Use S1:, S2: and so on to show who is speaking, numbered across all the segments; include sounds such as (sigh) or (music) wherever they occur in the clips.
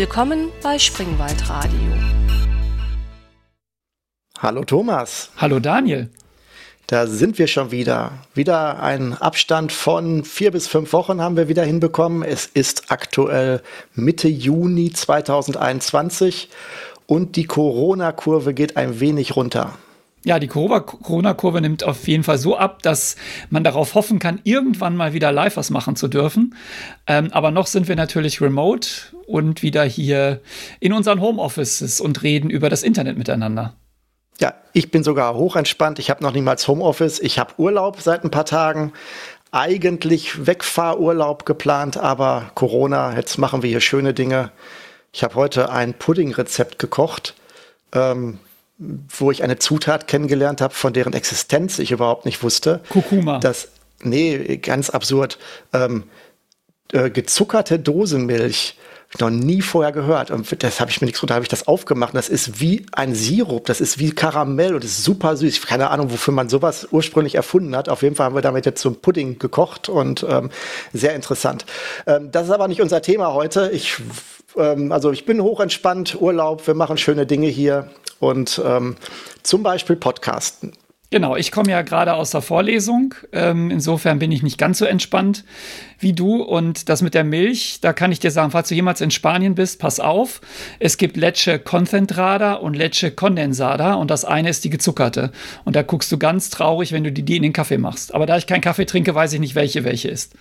S1: Willkommen bei Springwald Radio.
S2: Hallo Thomas.
S3: Hallo Daniel.
S2: Da sind wir schon wieder. Wieder ein Abstand von vier bis fünf Wochen haben wir wieder hinbekommen. Es ist aktuell Mitte Juni 2021 und die Corona-Kurve geht ein wenig runter.
S3: Ja, die Corona-Kurve nimmt auf jeden Fall so ab, dass man darauf hoffen kann, irgendwann mal wieder live was machen zu dürfen. Ähm, aber noch sind wir natürlich remote und wieder hier in unseren Homeoffices und reden über das Internet miteinander.
S2: Ja, ich bin sogar hochentspannt. Ich habe noch niemals Homeoffice. Ich habe Urlaub seit ein paar Tagen. Eigentlich Wegfahrurlaub geplant, aber Corona, jetzt machen wir hier schöne Dinge. Ich habe heute ein Puddingrezept gekocht. Ähm, wo ich eine Zutat kennengelernt habe, von deren Existenz ich überhaupt nicht wusste.
S3: Kurkuma.
S2: Das, nee, ganz absurd. Ähm, äh, gezuckerte Dosenmilch. noch nie vorher gehört. Und das habe ich mir nichts da habe ich das aufgemacht. Das ist wie ein Sirup, das ist wie Karamell und ist super süß. Keine Ahnung, wofür man sowas ursprünglich erfunden hat. Auf jeden Fall haben wir damit jetzt so ein Pudding gekocht und ähm, sehr interessant. Ähm, das ist aber nicht unser Thema heute. Ich ähm, also ich bin hochentspannt, Urlaub, wir machen schöne Dinge hier und ähm, zum Beispiel Podcasten.
S3: Genau, ich komme ja gerade aus der Vorlesung. Ähm, insofern bin ich nicht ganz so entspannt wie du. Und das mit der Milch, da kann ich dir sagen, falls du jemals in Spanien bist, pass auf. Es gibt Leche Concentrada und Leche Condensada und das eine ist die gezuckerte. Und da guckst du ganz traurig, wenn du die, die in den Kaffee machst. Aber da ich keinen Kaffee trinke, weiß ich nicht, welche welche ist.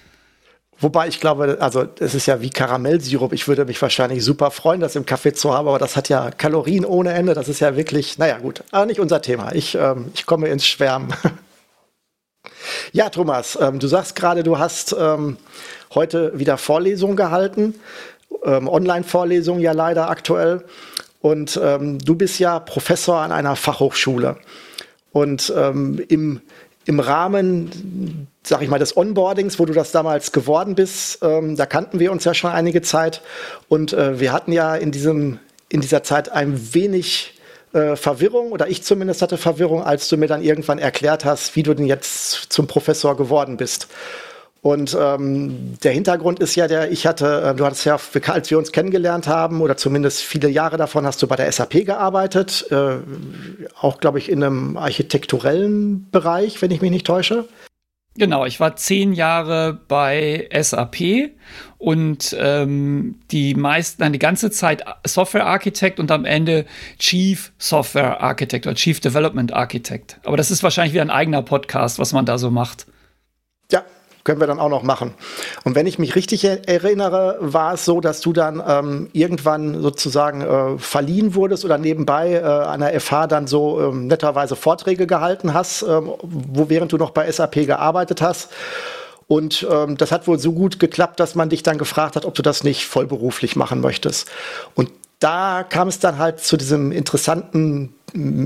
S2: Wobei ich glaube, also es ist ja wie Karamellsirup. Ich würde mich wahrscheinlich super freuen, das im Kaffee zu haben, aber das hat ja Kalorien ohne Ende. Das ist ja wirklich, naja gut, aber nicht unser Thema. Ich, ähm, ich komme ins Schwärmen. (laughs) ja, Thomas, ähm, du sagst gerade, du hast ähm, heute wieder Vorlesungen gehalten, ähm, Online-Vorlesungen ja leider aktuell. Und ähm, du bist ja Professor an einer Fachhochschule. Und ähm, im im Rahmen, sag ich mal, des Onboardings, wo du das damals geworden bist, ähm, da kannten wir uns ja schon einige Zeit und äh, wir hatten ja in diesem in dieser Zeit ein wenig äh, Verwirrung oder ich zumindest hatte Verwirrung, als du mir dann irgendwann erklärt hast, wie du denn jetzt zum Professor geworden bist. Und ähm, der Hintergrund ist ja der, ich hatte, äh, du hattest ja, als wir uns kennengelernt haben, oder zumindest viele Jahre davon hast du bei der SAP gearbeitet, äh, auch, glaube ich, in einem architekturellen Bereich, wenn ich mich nicht täusche.
S3: Genau, ich war zehn Jahre bei SAP und ähm, die meisten, dann die ganze Zeit Software Architect und am Ende Chief Software Architect oder Chief Development Architect. Aber das ist wahrscheinlich wieder ein eigener Podcast, was man da so macht.
S2: Ja, können wir dann auch noch machen. Und wenn ich mich richtig erinnere, war es so, dass du dann ähm, irgendwann sozusagen äh, verliehen wurdest oder nebenbei äh, an der FH dann so ähm, netterweise Vorträge gehalten hast, ähm, wo während du noch bei SAP gearbeitet hast. Und ähm, das hat wohl so gut geklappt, dass man dich dann gefragt hat, ob du das nicht vollberuflich machen möchtest. Und da kam es dann halt zu diesem interessanten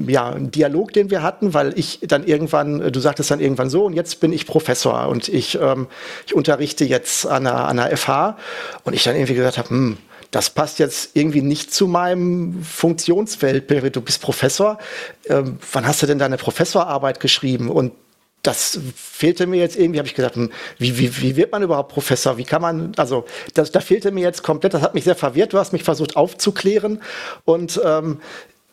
S2: ja, Dialog, den wir hatten, weil ich dann irgendwann, du sagtest dann irgendwann so, und jetzt bin ich Professor und ich, ähm, ich unterrichte jetzt an der, an der FH und ich dann irgendwie gesagt habe, hm, das passt jetzt irgendwie nicht zu meinem Funktionsfeld. Du bist Professor. Ähm, wann hast du denn deine Professorarbeit geschrieben? Und das fehlte mir jetzt irgendwie, habe ich gesagt, hm, wie, wie, wie wird man überhaupt Professor? Wie kann man, also das, da fehlte mir jetzt komplett, das hat mich sehr verwirrt, du hast mich versucht aufzuklären und ähm,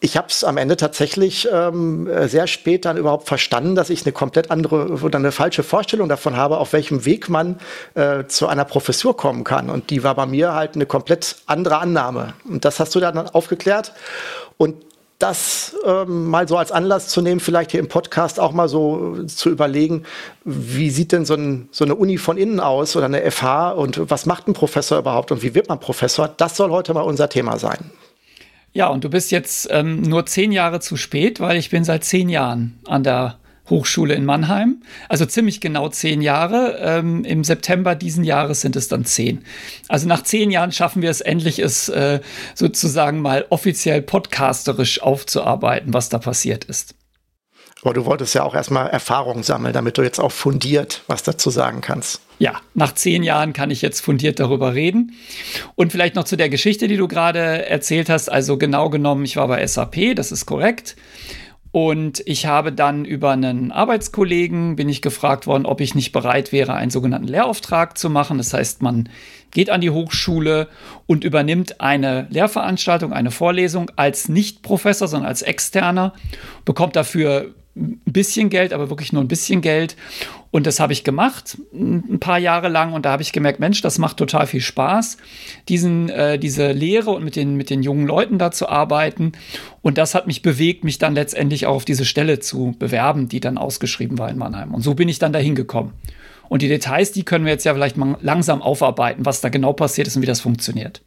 S2: ich habe es am Ende tatsächlich ähm, sehr spät dann überhaupt verstanden, dass ich eine komplett andere oder eine falsche Vorstellung davon habe, auf welchem Weg man äh, zu einer Professur kommen kann. Und die war bei mir halt eine komplett andere Annahme. Und das hast du dann aufgeklärt. Und das ähm, mal so als Anlass zu nehmen, vielleicht hier im Podcast auch mal so zu überlegen, wie sieht denn so, ein, so eine Uni von innen aus oder eine FH und was macht ein Professor überhaupt und wie wird man Professor? Das soll heute mal unser Thema sein.
S3: Ja, und du bist jetzt ähm, nur zehn Jahre zu spät, weil ich bin seit zehn Jahren an der Hochschule in Mannheim. Also ziemlich genau zehn Jahre. Ähm, Im September diesen Jahres sind es dann zehn. Also nach zehn Jahren schaffen wir es endlich, es äh, sozusagen mal offiziell podcasterisch aufzuarbeiten, was da passiert ist.
S2: Aber du wolltest ja auch erstmal Erfahrung sammeln, damit du jetzt auch fundiert was dazu sagen kannst.
S3: Ja, nach zehn Jahren kann ich jetzt fundiert darüber reden. Und vielleicht noch zu der Geschichte, die du gerade erzählt hast. Also genau genommen, ich war bei SAP, das ist korrekt. Und ich habe dann über einen Arbeitskollegen bin ich gefragt worden, ob ich nicht bereit wäre, einen sogenannten Lehrauftrag zu machen. Das heißt, man geht an die Hochschule und übernimmt eine Lehrveranstaltung, eine Vorlesung als nicht Professor, sondern als Externer, bekommt dafür ein bisschen Geld, aber wirklich nur ein bisschen Geld. Und das habe ich gemacht, ein paar Jahre lang. Und da habe ich gemerkt, Mensch, das macht total viel Spaß, diesen, äh, diese Lehre und mit den, mit den jungen Leuten da zu arbeiten. Und das hat mich bewegt, mich dann letztendlich auch auf diese Stelle zu bewerben, die dann ausgeschrieben war in Mannheim. Und so bin ich dann dahin gekommen. Und die Details, die können wir jetzt ja vielleicht mal langsam aufarbeiten, was da genau passiert ist und wie das funktioniert.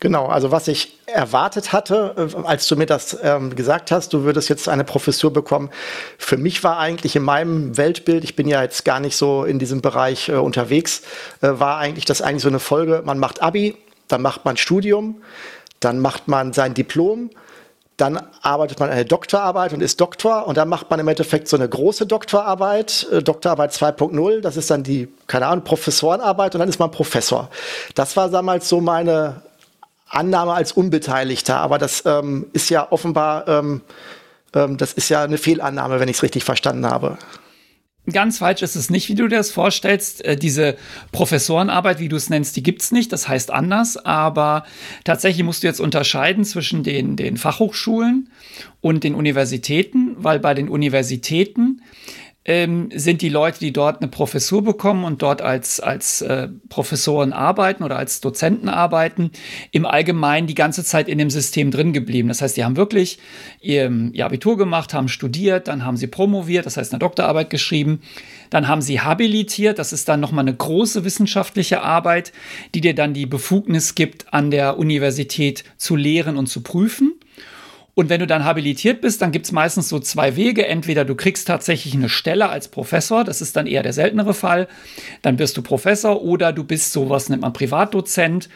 S2: Genau, also was ich erwartet hatte, äh, als du mir das ähm, gesagt hast, du würdest jetzt eine Professur bekommen. Für mich war eigentlich in meinem Weltbild, ich bin ja jetzt gar nicht so in diesem Bereich äh, unterwegs, äh, war eigentlich das eigentlich so eine Folge, man macht Abi, dann macht man Studium, dann macht man sein Diplom, dann arbeitet man eine Doktorarbeit und ist Doktor und dann macht man im Endeffekt so eine große Doktorarbeit, äh, Doktorarbeit 2.0, das ist dann die, keine Ahnung, Professorenarbeit und dann ist man Professor. Das war damals so meine Annahme als Unbeteiligter, aber das ähm, ist ja offenbar, ähm, ähm, das ist ja eine Fehlannahme, wenn ich es richtig verstanden habe.
S3: Ganz falsch ist es nicht, wie du dir das vorstellst. Äh, diese Professorenarbeit, wie du es nennst, die gibt es nicht. Das heißt anders. Aber tatsächlich musst du jetzt unterscheiden zwischen den, den Fachhochschulen und den Universitäten, weil bei den Universitäten ähm, sind die Leute, die dort eine Professur bekommen und dort als, als äh, Professoren arbeiten oder als Dozenten arbeiten, im Allgemeinen die ganze Zeit in dem System drin geblieben. Das heißt, die haben wirklich ihr, ihr Abitur gemacht, haben studiert, dann haben sie promoviert, das heißt eine Doktorarbeit geschrieben, dann haben sie habilitiert, das ist dann nochmal eine große wissenschaftliche Arbeit, die dir dann die Befugnis gibt, an der Universität zu lehren und zu prüfen. Und wenn du dann habilitiert bist, dann gibt es meistens so zwei Wege. Entweder du kriegst tatsächlich eine Stelle als Professor, das ist dann eher der seltenere Fall, dann wirst du Professor oder du bist sowas, nennt man Privatdozent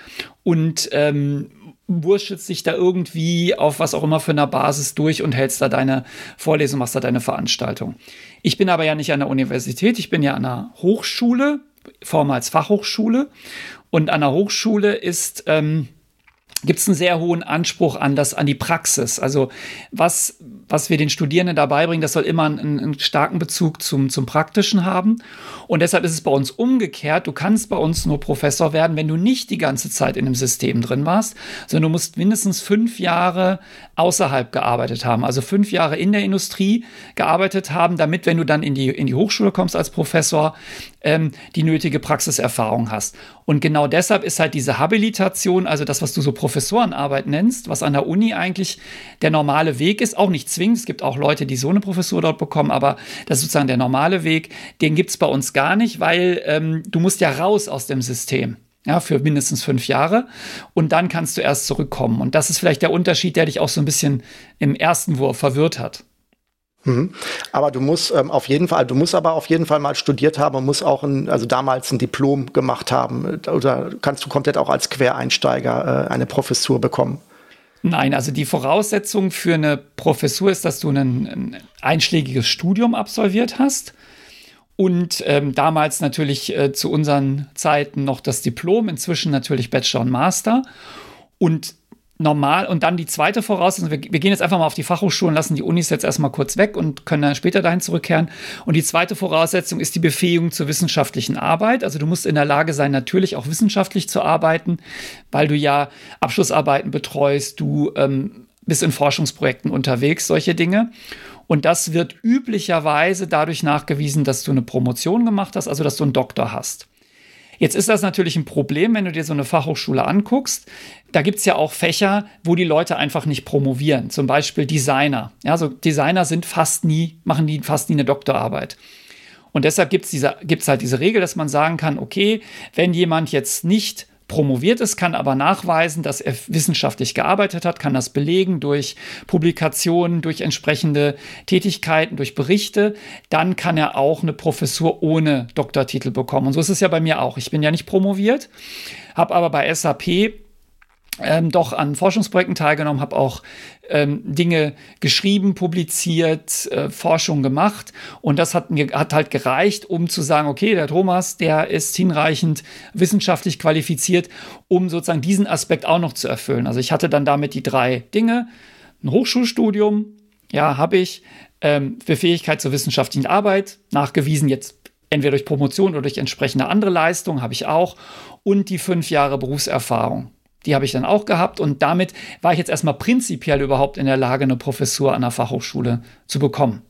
S3: und ähm, wurschtelst dich da irgendwie auf was auch immer für einer Basis durch und hältst da deine Vorlesung, machst da deine Veranstaltung. Ich bin aber ja nicht an der Universität, ich bin ja an einer Hochschule, vormals Fachhochschule. Und an der Hochschule ist ähm, gibt es einen sehr hohen Anspruch an das, an die Praxis. Also was, was wir den Studierenden dabei bringen, das soll immer einen, einen, starken Bezug zum, zum Praktischen haben. Und deshalb ist es bei uns umgekehrt. Du kannst bei uns nur Professor werden, wenn du nicht die ganze Zeit in dem System drin warst, sondern du musst mindestens fünf Jahre außerhalb gearbeitet haben. Also fünf Jahre in der Industrie gearbeitet haben, damit, wenn du dann in die, in die Hochschule kommst als Professor, ähm, die nötige Praxiserfahrung hast. Und genau deshalb ist halt diese Habilitation, also das, was du so Professorenarbeit nennst, was an der Uni eigentlich der normale Weg ist, auch nicht zwingend. Es gibt auch Leute, die so eine Professur dort bekommen, aber das ist sozusagen der normale Weg. Den gibt es bei uns gar nicht, weil ähm, du musst ja raus aus dem System. Ja, für mindestens fünf Jahre. Und dann kannst du erst zurückkommen. Und das ist vielleicht der Unterschied, der dich auch so ein bisschen im ersten Wurf verwirrt hat.
S2: Mhm. Aber du musst ähm, auf jeden Fall, du musst aber auf jeden Fall mal studiert haben und musst auch ein, also damals ein Diplom gemacht haben. Oder kannst du komplett auch als Quereinsteiger äh, eine Professur bekommen?
S3: Nein, also die Voraussetzung für eine Professur ist, dass du ein, ein einschlägiges Studium absolviert hast. Und ähm, damals natürlich äh, zu unseren Zeiten noch das Diplom, inzwischen natürlich Bachelor und Master. Und normal und dann die zweite Voraussetzung, wir, wir, gehen jetzt einfach mal auf die Fachhochschulen, lassen die Unis jetzt erstmal kurz weg und können dann später dahin zurückkehren. Und die zweite Voraussetzung ist die Befähigung zur wissenschaftlichen Arbeit. Also du musst in der Lage sein, natürlich auch wissenschaftlich zu arbeiten, weil du ja Abschlussarbeiten betreust, du ähm, bist in Forschungsprojekten unterwegs, solche Dinge. Und das wird üblicherweise dadurch nachgewiesen, dass du eine Promotion gemacht hast, also dass du einen Doktor hast. Jetzt ist das natürlich ein Problem, wenn du dir so eine Fachhochschule anguckst. Da gibt es ja auch Fächer, wo die Leute einfach nicht promovieren. Zum Beispiel Designer. Ja, also Designer sind fast nie, machen die fast nie eine Doktorarbeit. Und deshalb gibt es halt diese Regel, dass man sagen kann, okay, wenn jemand jetzt nicht promoviert ist, kann aber nachweisen, dass er wissenschaftlich gearbeitet hat, kann das belegen durch Publikationen, durch entsprechende Tätigkeiten, durch Berichte, dann kann er auch eine Professur ohne Doktortitel bekommen. Und so ist es ja bei mir auch. Ich bin ja nicht promoviert, habe aber bei SAP ähm, doch an Forschungsprojekten teilgenommen, habe auch ähm, Dinge geschrieben, publiziert, äh, Forschung gemacht. Und das hat mir hat halt gereicht, um zu sagen, okay, der Thomas, der ist hinreichend wissenschaftlich qualifiziert, um sozusagen diesen Aspekt auch noch zu erfüllen. Also ich hatte dann damit die drei Dinge: ein Hochschulstudium, Ja, habe ich. Ähm, für Fähigkeit zur wissenschaftlichen Arbeit, nachgewiesen jetzt entweder durch Promotion oder durch entsprechende andere Leistungen, habe ich auch. Und die fünf Jahre Berufserfahrung. Die habe ich dann auch gehabt und damit war ich jetzt erstmal prinzipiell überhaupt in der Lage, eine Professur an der Fachhochschule zu bekommen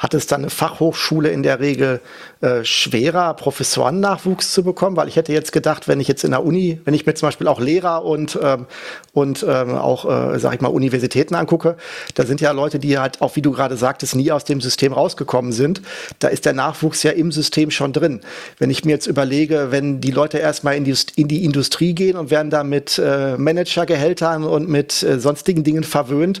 S2: hat es dann eine Fachhochschule in der Regel äh, schwerer, Professorennachwuchs zu bekommen? Weil ich hätte jetzt gedacht, wenn ich jetzt in der Uni, wenn ich mir zum Beispiel auch Lehrer und, ähm, und ähm, auch, äh, sag ich mal, Universitäten angucke, da sind ja Leute, die halt, auch wie du gerade sagtest, nie aus dem System rausgekommen sind. Da ist der Nachwuchs ja im System schon drin. Wenn ich mir jetzt überlege, wenn die Leute erstmal in die, in die Industrie gehen und werden da mit äh, Managergehältern und mit äh, sonstigen Dingen verwöhnt,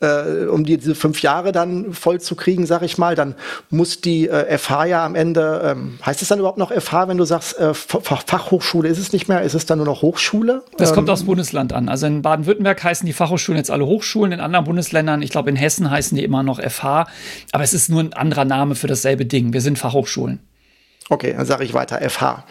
S2: äh, um diese fünf Jahre dann voll zu kriegen, sag ich mal, dann muss die äh, FH ja am Ende, ähm, heißt es dann überhaupt noch FH, wenn du sagst, äh, Fachhochschule ist es nicht mehr, ist es dann nur noch Hochschule?
S3: Das ähm, kommt aufs Bundesland an. Also in Baden-Württemberg heißen die Fachhochschulen jetzt alle Hochschulen, in anderen Bundesländern, ich glaube in Hessen heißen die immer noch FH, aber es ist nur ein anderer Name für dasselbe Ding. Wir sind Fachhochschulen.
S2: Okay, dann sage ich weiter, FH.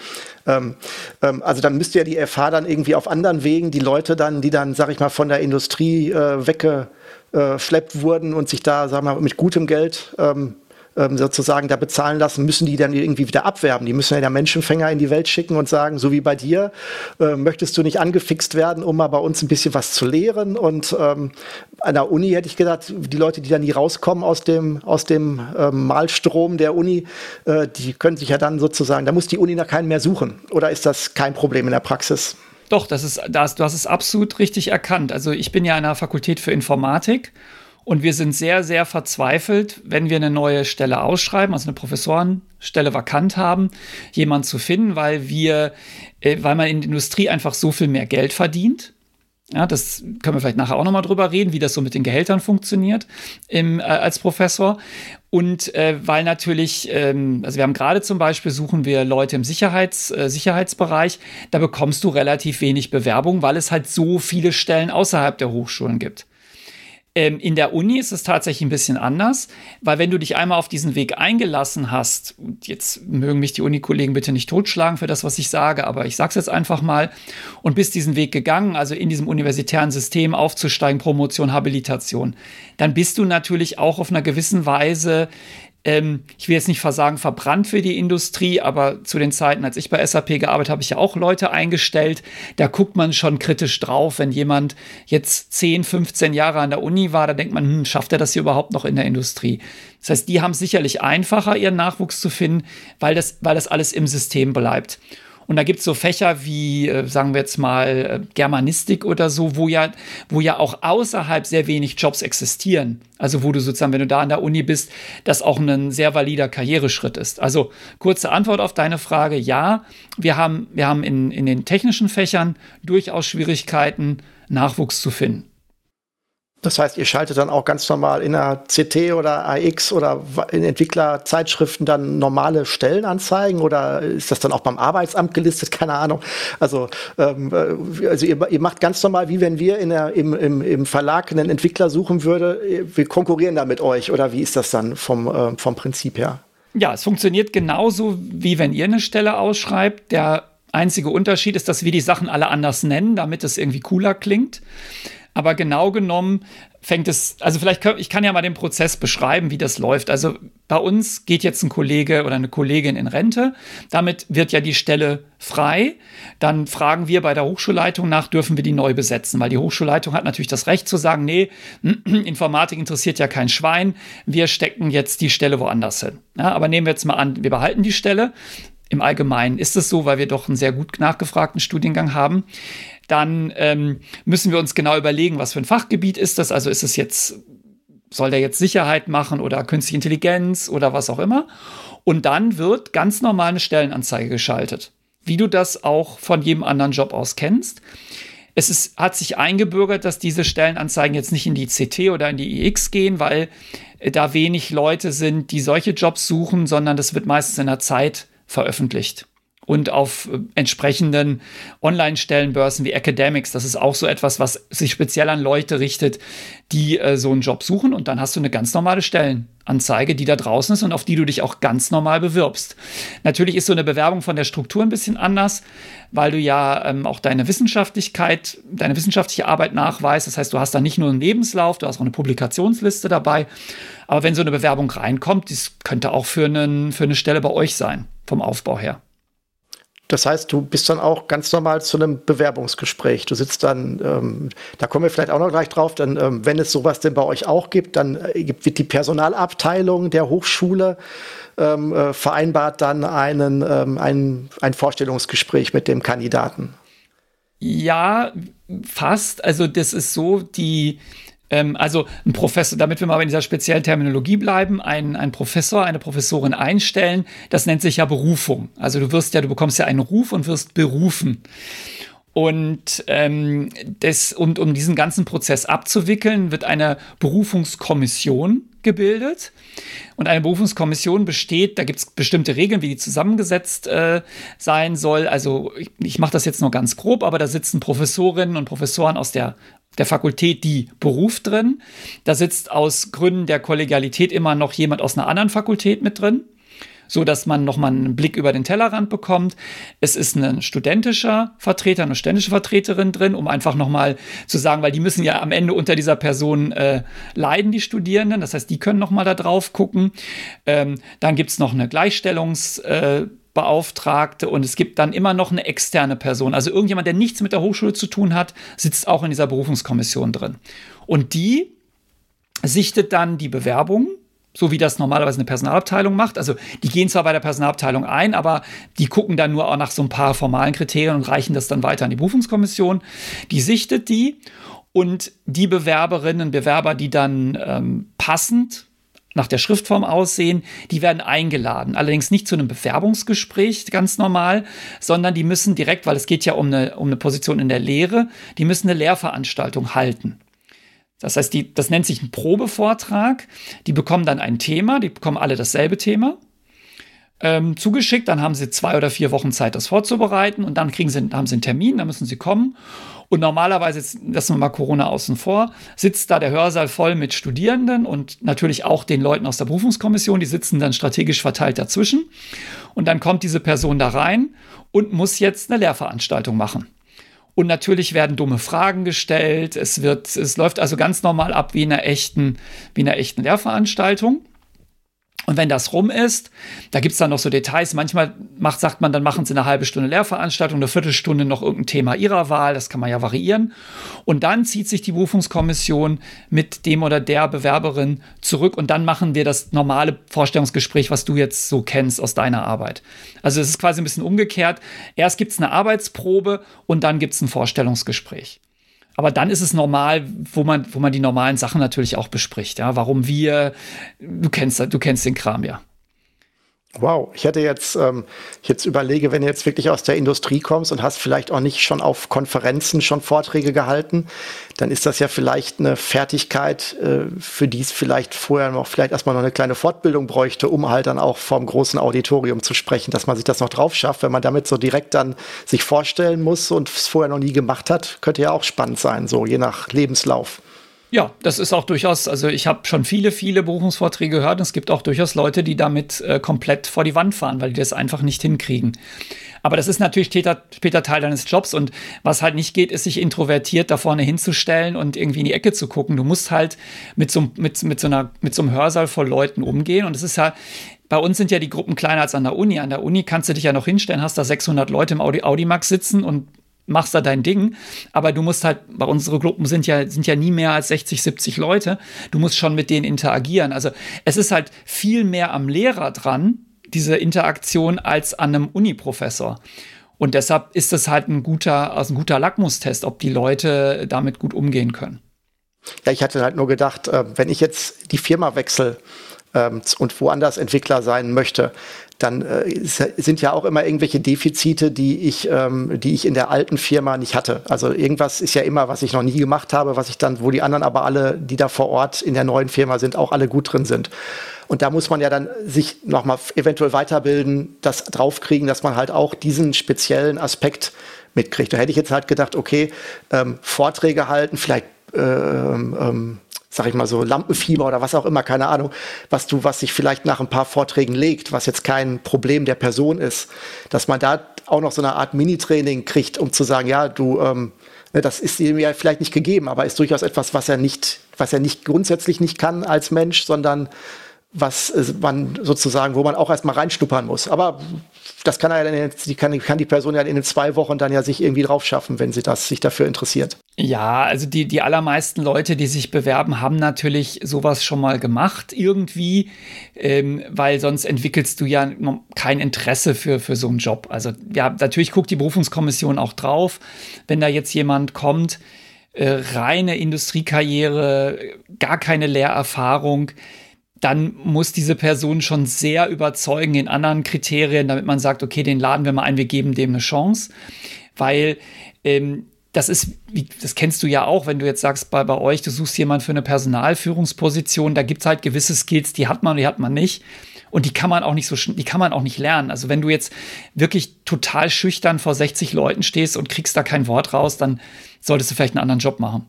S2: Ähm, ähm, also dann müsste ja die FH dann irgendwie auf anderen Wegen die Leute dann, die dann, sag ich mal, von der Industrie äh, wegge geschleppt wurden und sich da, sagen wir mal, mit gutem Geld ähm, ähm, sozusagen da bezahlen lassen, müssen die dann irgendwie wieder abwerben. Die müssen ja der Menschenfänger in die Welt schicken und sagen, so wie bei dir, äh, möchtest du nicht angefixt werden, um mal bei uns ein bisschen was zu lehren. Und ähm, an der Uni hätte ich gedacht, die Leute, die dann nie rauskommen aus dem, aus dem ähm, Malstrom der Uni, äh, die können sich ja dann sozusagen, da muss die Uni nach keinen mehr suchen. Oder ist das kein Problem in der Praxis?
S3: Doch, das ist, das, du hast es absolut richtig erkannt. Also ich bin ja an der Fakultät für Informatik und wir sind sehr, sehr verzweifelt, wenn wir eine neue Stelle ausschreiben, also eine Professorenstelle vakant haben, jemanden zu finden, weil wir, äh, weil man in der Industrie einfach so viel mehr Geld verdient ja, das können wir vielleicht nachher auch nochmal drüber reden, wie das so mit den Gehältern funktioniert im, äh, als Professor. Und äh, weil natürlich, ähm, also wir haben gerade zum Beispiel, suchen wir Leute im Sicherheits, äh, Sicherheitsbereich, da bekommst du relativ wenig Bewerbung, weil es halt so viele Stellen außerhalb der Hochschulen gibt. Ähm, in der Uni ist es tatsächlich ein bisschen anders, weil wenn du dich einmal auf diesen Weg eingelassen hast, und jetzt mögen mich die Uni-Kollegen bitte nicht totschlagen für das, was ich sage, aber ich sage es jetzt einfach mal, und bist diesen Weg gegangen, also in diesem universitären System aufzusteigen, Promotion, Habilitation, dann bist du natürlich auch auf einer gewissen Weise ähm, ich will jetzt nicht versagen, verbrannt für die Industrie, aber zu den Zeiten, als ich bei SAP gearbeitet habe, habe ich ja auch Leute eingestellt. Da guckt man schon kritisch drauf, wenn jemand jetzt 10, 15 Jahre an der Uni war, da denkt man, hm, schafft er das hier überhaupt noch in der Industrie? Das heißt, die haben sicherlich einfacher, ihren Nachwuchs zu finden, weil das, weil das alles im System bleibt. Und da gibt es so Fächer wie, äh, sagen wir jetzt mal, äh, Germanistik oder so, wo ja, wo ja auch außerhalb sehr wenig Jobs existieren. Also wo du sozusagen, wenn du da an der Uni bist, das auch ein sehr valider Karriereschritt ist. Also kurze Antwort auf deine Frage, ja, wir haben, wir haben in, in den technischen Fächern durchaus Schwierigkeiten, Nachwuchs zu finden.
S2: Das heißt, ihr schaltet dann auch ganz normal in der CT oder AX oder in Entwicklerzeitschriften dann normale Stellenanzeigen oder ist das dann auch beim Arbeitsamt gelistet? (laughs) Keine Ahnung. Also, ähm, äh, also ihr, ihr, macht ganz normal, wie wenn wir in der, im, im, im Verlag einen Entwickler suchen würde. Wir konkurrieren da mit euch oder wie ist das dann vom, äh, vom Prinzip her?
S3: Ja, es funktioniert genauso, wie wenn ihr eine Stelle ausschreibt. Der einzige Unterschied ist, dass wir die Sachen alle anders nennen, damit es irgendwie cooler klingt. Aber genau genommen fängt es, also vielleicht, kann, ich kann ja mal den Prozess beschreiben, wie das läuft. Also bei uns geht jetzt ein Kollege oder eine Kollegin in Rente. Damit wird ja die Stelle frei. Dann fragen wir bei der Hochschulleitung nach, dürfen wir die neu besetzen? Weil die Hochschulleitung hat natürlich das Recht zu sagen, nee, (clears throat) Informatik interessiert ja kein Schwein. Wir stecken jetzt die Stelle woanders hin. Ja, aber nehmen wir jetzt mal an, wir behalten die Stelle. Im Allgemeinen ist es so, weil wir doch einen sehr gut nachgefragten Studiengang haben dann ähm, müssen wir uns genau überlegen, was für ein Fachgebiet ist das. Also ist es jetzt, soll der jetzt Sicherheit machen oder künstliche Intelligenz oder was auch immer. Und dann wird ganz normal eine Stellenanzeige geschaltet, wie du das auch von jedem anderen Job aus kennst. Es ist, hat sich eingebürgert, dass diese Stellenanzeigen jetzt nicht in die CT oder in die IX gehen, weil äh, da wenig Leute sind, die solche Jobs suchen, sondern das wird meistens in der Zeit veröffentlicht. Und auf äh, entsprechenden Online-Stellenbörsen wie Academics. Das ist auch so etwas, was sich speziell an Leute richtet, die äh, so einen Job suchen. Und dann hast du eine ganz normale Stellenanzeige, die da draußen ist und auf die du dich auch ganz normal bewirbst. Natürlich ist so eine Bewerbung von der Struktur ein bisschen anders, weil du ja ähm, auch deine Wissenschaftlichkeit, deine wissenschaftliche Arbeit nachweist. Das heißt, du hast da nicht nur einen Lebenslauf, du hast auch eine Publikationsliste dabei. Aber wenn so eine Bewerbung reinkommt, das könnte auch für, einen, für eine Stelle bei euch sein, vom Aufbau her.
S2: Das heißt, du bist dann auch ganz normal zu einem Bewerbungsgespräch. Du sitzt dann, ähm, da kommen wir vielleicht auch noch gleich drauf, dann, ähm, wenn es sowas denn bei euch auch gibt, dann äh, wird die Personalabteilung der Hochschule ähm, äh, vereinbart dann einen, ähm, ein, ein Vorstellungsgespräch mit dem Kandidaten.
S3: Ja, fast. Also das ist so, die ähm, also ein Professor, damit wir mal in dieser speziellen Terminologie bleiben, ein, ein Professor, eine Professorin einstellen, das nennt sich ja Berufung. Also du wirst ja, du bekommst ja einen Ruf und wirst berufen. Und, ähm, das, und um diesen ganzen Prozess abzuwickeln, wird eine Berufungskommission gebildet. Und eine Berufungskommission besteht, da gibt es bestimmte Regeln, wie die zusammengesetzt äh, sein soll. Also ich, ich mache das jetzt nur ganz grob, aber da sitzen Professorinnen und Professoren aus der der Fakultät die Beruf drin. Da sitzt aus Gründen der Kollegialität immer noch jemand aus einer anderen Fakultät mit drin, so dass man nochmal einen Blick über den Tellerrand bekommt. Es ist ein studentischer Vertreter, eine studentische Vertreterin drin, um einfach nochmal zu sagen, weil die müssen ja am Ende unter dieser Person äh, leiden, die Studierenden. Das heißt, die können nochmal da drauf gucken. Ähm, dann gibt es noch eine Gleichstellungs- äh, Beauftragte und es gibt dann immer noch eine externe Person. Also irgendjemand, der nichts mit der Hochschule zu tun hat, sitzt auch in dieser Berufungskommission drin. Und die sichtet dann die Bewerbung, so wie das normalerweise eine Personalabteilung macht. Also die gehen zwar bei der Personalabteilung ein, aber die gucken dann nur auch nach so ein paar formalen Kriterien und reichen das dann weiter an die Berufungskommission. Die sichtet die und die Bewerberinnen und Bewerber, die dann ähm, passend nach der Schriftform aussehen, die werden eingeladen. Allerdings nicht zu einem Bewerbungsgespräch, ganz normal, sondern die müssen direkt, weil es geht ja um eine, um eine Position in der Lehre, die müssen eine Lehrveranstaltung halten. Das heißt, die, das nennt sich ein Probevortrag. Die bekommen dann ein Thema, die bekommen alle dasselbe Thema ähm, zugeschickt. Dann haben sie zwei oder vier Wochen Zeit, das vorzubereiten und dann kriegen sie, haben sie einen Termin, dann müssen sie kommen. Und normalerweise, jetzt lassen wir mal Corona außen vor, sitzt da der Hörsaal voll mit Studierenden und natürlich auch den Leuten aus der Berufungskommission, die sitzen dann strategisch verteilt dazwischen. Und dann kommt diese Person da rein und muss jetzt eine Lehrveranstaltung machen. Und natürlich werden dumme Fragen gestellt. Es wird, es läuft also ganz normal ab wie in einer echten, wie in einer echten Lehrveranstaltung. Und wenn das rum ist, da gibt es dann noch so Details. Manchmal macht, sagt man, dann machen sie eine halbe Stunde Lehrveranstaltung, eine Viertelstunde noch irgendein Thema ihrer Wahl. Das kann man ja variieren. Und dann zieht sich die Berufungskommission mit dem oder der Bewerberin zurück und dann machen wir das normale Vorstellungsgespräch, was du jetzt so kennst aus deiner Arbeit. Also es ist quasi ein bisschen umgekehrt. Erst gibt es eine Arbeitsprobe und dann gibt es ein Vorstellungsgespräch. Aber dann ist es normal, wo man, wo man die normalen Sachen natürlich auch bespricht. Ja, warum wir, du kennst, du kennst den Kram ja.
S2: Wow, ich hätte jetzt, ähm, jetzt überlege, wenn du jetzt wirklich aus der Industrie kommst und hast vielleicht auch nicht schon auf Konferenzen schon Vorträge gehalten, dann ist das ja vielleicht eine Fertigkeit, äh, für die es vielleicht vorher noch vielleicht erstmal noch eine kleine Fortbildung bräuchte, um halt dann auch vorm großen Auditorium zu sprechen, dass man sich das noch drauf schafft, wenn man damit so direkt dann sich vorstellen muss und es vorher noch nie gemacht hat, könnte ja auch spannend sein, so je nach Lebenslauf.
S3: Ja, das ist auch durchaus, also ich habe schon viele, viele Berufungsvorträge gehört und es gibt auch durchaus Leute, die damit äh, komplett vor die Wand fahren, weil die das einfach nicht hinkriegen. Aber das ist natürlich später, später Teil deines Jobs und was halt nicht geht, ist sich introvertiert da vorne hinzustellen und irgendwie in die Ecke zu gucken. Du musst halt mit so, mit, mit so, einer, mit so einem Hörsaal voll Leuten umgehen und es ist ja, bei uns sind ja die Gruppen kleiner als an der Uni. An der Uni kannst du dich ja noch hinstellen, hast da 600 Leute im Audi Audimax sitzen und machst da dein Ding, aber du musst halt, bei unsere Gruppen sind ja, sind ja nie mehr als 60, 70 Leute, du musst schon mit denen interagieren. Also es ist halt viel mehr am Lehrer dran, diese Interaktion, als an einem Uni-Professor. Und deshalb ist es halt ein guter, also ein guter Lackmustest, ob die Leute damit gut umgehen können.
S2: Ja, ich hatte halt nur gedacht, äh, wenn ich jetzt die Firma wechsle, ähm, und woanders Entwickler sein möchte, dann äh, sind ja auch immer irgendwelche Defizite, die ich, ähm, die ich in der alten Firma nicht hatte. Also irgendwas ist ja immer, was ich noch nie gemacht habe, was ich dann, wo die anderen aber alle, die da vor Ort in der neuen Firma sind, auch alle gut drin sind. Und da muss man ja dann sich nochmal eventuell weiterbilden, das draufkriegen, dass man halt auch diesen speziellen Aspekt mitkriegt. Da hätte ich jetzt halt gedacht, okay, ähm, Vorträge halten, vielleicht ähm, ähm, sag ich mal so, Lampenfieber oder was auch immer, keine Ahnung, was du, was sich vielleicht nach ein paar Vorträgen legt, was jetzt kein Problem der Person ist, dass man da auch noch so eine Art Mini-Training kriegt, um zu sagen, ja, du, ähm, ne, das ist ihm ja vielleicht nicht gegeben, aber ist durchaus etwas, was er nicht, was er nicht grundsätzlich nicht kann als Mensch, sondern was man sozusagen, wo man auch erstmal reinschnuppern muss. Aber das kann, er dann, die kann, kann die Person ja in den zwei Wochen dann ja sich irgendwie drauf schaffen, wenn sie das sich dafür interessiert.
S3: Ja, also die, die allermeisten Leute, die sich bewerben, haben natürlich sowas schon mal gemacht irgendwie, ähm, weil sonst entwickelst du ja kein Interesse für, für so einen Job. Also ja, natürlich guckt die Berufungskommission auch drauf, wenn da jetzt jemand kommt, äh, reine Industriekarriere, gar keine Lehrerfahrung, dann muss diese Person schon sehr überzeugen in anderen Kriterien, damit man sagt, okay, den laden wir mal ein, wir geben dem eine Chance. Weil ähm, das ist, das kennst du ja auch, wenn du jetzt sagst, bei, bei euch, du suchst jemanden für eine Personalführungsposition, da gibt es halt gewisse Skills, die hat man, die hat man nicht. Und die kann man auch nicht so, die kann man auch nicht lernen. Also wenn du jetzt wirklich total schüchtern vor 60 Leuten stehst und kriegst da kein Wort raus, dann solltest du vielleicht einen anderen Job machen.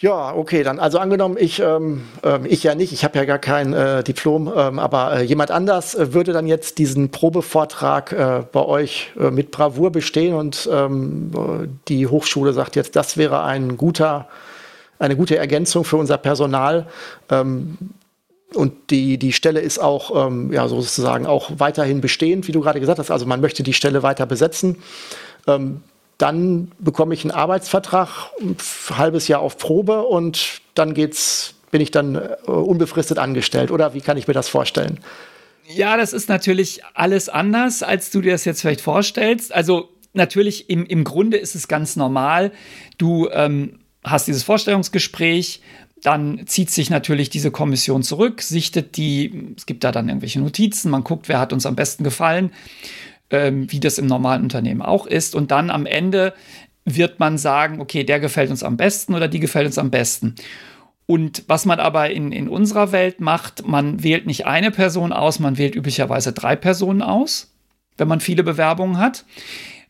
S2: Ja, okay, dann also angenommen, ich, ähm, äh, ich ja nicht, ich habe ja gar kein äh, Diplom, ähm, aber äh, jemand anders äh, würde dann jetzt diesen Probevortrag äh, bei euch äh, mit Bravour bestehen und ähm, die Hochschule sagt jetzt, das wäre ein guter, eine gute Ergänzung für unser Personal. Ähm, und die, die Stelle ist auch ähm, ja, sozusagen auch weiterhin bestehend, wie du gerade gesagt hast. Also man möchte die Stelle weiter besetzen. Ähm, dann bekomme ich einen Arbeitsvertrag, ein halbes Jahr auf Probe und dann geht's, bin ich dann äh, unbefristet angestellt. Oder wie kann ich mir das vorstellen?
S3: Ja, das ist natürlich alles anders, als du dir das jetzt vielleicht vorstellst. Also natürlich im, im Grunde ist es ganz normal. Du ähm, hast dieses Vorstellungsgespräch, dann zieht sich natürlich diese Kommission zurück, sichtet die, es gibt da dann irgendwelche Notizen, man guckt, wer hat uns am besten gefallen ähm, wie das im normalen Unternehmen auch ist. Und dann am Ende wird man sagen, okay, der gefällt uns am besten oder die gefällt uns am besten. Und was man aber in, in unserer Welt macht, man wählt nicht eine Person aus, man wählt üblicherweise drei Personen aus, wenn man viele Bewerbungen hat,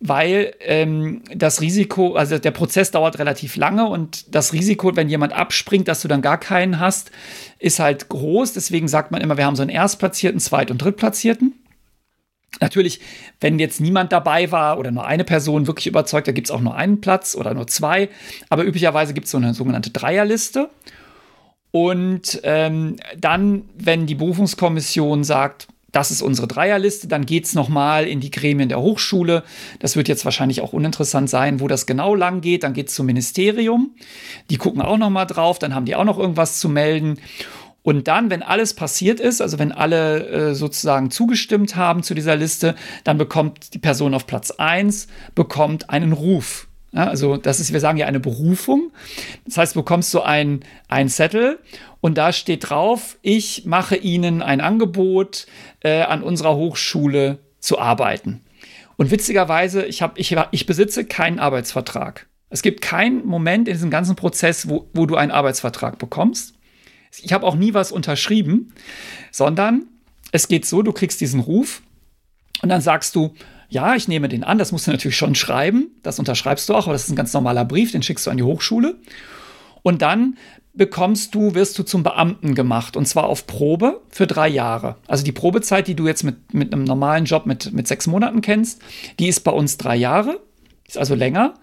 S3: weil ähm, das Risiko, also der Prozess dauert relativ lange und das Risiko, wenn jemand abspringt, dass du dann gar keinen hast, ist halt groß. Deswegen sagt man immer, wir haben so einen Erstplatzierten, Zweit- und Drittplatzierten. Natürlich, wenn jetzt niemand dabei war oder nur eine Person wirklich überzeugt, da gibt es auch nur einen Platz oder nur zwei. Aber üblicherweise gibt es so eine sogenannte Dreierliste. Und ähm, dann, wenn die Berufungskommission sagt, das ist unsere Dreierliste, dann geht es nochmal in die Gremien der Hochschule. Das wird jetzt wahrscheinlich auch uninteressant sein, wo das genau lang geht. Dann geht es zum Ministerium. Die gucken auch nochmal drauf, dann haben die auch noch irgendwas zu melden. Und dann, wenn alles passiert ist, also wenn alle äh, sozusagen zugestimmt haben zu dieser Liste, dann bekommt die Person auf Platz 1 bekommt einen Ruf. Ja, also das ist, wir sagen ja eine Berufung. Das heißt, du bekommst so ein, ein Zettel und da steht drauf, ich mache Ihnen ein Angebot, äh, an unserer Hochschule zu arbeiten. Und witzigerweise, ich, hab, ich, ich besitze keinen Arbeitsvertrag. Es gibt keinen Moment in diesem ganzen Prozess, wo, wo du einen Arbeitsvertrag bekommst. Ich habe auch nie was unterschrieben, sondern es geht so, du kriegst diesen Ruf und dann sagst du, ja, ich nehme den an, das musst du natürlich schon schreiben, das unterschreibst du auch, aber das ist ein ganz normaler Brief, den schickst du an die Hochschule. Und dann bekommst du, wirst du zum Beamten gemacht und zwar auf Probe für drei Jahre. Also die Probezeit, die du jetzt mit, mit einem normalen Job mit, mit sechs Monaten kennst, die ist bei uns drei Jahre, ist also länger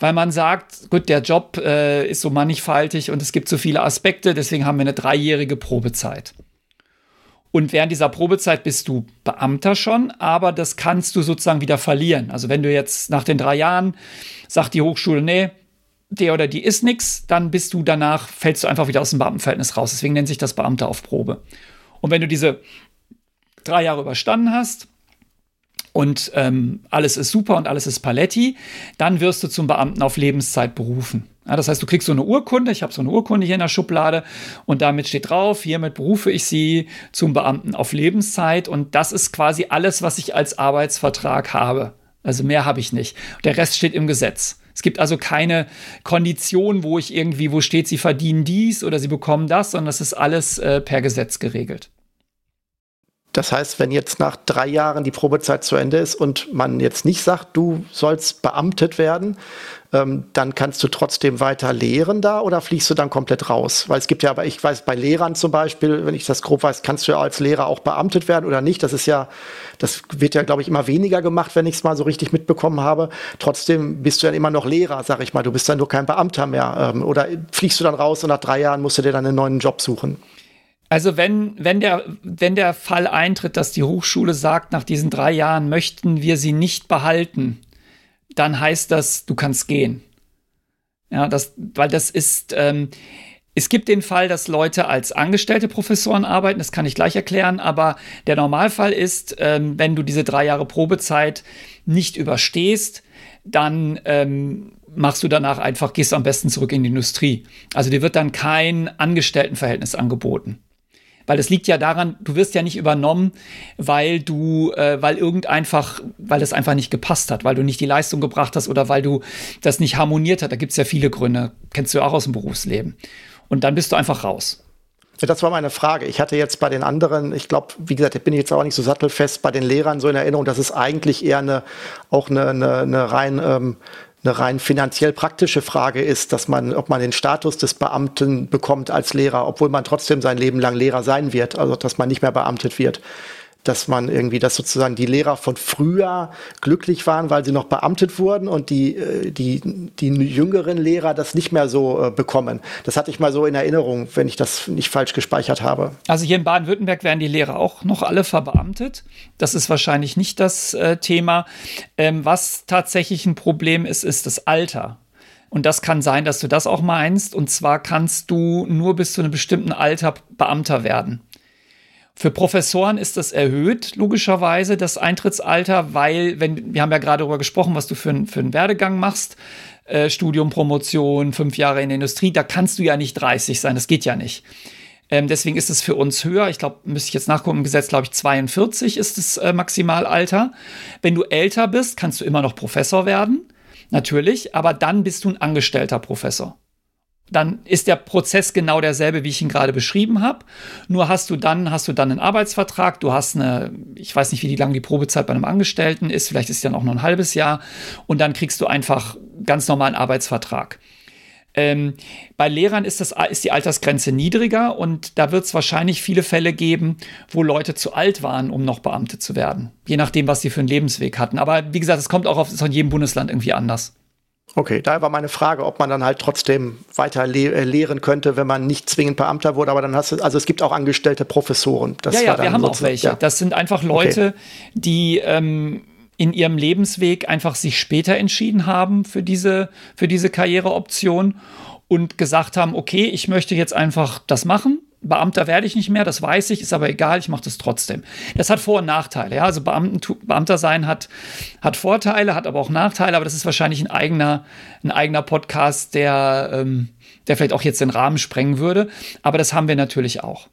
S3: weil man sagt, gut, der Job äh, ist so mannigfaltig und es gibt so viele Aspekte, deswegen haben wir eine dreijährige Probezeit. Und während dieser Probezeit bist du Beamter schon, aber das kannst du sozusagen wieder verlieren. Also wenn du jetzt nach den drei Jahren sagt die Hochschule, nee, der oder die ist nix, dann bist du danach, fällst du einfach wieder aus dem Beamtenverhältnis raus. Deswegen nennt sich das Beamter auf Probe. Und wenn du diese drei Jahre überstanden hast, und ähm, alles ist super und alles ist Paletti, dann wirst du zum Beamten auf Lebenszeit berufen. Ja, das heißt, du kriegst so eine Urkunde, ich habe so eine Urkunde hier in der Schublade und damit steht drauf, hiermit berufe ich Sie zum Beamten auf Lebenszeit und das ist quasi alles, was ich als Arbeitsvertrag habe. Also mehr habe ich nicht. Der Rest steht im Gesetz. Es gibt also keine Kondition, wo ich irgendwie, wo steht, Sie verdienen dies oder Sie bekommen das, sondern das ist alles äh, per Gesetz geregelt.
S2: Das heißt, wenn jetzt nach drei Jahren die Probezeit zu Ende ist und man jetzt nicht sagt, du sollst beamtet werden, ähm, dann kannst du trotzdem weiter lehren da oder fliegst du dann komplett raus? Weil es gibt ja, aber ich weiß, bei Lehrern zum Beispiel, wenn ich das grob weiß, kannst du ja als Lehrer auch beamtet werden oder nicht. Das ist ja, das wird ja, glaube ich, immer weniger gemacht, wenn ich es mal so richtig mitbekommen habe. Trotzdem bist du ja immer noch Lehrer, sag ich mal. Du bist dann nur kein Beamter mehr. Ähm, oder fliegst du dann raus und nach drei Jahren musst du dir dann einen neuen Job suchen?
S3: Also wenn, wenn, der, wenn der Fall eintritt, dass die Hochschule sagt, nach diesen drei Jahren möchten wir sie nicht behalten, dann heißt das, du kannst gehen. Ja, das, weil das ist, ähm, es gibt den Fall, dass Leute als angestellte Professoren arbeiten, das kann ich gleich erklären, aber der Normalfall ist, ähm, wenn du diese drei Jahre Probezeit nicht überstehst, dann ähm, machst du danach einfach, gehst am besten zurück in die Industrie. Also dir wird dann kein Angestelltenverhältnis angeboten. Weil es liegt ja daran, du wirst ja nicht übernommen, weil du, äh, weil irgend einfach, weil das einfach nicht gepasst hat, weil du nicht die Leistung gebracht hast oder weil du das nicht harmoniert hat. Da gibt es ja viele Gründe. Kennst du auch aus dem Berufsleben. Und dann bist du einfach raus.
S2: Ja, das war meine Frage. Ich hatte jetzt bei den anderen, ich glaube, wie gesagt, ich bin jetzt auch nicht so sattelfest bei den Lehrern so in Erinnerung, dass es eigentlich eher eine, auch eine, eine, eine rein ähm, eine rein finanziell praktische Frage ist, dass man, ob man den Status des Beamten bekommt als Lehrer, obwohl man trotzdem sein Leben lang Lehrer sein wird, also dass man nicht mehr beamtet wird dass man irgendwie, dass sozusagen die Lehrer von früher glücklich waren, weil sie noch beamtet wurden und die, äh, die, die jüngeren Lehrer das nicht mehr so äh, bekommen. Das hatte ich mal so in Erinnerung, wenn ich das nicht falsch gespeichert habe.
S3: Also hier in Baden-Württemberg werden die Lehrer auch noch alle verbeamtet. Das ist wahrscheinlich nicht das äh, Thema. Ähm, was tatsächlich ein Problem ist, ist das Alter. Und das kann sein, dass du das auch meinst. Und zwar kannst du nur bis zu einem bestimmten Alter Beamter werden. Für Professoren ist das erhöht, logischerweise, das Eintrittsalter, weil, wenn, wir haben ja gerade darüber gesprochen, was du für, für einen Werdegang machst, äh, Studium, Promotion, fünf Jahre in der Industrie, da kannst du ja nicht 30 sein, das geht ja nicht. Ähm, deswegen ist es für uns höher. Ich glaube, müsste ich jetzt nachgucken, im Gesetz, glaube ich, 42 ist das äh, Maximalalter. Wenn du älter bist, kannst du immer noch Professor werden, natürlich, aber dann bist du ein angestellter Professor dann ist der Prozess genau derselbe, wie ich ihn gerade beschrieben habe. Nur hast du dann, hast du dann einen Arbeitsvertrag, du hast eine, ich weiß nicht, wie lange die Probezeit bei einem Angestellten ist, vielleicht ist es dann auch nur ein halbes Jahr und dann kriegst du einfach ganz normalen Arbeitsvertrag. Ähm, bei Lehrern ist, das, ist die Altersgrenze niedriger und da wird es wahrscheinlich viele Fälle geben, wo Leute zu alt waren, um noch Beamte zu werden. Je nachdem, was sie für einen Lebensweg hatten. Aber wie gesagt, es kommt auch auf, von jedem Bundesland irgendwie anders.
S2: Okay, da war meine Frage, ob man dann halt trotzdem weiter le äh, lehren könnte, wenn man nicht zwingend Beamter wurde, aber dann hast du, also es gibt auch angestellte Professoren.
S3: Das ja, ja, wir haben auch welche. Ja. Das sind einfach Leute, okay. die ähm, in ihrem Lebensweg einfach sich später entschieden haben für diese, für diese Karriereoption und gesagt haben, okay, ich möchte jetzt einfach das machen Beamter werde ich nicht mehr, das weiß ich, ist aber egal, ich mache das trotzdem. Das hat Vor- und Nachteile. Ja? Also Beamten, Beamter sein hat, hat Vorteile, hat aber auch Nachteile, aber das ist wahrscheinlich ein eigener, ein eigener Podcast, der, ähm, der vielleicht auch jetzt den Rahmen sprengen würde. Aber das haben wir natürlich auch.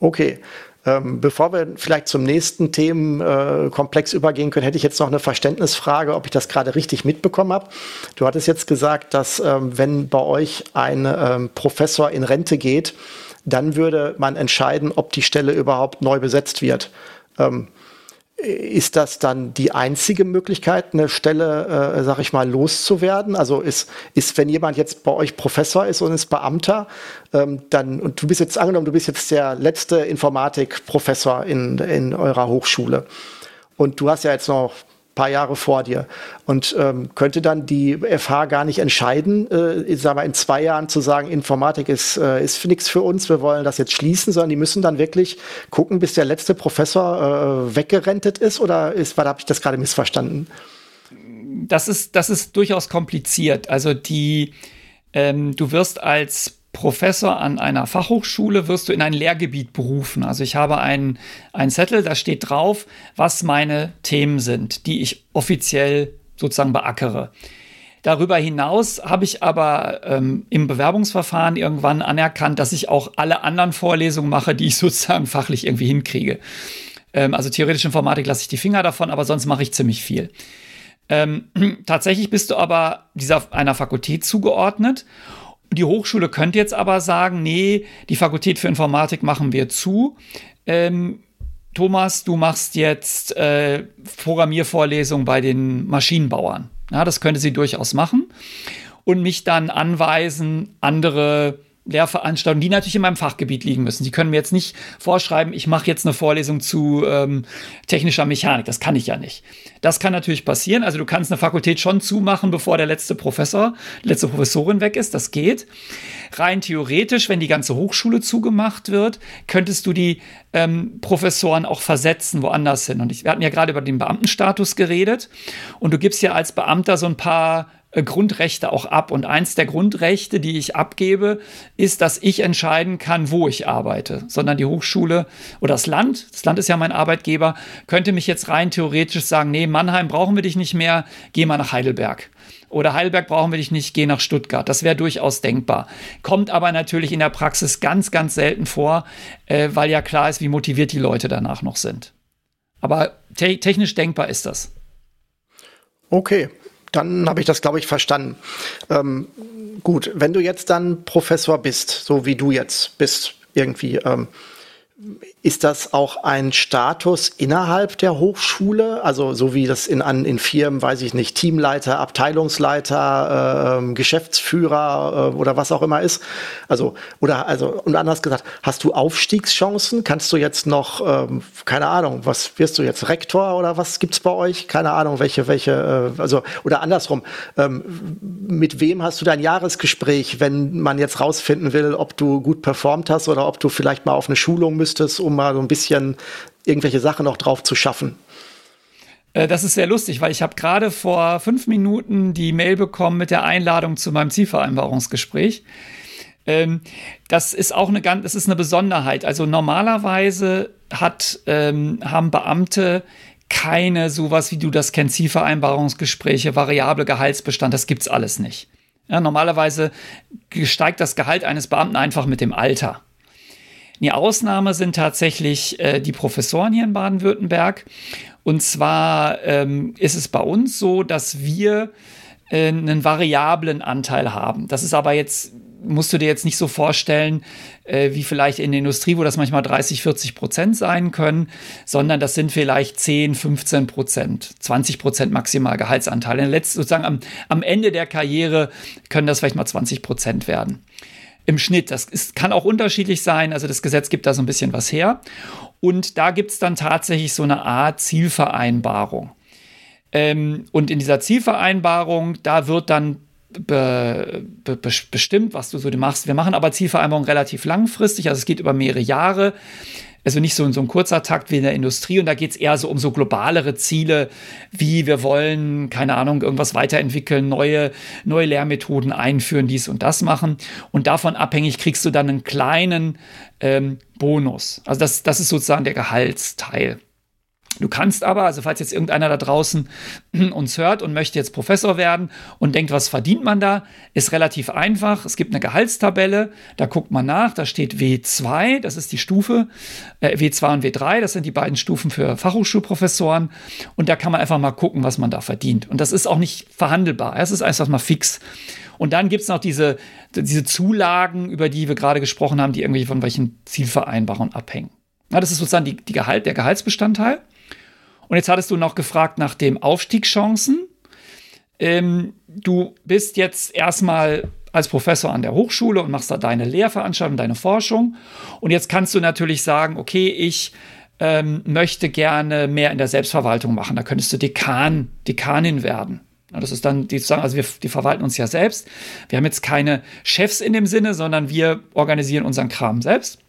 S2: Okay. Ähm, bevor wir vielleicht zum nächsten Themenkomplex äh, übergehen können, hätte ich jetzt noch eine Verständnisfrage, ob ich das gerade richtig mitbekommen habe. Du hattest jetzt gesagt, dass ähm, wenn bei euch ein ähm, Professor in Rente geht, dann würde man entscheiden, ob die Stelle überhaupt neu besetzt wird. Ähm, ist das dann die einzige Möglichkeit, eine Stelle, äh, sag ich mal, loszuwerden? Also ist, ist, wenn jemand jetzt bei euch Professor ist und ist Beamter, ähm, dann, und du bist jetzt angenommen, du bist jetzt der letzte Informatikprofessor in, in eurer Hochschule. Und du hast ja jetzt noch paar Jahre vor dir. Und ähm, könnte dann die FH gar nicht entscheiden, äh, sagen wir in zwei Jahren zu sagen, Informatik ist, äh, ist nichts für uns, wir wollen das jetzt schließen, sondern die müssen dann wirklich gucken, bis der letzte Professor äh, weggerentet ist oder ist, habe ich das gerade missverstanden?
S3: Das ist, das ist durchaus kompliziert. Also die, ähm, du wirst als Professor an einer Fachhochschule wirst du in ein Lehrgebiet berufen. Also ich habe einen, einen Zettel, da steht drauf, was meine Themen sind, die ich offiziell sozusagen beackere. Darüber hinaus habe ich aber ähm, im Bewerbungsverfahren irgendwann anerkannt, dass ich auch alle anderen Vorlesungen mache, die ich (laughs) sozusagen fachlich irgendwie hinkriege. Ähm, also theoretische Informatik lasse ich die Finger davon, aber sonst mache ich ziemlich viel. Ähm, (clears throat) tatsächlich bist du aber dieser einer Fakultät zugeordnet. Die Hochschule könnte jetzt aber sagen, nee, die Fakultät für Informatik machen wir zu. Ähm, Thomas, du machst jetzt äh, Programmiervorlesungen bei den Maschinenbauern. Ja, das könnte sie durchaus machen. Und mich dann anweisen, andere Lehrveranstaltungen, die natürlich in meinem Fachgebiet liegen müssen. Sie können mir jetzt nicht vorschreiben, ich mache jetzt eine Vorlesung zu ähm, technischer Mechanik. Das kann ich ja nicht. Das kann natürlich passieren. Also du kannst eine Fakultät schon zumachen, bevor der letzte Professor, letzte Professorin weg ist. Das geht. Rein theoretisch, wenn die ganze Hochschule zugemacht wird, könntest du die ähm, Professoren auch versetzen woanders hin. Und ich, wir hatten ja gerade über den Beamtenstatus geredet. Und du gibst ja als Beamter so ein paar Grundrechte auch ab. Und eins der Grundrechte, die ich abgebe, ist, dass ich entscheiden kann, wo ich arbeite. Sondern die Hochschule oder das Land, das Land ist ja mein Arbeitgeber, könnte mich jetzt rein theoretisch sagen, nee, Mannheim brauchen wir dich nicht mehr, geh mal nach Heidelberg. Oder Heidelberg brauchen wir dich nicht, geh nach Stuttgart. Das wäre durchaus denkbar. Kommt aber natürlich in der Praxis ganz, ganz selten vor, äh, weil ja klar ist, wie motiviert die Leute danach noch sind. Aber te technisch denkbar ist das.
S2: Okay, dann habe ich das, glaube ich, verstanden. Ähm, gut, wenn du jetzt dann Professor bist, so wie du jetzt bist, irgendwie, ähm, ist das auch ein Status innerhalb der Hochschule? Also so wie das in, an, in Firmen, weiß ich nicht, Teamleiter, Abteilungsleiter, äh, Geschäftsführer äh, oder was auch immer ist. Also, oder also, und anders gesagt, hast du Aufstiegschancen? Kannst du jetzt noch, ähm, keine Ahnung, was wirst du jetzt, Rektor oder was gibt's bei euch? Keine Ahnung, welche, welche, äh, also, oder andersrum, ähm, mit wem hast du dein Jahresgespräch, wenn man jetzt rausfinden will, ob du gut performt hast oder ob du vielleicht mal auf eine Schulung müsstest? Müsstest, um mal so ein bisschen irgendwelche Sachen noch drauf zu schaffen?
S3: Äh, das ist sehr lustig, weil ich habe gerade vor fünf Minuten die Mail bekommen mit der Einladung zu meinem Zielvereinbarungsgespräch. Ähm, das ist auch eine ganz, das ist eine Besonderheit. Also normalerweise hat, ähm, haben Beamte keine sowas wie du das kennst, Zielvereinbarungsgespräche, variable Gehaltsbestand, das gibt es alles nicht. Ja, normalerweise steigt das Gehalt eines Beamten einfach mit dem Alter. Die Ausnahme sind tatsächlich äh, die Professoren hier in Baden-Württemberg. Und zwar ähm, ist es bei uns so, dass wir äh, einen variablen Anteil haben. Das ist aber jetzt musst du dir jetzt nicht so vorstellen, äh, wie vielleicht in der Industrie, wo das manchmal 30, 40 Prozent sein können, sondern das sind vielleicht 10, 15 Prozent, 20 Prozent maximal Gehaltsanteil. Letzt, sozusagen am, am Ende der Karriere können das vielleicht mal 20 Prozent werden im Schnitt. Das ist, kann auch unterschiedlich sein. Also das Gesetz gibt da so ein bisschen was her. Und da gibt es dann tatsächlich so eine Art Zielvereinbarung. Ähm, und in dieser Zielvereinbarung, da wird dann be, be, bestimmt, was du so machst. Wir machen aber Zielvereinbarungen relativ langfristig, also es geht über mehrere Jahre. Also nicht so, so ein kurzer Takt wie in der Industrie. Und da geht es eher so um so globalere Ziele, wie wir wollen, keine Ahnung, irgendwas weiterentwickeln, neue, neue Lehrmethoden einführen, dies und das machen. Und davon abhängig kriegst du dann einen kleinen ähm, Bonus. Also das, das ist sozusagen der Gehaltsteil. Du kannst aber, also falls jetzt irgendeiner da draußen (clears throat) uns hört und möchte jetzt Professor werden und denkt, was verdient man da, ist relativ einfach. Es gibt eine Gehaltstabelle, da guckt man nach, da steht W2, das ist die Stufe, äh, W2 und W3, das sind die beiden Stufen für Fachhochschulprofessoren und da kann man einfach mal gucken, was man da verdient. Und das ist auch nicht verhandelbar, es ist einfach mal fix. Und dann gibt es noch diese, diese Zulagen, über die wir gerade gesprochen haben, die irgendwie von welchen Zielvereinbarungen abhängen. Ja, das ist sozusagen die, die Gehalt, der Gehaltsbestandteil. Und jetzt hattest du noch gefragt nach den Aufstiegschancen. Ähm, du bist jetzt erstmal als Professor an der Hochschule und machst da deine Lehrveranstaltung, deine Forschung. Und jetzt kannst du natürlich sagen, okay, ich ähm, möchte gerne mehr in der Selbstverwaltung machen. Da könntest du Dekan, Dekanin werden. Das ist dann, die sagen, also wir die verwalten uns ja selbst. Wir haben jetzt keine Chefs in dem Sinne, sondern wir organisieren unseren Kram selbst.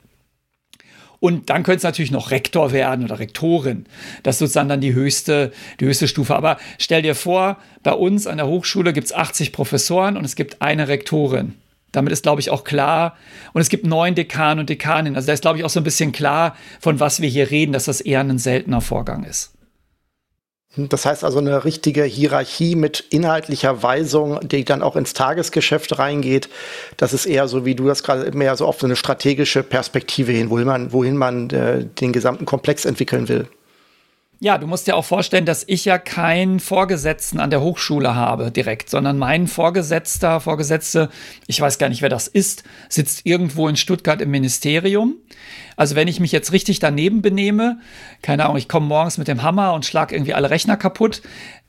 S3: Und dann könnte es natürlich noch Rektor werden oder Rektorin. Das ist sozusagen dann die höchste, die höchste Stufe. Aber stell dir vor, bei uns an der Hochschule gibt es 80 Professoren und es gibt eine Rektorin. Damit ist, glaube ich, auch klar. Und es gibt neun Dekanen und Dekaninnen. Also da ist, glaube ich, auch so ein bisschen klar, von was wir hier reden, dass das eher ein seltener Vorgang ist.
S2: Das heißt also eine richtige Hierarchie mit inhaltlicher Weisung, die dann auch ins Tagesgeschäft reingeht. Das ist eher so, wie du das gerade mehr so auf eine strategische Perspektive hin, wohin man, wohin man äh, den gesamten Komplex entwickeln will.
S3: Ja, du musst dir auch vorstellen, dass ich ja keinen Vorgesetzten an der Hochschule habe direkt, sondern mein Vorgesetzter, Vorgesetzte, ich weiß gar nicht, wer das ist, sitzt irgendwo in Stuttgart im Ministerium. Also wenn ich mich jetzt richtig daneben benehme, keine Ahnung, ich komme morgens mit dem Hammer und schlag irgendwie alle Rechner kaputt,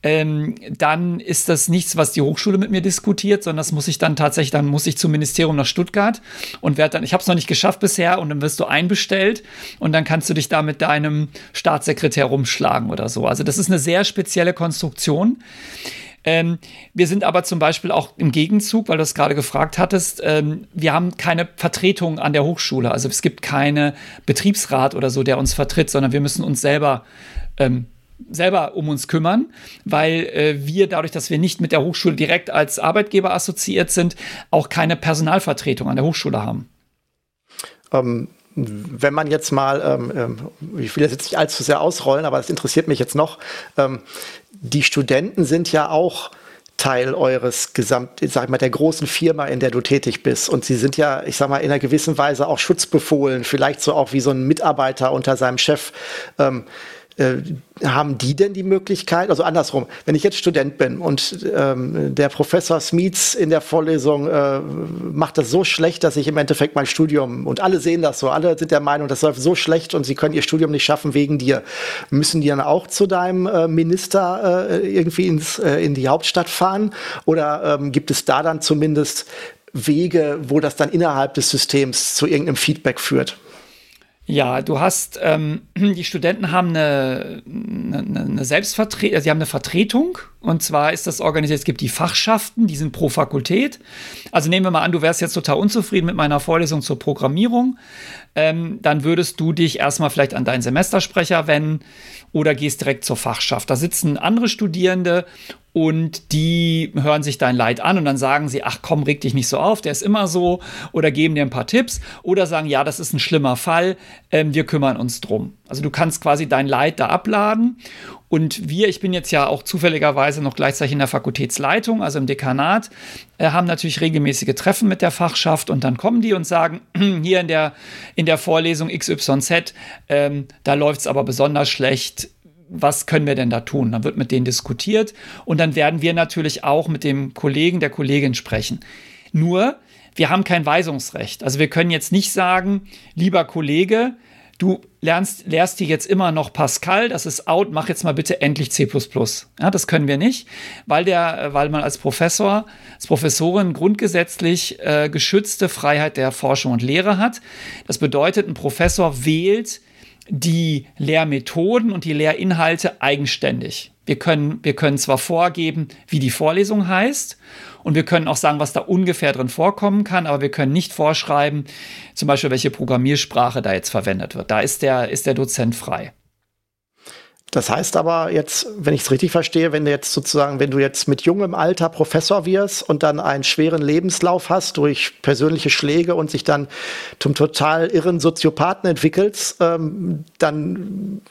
S3: ähm, dann ist das nichts, was die Hochschule mit mir diskutiert, sondern das muss ich dann tatsächlich, dann muss ich zum Ministerium nach Stuttgart und werde dann, ich habe es noch nicht geschafft bisher und dann wirst du einbestellt und dann kannst du dich da mit deinem Staatssekretär rumschlagen oder so. Also das ist eine sehr spezielle Konstruktion. Ähm, wir sind aber zum Beispiel auch im Gegenzug, weil du es gerade gefragt hattest, ähm, wir haben keine Vertretung an der Hochschule. Also es gibt keine Betriebsrat oder so, der uns vertritt, sondern wir müssen uns selber ähm, selber um uns kümmern, weil äh, wir dadurch, dass wir nicht mit der Hochschule direkt als Arbeitgeber assoziiert sind, auch keine Personalvertretung an der Hochschule haben.
S2: Ähm, wenn man jetzt mal, ähm, ähm ich will das jetzt nicht allzu sehr ausrollen, aber das interessiert mich jetzt noch, ähm, die Studenten sind ja auch Teil eures Gesamt, sag ich mal, der großen Firma, in der du tätig bist. Und sie sind ja, ich sag mal, in einer gewissen Weise auch schutzbefohlen, vielleicht so auch wie so ein Mitarbeiter unter seinem Chef. Ähm, äh, haben die denn die Möglichkeit, also andersrum, wenn ich jetzt Student bin und ähm, der Professor Smeets in der Vorlesung äh, macht das so schlecht, dass ich im Endeffekt mein Studium, und alle sehen das so, alle sind der Meinung, das läuft so schlecht und sie können ihr Studium nicht schaffen wegen dir, müssen die dann auch zu deinem äh, Minister äh, irgendwie ins, äh, in die Hauptstadt fahren? Oder ähm, gibt es da dann zumindest Wege, wo das dann innerhalb des Systems zu irgendeinem Feedback führt?
S3: Ja, du hast, ähm, (clears throat) die Studenten haben eine, eine, eine Selbstvertretung, sie haben eine Vertretung und zwar ist das organisiert, es gibt die Fachschaften, die sind pro Fakultät. Also nehmen wir mal an, du wärst jetzt total unzufrieden mit meiner Vorlesung zur Programmierung, ähm, dann würdest du dich erstmal vielleicht an deinen Semestersprecher wenden oder gehst direkt zur Fachschaft. Da sitzen andere Studierende und die hören sich dein Leid an und dann sagen sie, ach komm, reg dich nicht so auf, der ist immer so oder geben dir ein paar Tipps oder sagen, ja, das ist ein schlimmer Fall, ähm, wir kümmern uns drum. Also du kannst quasi dein Leid da abladen und wir, ich bin jetzt ja auch zufälligerweise noch gleichzeitig in der Fakultätsleitung, also im Dekanat, äh, haben natürlich regelmäßige Treffen mit der Fachschaft und dann kommen die und sagen, (clears throat) hier in der, in der Vorlesung XYZ, ähm, da läuft es aber besonders schlecht, was können wir denn da tun? Dann wird mit denen diskutiert und dann werden wir natürlich auch mit dem Kollegen, der Kollegin sprechen. Nur, wir haben kein Weisungsrecht. Also wir können jetzt nicht sagen, lieber Kollege, du lernst, lehrst dir jetzt immer noch Pascal, das ist out, mach jetzt mal bitte endlich C++. Ja, das können wir nicht, weil, der, weil man als Professor, als Professorin grundgesetzlich äh, geschützte Freiheit der Forschung und Lehre hat. Das bedeutet, ein Professor wählt die Lehrmethoden und die Lehrinhalte eigenständig. Wir können, wir können zwar vorgeben, wie die Vorlesung heißt, und wir können auch sagen, was da ungefähr drin vorkommen kann, aber wir können nicht vorschreiben, zum Beispiel, welche Programmiersprache da jetzt verwendet wird. Da ist der, ist der Dozent frei.
S2: Das heißt aber jetzt, wenn ich es richtig verstehe, wenn du jetzt sozusagen, wenn du jetzt mit jungem Alter Professor wirst und dann einen schweren Lebenslauf hast durch persönliche Schläge und sich dann zum total irren Soziopathen entwickelst, ähm, dann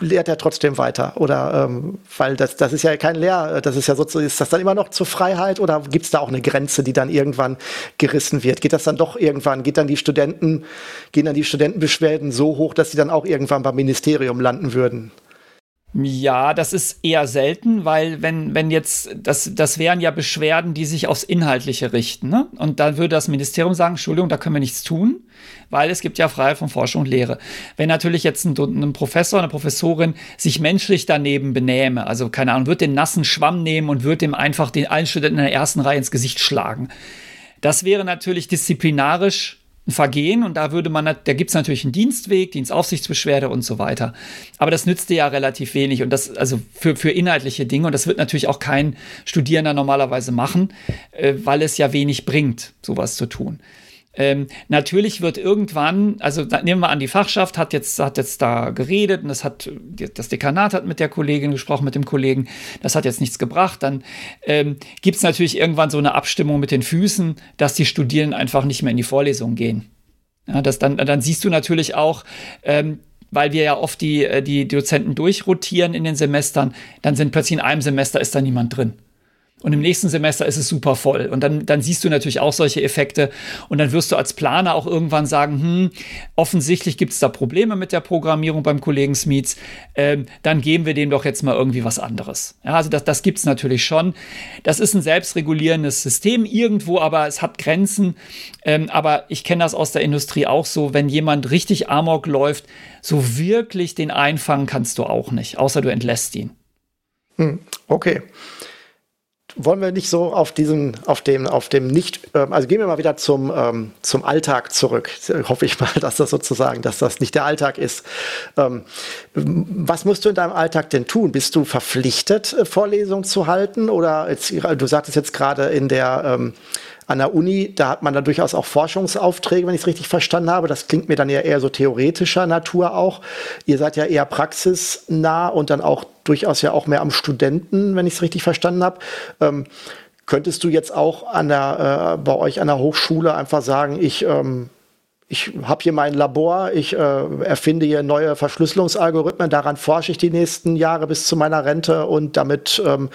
S2: lehrt er trotzdem weiter? Oder ähm, weil das, das ist ja kein Lehr, das ist ja sozusagen, ist das dann immer noch zur Freiheit oder gibt es da auch eine Grenze, die dann irgendwann gerissen wird? Geht das dann doch irgendwann, geht dann die Studenten, gehen dann die Studentenbeschwerden so hoch, dass sie dann auch irgendwann beim Ministerium landen würden?
S3: Ja, das ist eher selten, weil wenn, wenn jetzt, das, das wären ja Beschwerden, die sich aufs Inhaltliche richten. Ne? Und dann würde das Ministerium sagen, Entschuldigung, da können wir nichts tun, weil es gibt ja Freiheit von Forschung und Lehre. Wenn natürlich jetzt ein, ein Professor, eine Professorin sich menschlich daneben benehme, also keine Ahnung, wird den nassen Schwamm nehmen und wird dem einfach den allen Studenten in der ersten Reihe ins Gesicht schlagen. Das wäre natürlich disziplinarisch ein Vergehen und da würde man, da gibt es natürlich einen Dienstweg, Dienstaufsichtsbeschwerde und so weiter. Aber das nützte ja relativ wenig und das, also für, für inhaltliche Dinge und das wird natürlich auch kein Studierender normalerweise machen, äh, weil es ja wenig bringt, sowas zu tun. Ähm, natürlich wird irgendwann, also nehmen wir an, die Fachschaft hat jetzt, hat jetzt da geredet und das hat, das Dekanat hat mit der Kollegin gesprochen, mit dem Kollegen, das hat jetzt nichts gebracht. Dann ähm, gibt es natürlich irgendwann so eine Abstimmung mit den Füßen, dass die Studierenden einfach nicht mehr in die Vorlesung gehen. Ja, das dann, dann siehst du natürlich auch, ähm, weil wir ja oft die, äh, die Dozenten durchrotieren in den Semestern, dann sind plötzlich in einem Semester ist da niemand drin. Und im nächsten Semester ist es super voll. Und dann, dann siehst du natürlich auch solche Effekte. Und dann wirst du als Planer auch irgendwann sagen, hm, offensichtlich gibt es da Probleme mit der Programmierung beim Kollegen Smeets. Ähm, dann geben wir dem doch jetzt mal irgendwie was anderes. Ja, also das, das gibt es natürlich schon. Das ist ein selbstregulierendes System irgendwo, aber es hat Grenzen. Ähm, aber ich kenne das aus der Industrie auch so, wenn jemand richtig Amok läuft, so wirklich den einfangen kannst du auch nicht, außer du entlässt ihn.
S2: Hm, okay wollen wir nicht so auf diesen, auf dem, auf dem nicht, ähm, also gehen wir mal wieder zum, ähm, zum Alltag zurück. Hoffe ich (laughs) mal, dass das sozusagen, dass das nicht der Alltag ist. Ähm, was musst du in deinem Alltag denn tun? Bist du verpflichtet, äh, Vorlesungen zu halten? Oder jetzt, du sagtest jetzt gerade in der, ähm, an der Uni, da hat man dann durchaus auch Forschungsaufträge, wenn ich es richtig verstanden habe. Das klingt mir dann ja eher so theoretischer Natur auch. Ihr seid ja eher praxisnah und dann auch durchaus ja auch mehr am Studenten, wenn ich es richtig verstanden habe. Ähm, könntest du jetzt auch an der, äh, bei euch an der Hochschule einfach sagen, ich, ähm, ich habe hier mein Labor, ich äh, erfinde hier neue Verschlüsselungsalgorithmen, daran forsche ich die nächsten Jahre bis zu meiner Rente und damit ähm,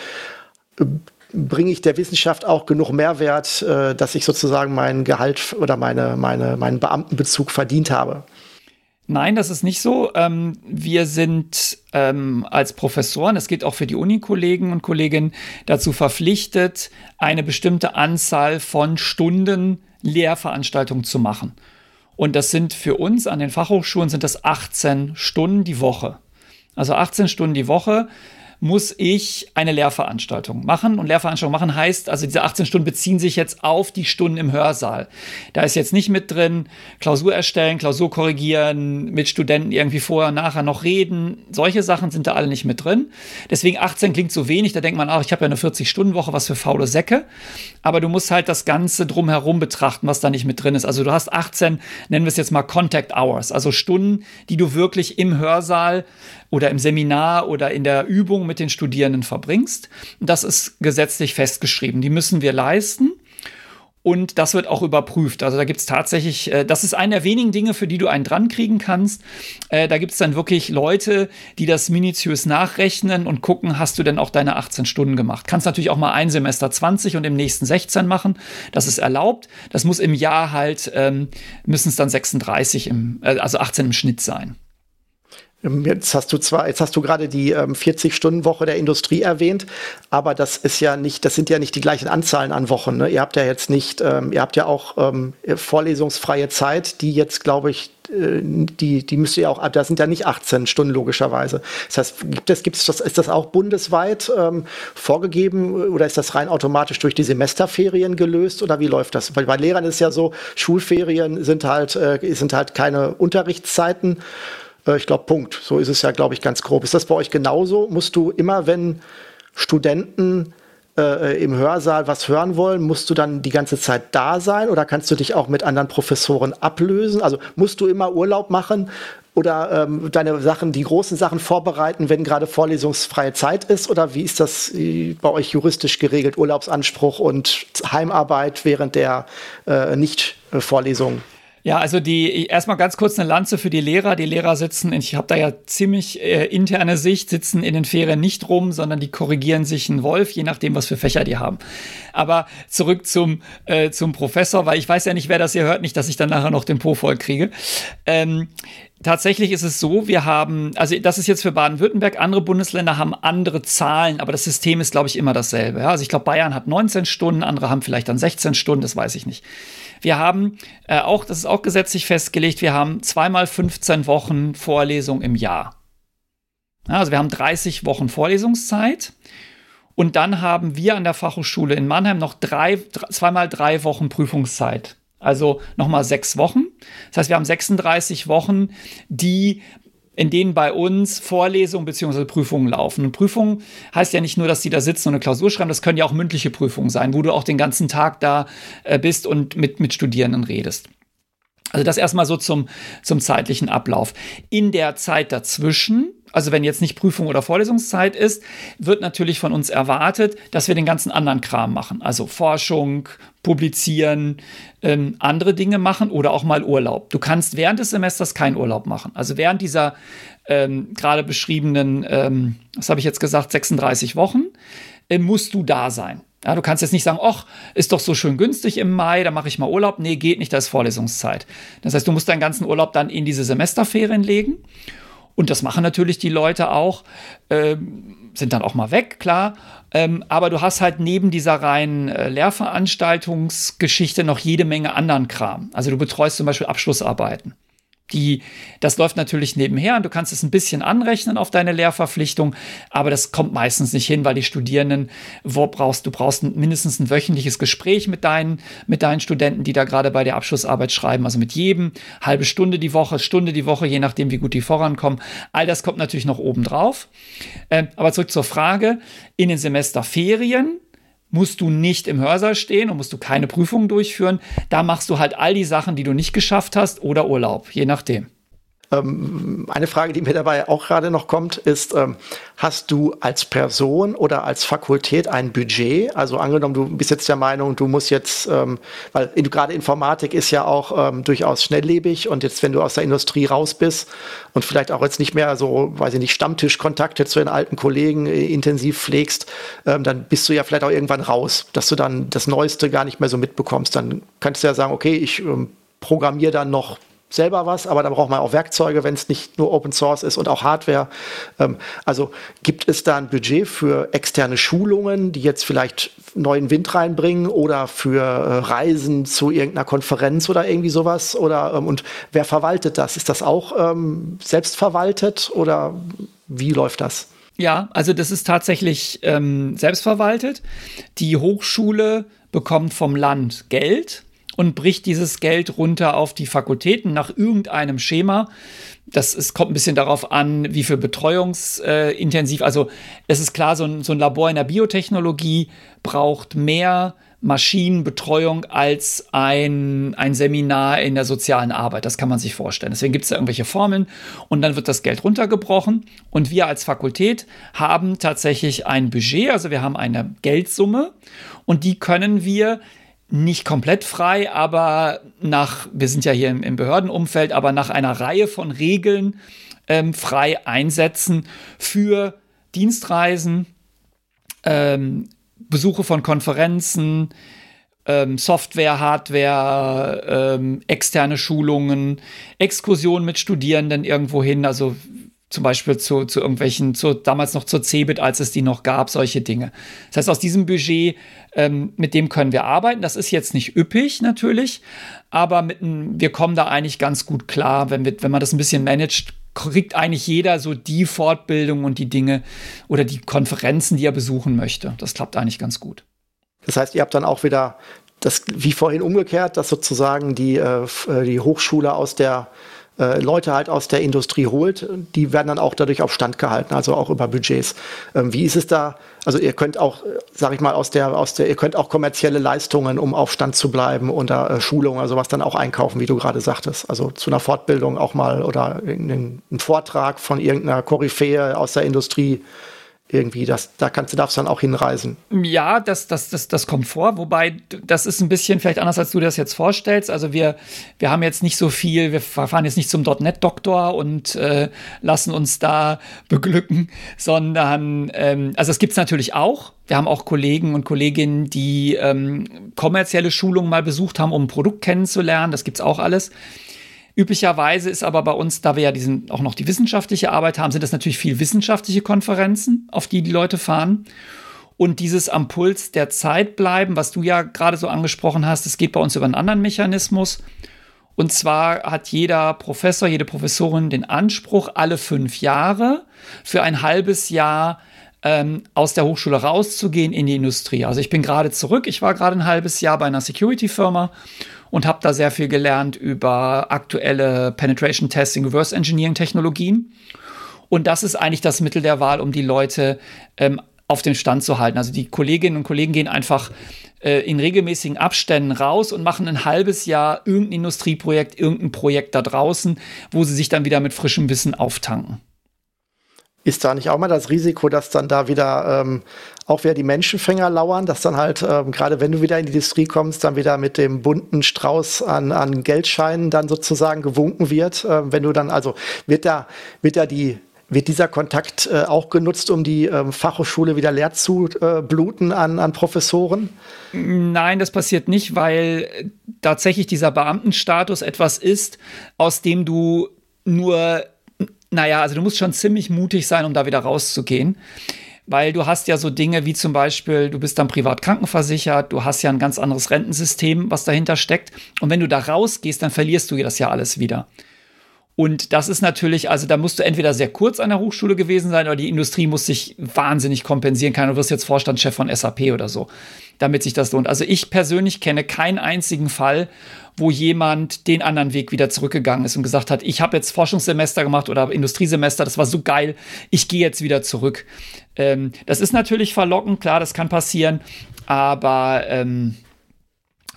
S2: bringe ich der Wissenschaft auch genug Mehrwert, äh, dass ich sozusagen mein Gehalt oder meine, meine, meinen Beamtenbezug verdient habe.
S3: Nein, das ist nicht so. Ähm, wir sind ähm, als Professoren, das gilt auch für die Unikollegen und Kolleginnen, dazu verpflichtet, eine bestimmte Anzahl von Stunden Lehrveranstaltungen zu machen. Und das sind für uns an den Fachhochschulen sind das 18 Stunden die Woche. Also 18 Stunden die Woche muss ich eine Lehrveranstaltung machen. Und Lehrveranstaltung machen heißt, also diese 18 Stunden beziehen sich jetzt auf die Stunden im Hörsaal. Da ist jetzt nicht mit drin, Klausur erstellen, Klausur korrigieren, mit Studenten irgendwie vorher nachher noch reden. Solche Sachen sind da alle nicht mit drin. Deswegen 18 klingt so wenig. Da denkt man, ach, ich habe ja eine 40-Stunden-Woche, was für faule Säcke. Aber du musst halt das Ganze drumherum betrachten, was da nicht mit drin ist. Also du hast 18, nennen wir es jetzt mal Contact Hours, also Stunden, die du wirklich im Hörsaal oder im Seminar oder in der Übung mit den Studierenden verbringst. Das ist gesetzlich festgeschrieben. Die müssen wir leisten. Und das wird auch überprüft. Also da gibt es tatsächlich, äh, das ist eine der wenigen Dinge, für die du einen dran kriegen kannst. Äh, da gibt es dann wirklich Leute, die das minutiös nachrechnen und gucken, hast du denn auch deine 18 Stunden gemacht. Kannst natürlich auch mal ein Semester 20 und im nächsten 16 machen. Das ist erlaubt. Das muss im Jahr halt, ähm, müssen es dann 36, im, äh, also 18 im Schnitt sein.
S2: Ähm, jetzt hast du zwar, jetzt hast du gerade die ähm, 40-Stunden-Woche der Industrie erwähnt, aber das ist ja nicht, das sind ja nicht die gleichen Anzahlen an Wochen. Ne? Ihr habt ja jetzt nicht, ähm, ihr habt ja auch ähm, vorlesungsfreie Zeit, die jetzt, glaube ich, äh, die, die müsst ihr auch, da sind ja nicht 18 Stunden logischerweise. Das heißt, gibt es, gibt es das, ist das auch bundesweit ähm, vorgegeben oder ist das rein automatisch durch die Semesterferien gelöst oder wie läuft das? Weil bei Lehrern ist ja so, Schulferien sind halt, äh, sind halt keine Unterrichtszeiten äh, ich glaube, Punkt. So ist es ja, glaube ich, ganz grob. Ist das bei euch genauso? Musst du immer, wenn Studenten äh, im Hörsaal was hören wollen, musst du dann die ganze Zeit da sein oder kannst du dich auch mit anderen Professoren ablösen? Also musst du immer Urlaub machen oder ähm, deine Sachen, die großen Sachen vorbereiten, wenn gerade vorlesungsfreie Zeit ist? Oder wie ist das äh, bei euch juristisch geregelt, Urlaubsanspruch und Heimarbeit während der äh, Nicht-Vorlesung?
S3: Ja, also die erstmal ganz kurz eine Lanze für die Lehrer. Die Lehrer sitzen, ich habe da ja ziemlich äh, interne Sicht, sitzen in den Ferien nicht rum, sondern die korrigieren sich einen Wolf, je nachdem, was für Fächer die haben. Aber zurück zum, äh, zum Professor, weil ich weiß ja nicht, wer das hier hört, nicht, dass ich dann nachher noch den Po voll kriege. Ähm, Tatsächlich ist es so, wir haben, also das ist jetzt für Baden-Württemberg, andere Bundesländer haben andere Zahlen, aber das System ist, glaube ich, immer dasselbe. Ja? Also ich glaube, Bayern hat 19 Stunden, andere haben vielleicht dann 16 Stunden, das weiß ich nicht. Wir haben äh, auch, das ist auch gesetzlich festgelegt, wir haben zweimal 15 Wochen Vorlesung im Jahr. Ja, also wir haben 30 Wochen Vorlesungszeit. Und dann haben wir an der Fachhochschule in Mannheim noch drei, zweimal drei Wochen Prüfungszeit. Also nochmal sechs Wochen. Das heißt, wir haben 36 Wochen, die in denen bei uns Vorlesungen bzw. Prüfungen laufen. Und Prüfungen heißt ja nicht nur, dass die da sitzen und eine Klausur schreiben, das können ja auch mündliche Prüfungen sein, wo du auch den ganzen Tag da äh, bist und mit, mit Studierenden redest. Also das erstmal so zum, zum zeitlichen Ablauf. In der Zeit dazwischen, also wenn jetzt nicht Prüfung oder Vorlesungszeit ist, wird natürlich von uns erwartet, dass wir den ganzen anderen Kram machen. Also Forschung, publizieren, ähm, andere Dinge machen oder auch mal Urlaub. Du kannst während des Semesters keinen Urlaub machen. Also während dieser ähm, gerade beschriebenen, ähm, was habe ich jetzt gesagt, 36 Wochen, äh, musst du da sein. Ja, du kannst jetzt nicht sagen, ach, ist doch so schön günstig im Mai, da mache ich mal Urlaub. Nee, geht nicht, da ist Vorlesungszeit. Das heißt, du musst deinen ganzen Urlaub dann in diese Semesterferien legen. Und das machen natürlich die Leute auch, ähm, sind dann auch mal weg, klar. Ähm, aber du hast halt neben dieser reinen äh, Lehrveranstaltungsgeschichte noch jede Menge anderen Kram. Also du betreust zum Beispiel Abschlussarbeiten. Die, das läuft natürlich nebenher und du kannst es ein bisschen anrechnen auf deine Lehrverpflichtung, aber das kommt meistens nicht hin, weil die Studierenden, wo brauchst, du brauchst mindestens ein wöchentliches Gespräch mit deinen, mit deinen Studenten, die da gerade bei der Abschlussarbeit schreiben, also mit jedem, halbe Stunde die Woche, Stunde die Woche, je nachdem, wie gut die vorankommen. All das kommt natürlich noch oben drauf. Ähm, aber zurück zur Frage, in den Semesterferien musst du nicht im Hörsaal stehen und musst du keine Prüfungen durchführen. Da machst du halt all die Sachen, die du nicht geschafft hast oder Urlaub, je nachdem.
S2: Ähm, eine Frage, die mir dabei auch gerade noch kommt, ist, ähm, hast du als Person oder als Fakultät ein Budget? Also angenommen, du bist jetzt der Meinung, du musst jetzt, ähm, weil gerade Informatik ist ja auch ähm, durchaus schnelllebig und jetzt, wenn du aus der Industrie raus bist und vielleicht auch jetzt nicht mehr so, weiß ich nicht, Stammtischkontakte zu den alten Kollegen äh, intensiv pflegst, ähm, dann bist du ja vielleicht auch irgendwann raus, dass du dann das Neueste gar nicht mehr so mitbekommst. Dann kannst du ja sagen, okay, ich ähm, programmiere dann noch selber was, aber da braucht man auch Werkzeuge, wenn es nicht nur Open Source ist und auch Hardware. Ähm, also gibt es da ein Budget für externe Schulungen, die jetzt vielleicht neuen Wind reinbringen oder für äh, Reisen zu irgendeiner Konferenz oder irgendwie sowas? Oder ähm, und wer verwaltet das? Ist das auch ähm, selbst oder wie läuft das?
S3: Ja, also das ist tatsächlich ähm, selbstverwaltet. Die Hochschule bekommt vom Land Geld und bricht dieses Geld runter auf die Fakultäten nach irgendeinem Schema. Das ist, kommt ein bisschen darauf an, wie viel betreuungsintensiv. Äh, also es ist klar, so ein, so ein Labor in der Biotechnologie braucht mehr Maschinenbetreuung als ein, ein Seminar in der sozialen Arbeit. Das kann man sich vorstellen. Deswegen gibt es da irgendwelche Formeln und dann wird das Geld runtergebrochen. Und wir als Fakultät haben tatsächlich ein Budget, also wir haben eine Geldsumme und die können wir nicht komplett frei, aber nach, wir sind ja hier im, im Behördenumfeld, aber nach einer Reihe von Regeln ähm, frei einsetzen für Dienstreisen, ähm, Besuche von Konferenzen, ähm, Software, Hardware, ähm, externe Schulungen, Exkursionen mit Studierenden irgendwo hin. Also zum Beispiel zu, zu irgendwelchen, zu, damals noch zur CeBIT, als es die noch gab, solche Dinge. Das heißt, aus diesem Budget, ähm, mit dem können wir arbeiten. Das ist jetzt nicht üppig natürlich, aber mit wir kommen da eigentlich ganz gut klar, wenn, wir, wenn man das ein bisschen managt, kriegt eigentlich jeder so die Fortbildung und die Dinge oder die Konferenzen, die er besuchen möchte. Das klappt eigentlich ganz gut.
S2: Das heißt, ihr habt dann auch wieder das, wie vorhin umgekehrt, dass sozusagen die, äh, äh die Hochschule aus der äh, Leute halt aus der Industrie holt, die werden dann auch dadurch auf Stand gehalten, also auch über Budgets. Ähm, wie ist es da? Also ihr könnt auch, sag ich mal, aus der, aus der, ihr könnt auch kommerzielle Leistungen, um auf Stand zu bleiben oder äh, Schulungen, also was dann auch einkaufen, wie du gerade sagtest. Also zu einer Fortbildung auch mal oder einen Vortrag von irgendeiner Koryphäe aus der Industrie irgendwie, das, da kannst du darfst dann auch hinreisen.
S3: Ja, das, das, das, das kommt vor, wobei das ist ein bisschen vielleicht anders, als du das jetzt vorstellst. Also wir, wir haben jetzt nicht so viel, wir fahren jetzt nicht zum .NET-Doktor und äh, lassen uns da (laughs) beglücken, sondern ähm, also es gibt es natürlich auch. Wir haben auch Kollegen und Kolleginnen, die ähm, kommerzielle Schulungen mal besucht haben, um ein Produkt kennenzulernen. Das gibt es auch alles. Üblicherweise ist aber bei uns, da wir ja diesen, auch noch die wissenschaftliche Arbeit haben, sind das natürlich viel wissenschaftliche Konferenzen, auf die die Leute fahren. Und dieses am Puls der Zeit bleiben, was du ja gerade so angesprochen hast, das geht bei uns über einen anderen Mechanismus. Und zwar hat jeder Professor, jede Professorin den Anspruch, alle fünf Jahre für ein halbes Jahr ähm, aus der Hochschule rauszugehen in die Industrie. Also ich bin gerade zurück, ich war gerade ein halbes Jahr bei einer Security-Firma und habe da sehr viel gelernt über aktuelle Penetration Testing, Reverse Engineering Technologien. Und das ist eigentlich das Mittel der Wahl, um die Leute ähm, auf den Stand zu halten. Also die Kolleginnen und Kollegen gehen einfach äh, in regelmäßigen Abständen raus und machen ein halbes Jahr irgendein Industrieprojekt, irgendein Projekt da draußen, wo sie sich dann wieder mit frischem Wissen auftanken.
S2: Ist da nicht auch mal das Risiko, dass dann da wieder ähm, auch wieder die Menschenfänger lauern, dass dann halt, ähm, gerade wenn du wieder in die Industrie kommst, dann wieder mit dem bunten Strauß an, an Geldscheinen dann sozusagen gewunken wird? Äh, wenn du dann, also wird da, wird da die wird dieser Kontakt äh, auch genutzt, um die ähm, Fachhochschule wieder leer zu äh, bluten an, an Professoren?
S3: Nein, das passiert nicht, weil tatsächlich dieser Beamtenstatus etwas ist, aus dem du nur, naja, also du musst schon ziemlich mutig sein, um da wieder rauszugehen. Weil du hast ja so Dinge wie zum Beispiel, du bist dann privat krankenversichert, du hast ja ein ganz anderes Rentensystem, was dahinter steckt. Und wenn du da rausgehst, dann verlierst du das ja alles wieder. Und das ist natürlich, also da musst du entweder sehr kurz an der Hochschule gewesen sein oder die Industrie muss sich wahnsinnig kompensieren. Kann du wirst jetzt Vorstandschef von SAP oder so, damit sich das lohnt. Also ich persönlich kenne keinen einzigen Fall, wo jemand den anderen Weg wieder zurückgegangen ist und gesagt hat, ich habe jetzt Forschungssemester gemacht oder Industriesemester, das war so geil, ich gehe jetzt wieder zurück. Ähm, das ist natürlich verlockend, klar, das kann passieren, aber ähm,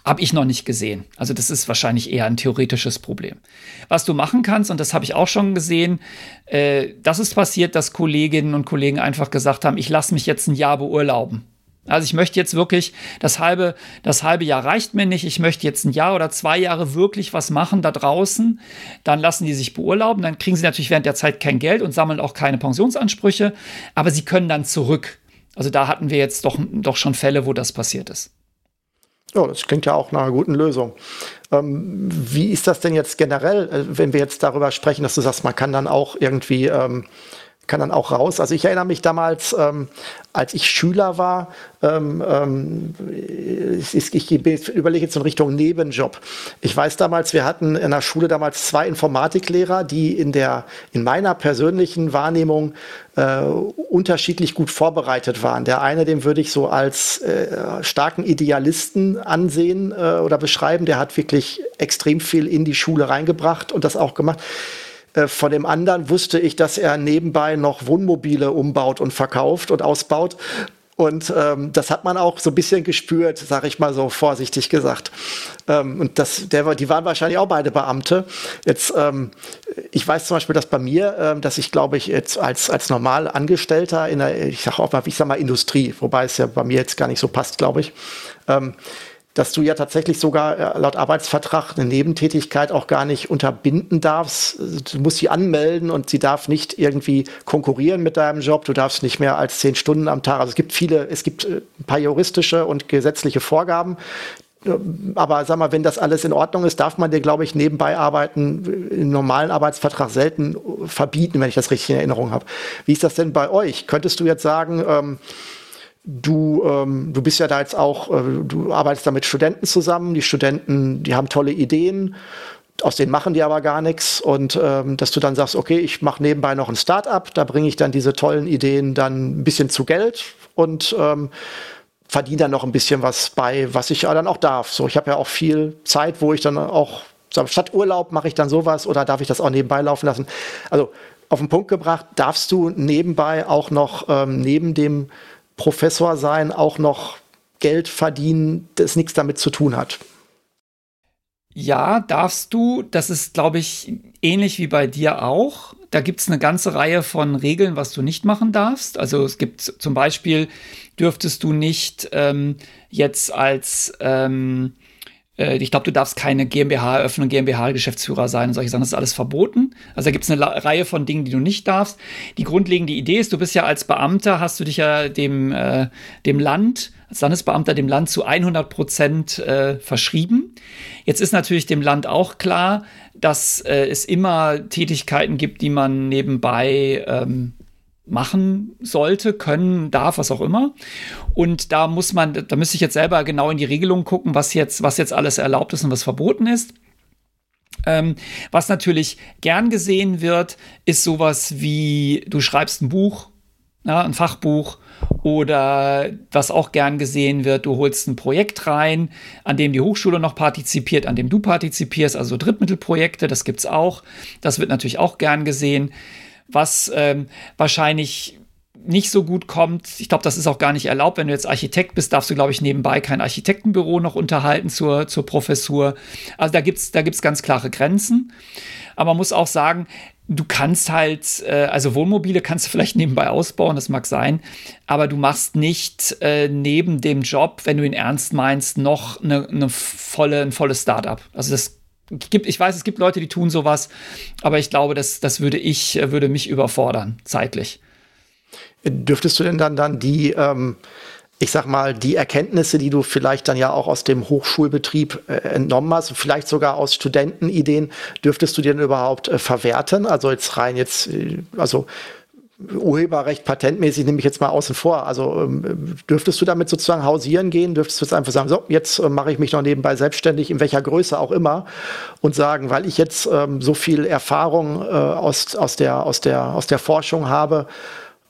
S3: habe ich noch nicht gesehen. Also das ist wahrscheinlich eher ein theoretisches Problem. Was du machen kannst, und das habe ich auch schon gesehen, äh, das ist passiert, dass Kolleginnen und Kollegen einfach gesagt haben, ich lasse mich jetzt ein Jahr beurlauben. Also ich möchte jetzt wirklich, das halbe, das halbe Jahr reicht mir nicht, ich möchte jetzt ein Jahr oder zwei Jahre wirklich was machen da draußen. Dann lassen die sich beurlauben, dann kriegen sie natürlich während der Zeit kein Geld und sammeln auch keine Pensionsansprüche, aber sie können dann zurück. Also da hatten wir jetzt doch, doch schon Fälle, wo das passiert ist.
S2: Ja, das klingt ja auch nach einer guten Lösung. Ähm, wie ist das denn jetzt generell, äh, wenn wir jetzt darüber sprechen, dass du sagst, man kann dann auch irgendwie ähm, kann dann auch raus. Also ich erinnere mich damals, ähm, als ich Schüler war, ähm, ähm, ich, ich, überlege jetzt in Richtung Nebenjob. Ich weiß damals, wir hatten in der Schule damals zwei Informatiklehrer, die in der in meiner persönlichen Wahrnehmung äh, unterschiedlich gut vorbereitet waren. Der eine, den würde ich so als äh, starken Idealisten ansehen äh, oder beschreiben. Der hat wirklich extrem viel in die Schule reingebracht und das auch gemacht. Äh, von dem anderen wusste ich, dass er nebenbei noch Wohnmobile umbaut und verkauft und ausbaut. Und ähm, das hat man auch so ein bisschen gespürt, sage ich mal so vorsichtig gesagt. Ähm, und das, der, die waren wahrscheinlich auch beide Beamte. Jetzt, ähm, ich weiß zum Beispiel, dass bei mir, ähm, dass ich glaube ich jetzt als als normal Angestellter in der, ich sage auch mal, ich sag mal Industrie, wobei es ja bei mir jetzt gar nicht so passt, glaube ich. Ähm, dass du ja tatsächlich sogar äh, laut Arbeitsvertrag eine Nebentätigkeit auch gar nicht unterbinden darfst. Du musst sie anmelden und sie darf nicht irgendwie konkurrieren mit deinem Job. Du darfst nicht mehr als zehn Stunden am Tag. Also es gibt viele, es gibt äh, ein paar juristische und gesetzliche Vorgaben. Aber sag mal, wenn das alles in Ordnung ist, darf man dir, glaube ich, nebenbei arbeiten im normalen Arbeitsvertrag selten verbieten, wenn ich das richtig in Erinnerung habe. Wie ist das denn bei euch? Könntest du jetzt sagen, ähm, Du, ähm, du bist ja da jetzt auch, äh, du arbeitest da mit Studenten zusammen. Die Studenten, die haben tolle Ideen, aus denen machen die aber gar nichts. Und ähm, dass du dann sagst, okay, ich mache nebenbei noch ein Start-up, da bringe ich dann diese tollen Ideen dann ein bisschen zu Geld und ähm, verdiene dann noch ein bisschen was bei, was ich dann auch darf. So, ich habe ja auch viel Zeit, wo ich dann auch statt Urlaub mache ich dann sowas oder darf ich das auch nebenbei laufen lassen. Also auf den Punkt gebracht, darfst du nebenbei auch noch ähm, neben dem Professor sein auch noch Geld verdienen, das nichts damit zu tun hat.
S3: Ja, darfst du. Das ist, glaube ich, ähnlich wie bei dir auch. Da gibt es eine ganze Reihe von Regeln, was du nicht machen darfst. Also es gibt zum Beispiel, dürftest du nicht ähm, jetzt als ähm, äh, ich glaube, du darfst keine GmbH eröffnen, GmbH-Geschäftsführer sein und solche Sachen. Das ist alles verboten. Also da gibt es eine Reihe von Dingen, die du nicht darfst. Die grundlegende Idee ist, du bist ja als Beamter, hast du dich ja dem, äh, dem Land, als Landesbeamter dem Land zu 100 Prozent äh, verschrieben. Jetzt ist natürlich dem Land auch klar, dass äh, es immer Tätigkeiten gibt, die man nebenbei ähm, machen sollte, können, darf, was auch immer. Und da muss man, da müsste ich jetzt selber genau in die Regelung gucken, was jetzt, was jetzt alles erlaubt ist und was verboten ist. Ähm, was natürlich gern gesehen wird, ist sowas wie, du schreibst ein Buch, ja, ein Fachbuch oder was auch gern gesehen wird, du holst ein Projekt rein, an dem die Hochschule noch partizipiert, an dem du partizipierst, also Drittmittelprojekte, das gibt's auch. Das wird natürlich auch gern gesehen was ähm, wahrscheinlich nicht so gut kommt. Ich glaube, das ist auch gar nicht erlaubt. Wenn du jetzt Architekt bist, darfst du, glaube ich, nebenbei kein Architektenbüro noch unterhalten zur, zur Professur. Also da gibt's da gibt's ganz klare Grenzen. Aber man muss auch sagen, du kannst halt, äh, also Wohnmobile kannst du vielleicht nebenbei ausbauen, das mag sein, aber du machst nicht äh, neben dem Job, wenn du ihn ernst meinst, noch eine, eine volle, ein volles Startup. Also das gibt, ich weiß, es gibt Leute, die tun sowas, aber ich glaube, das, das würde ich, äh, würde mich überfordern, zeitlich.
S2: Dürftest du denn dann, dann die, ähm, ich sag mal, die Erkenntnisse, die du vielleicht dann ja auch aus dem Hochschulbetrieb äh, entnommen hast, vielleicht sogar aus Studentenideen, dürftest du dir denn überhaupt äh, verwerten? Also jetzt rein jetzt, äh, also Urheberrecht patentmäßig nehme ich jetzt mal außen vor. Also ähm, dürftest du damit sozusagen hausieren gehen? Dürftest du jetzt einfach sagen, so, jetzt äh, mache ich mich noch nebenbei selbstständig, in welcher Größe auch immer, und sagen, weil ich jetzt ähm, so viel Erfahrung äh, aus, aus, der, aus, der, aus der Forschung habe,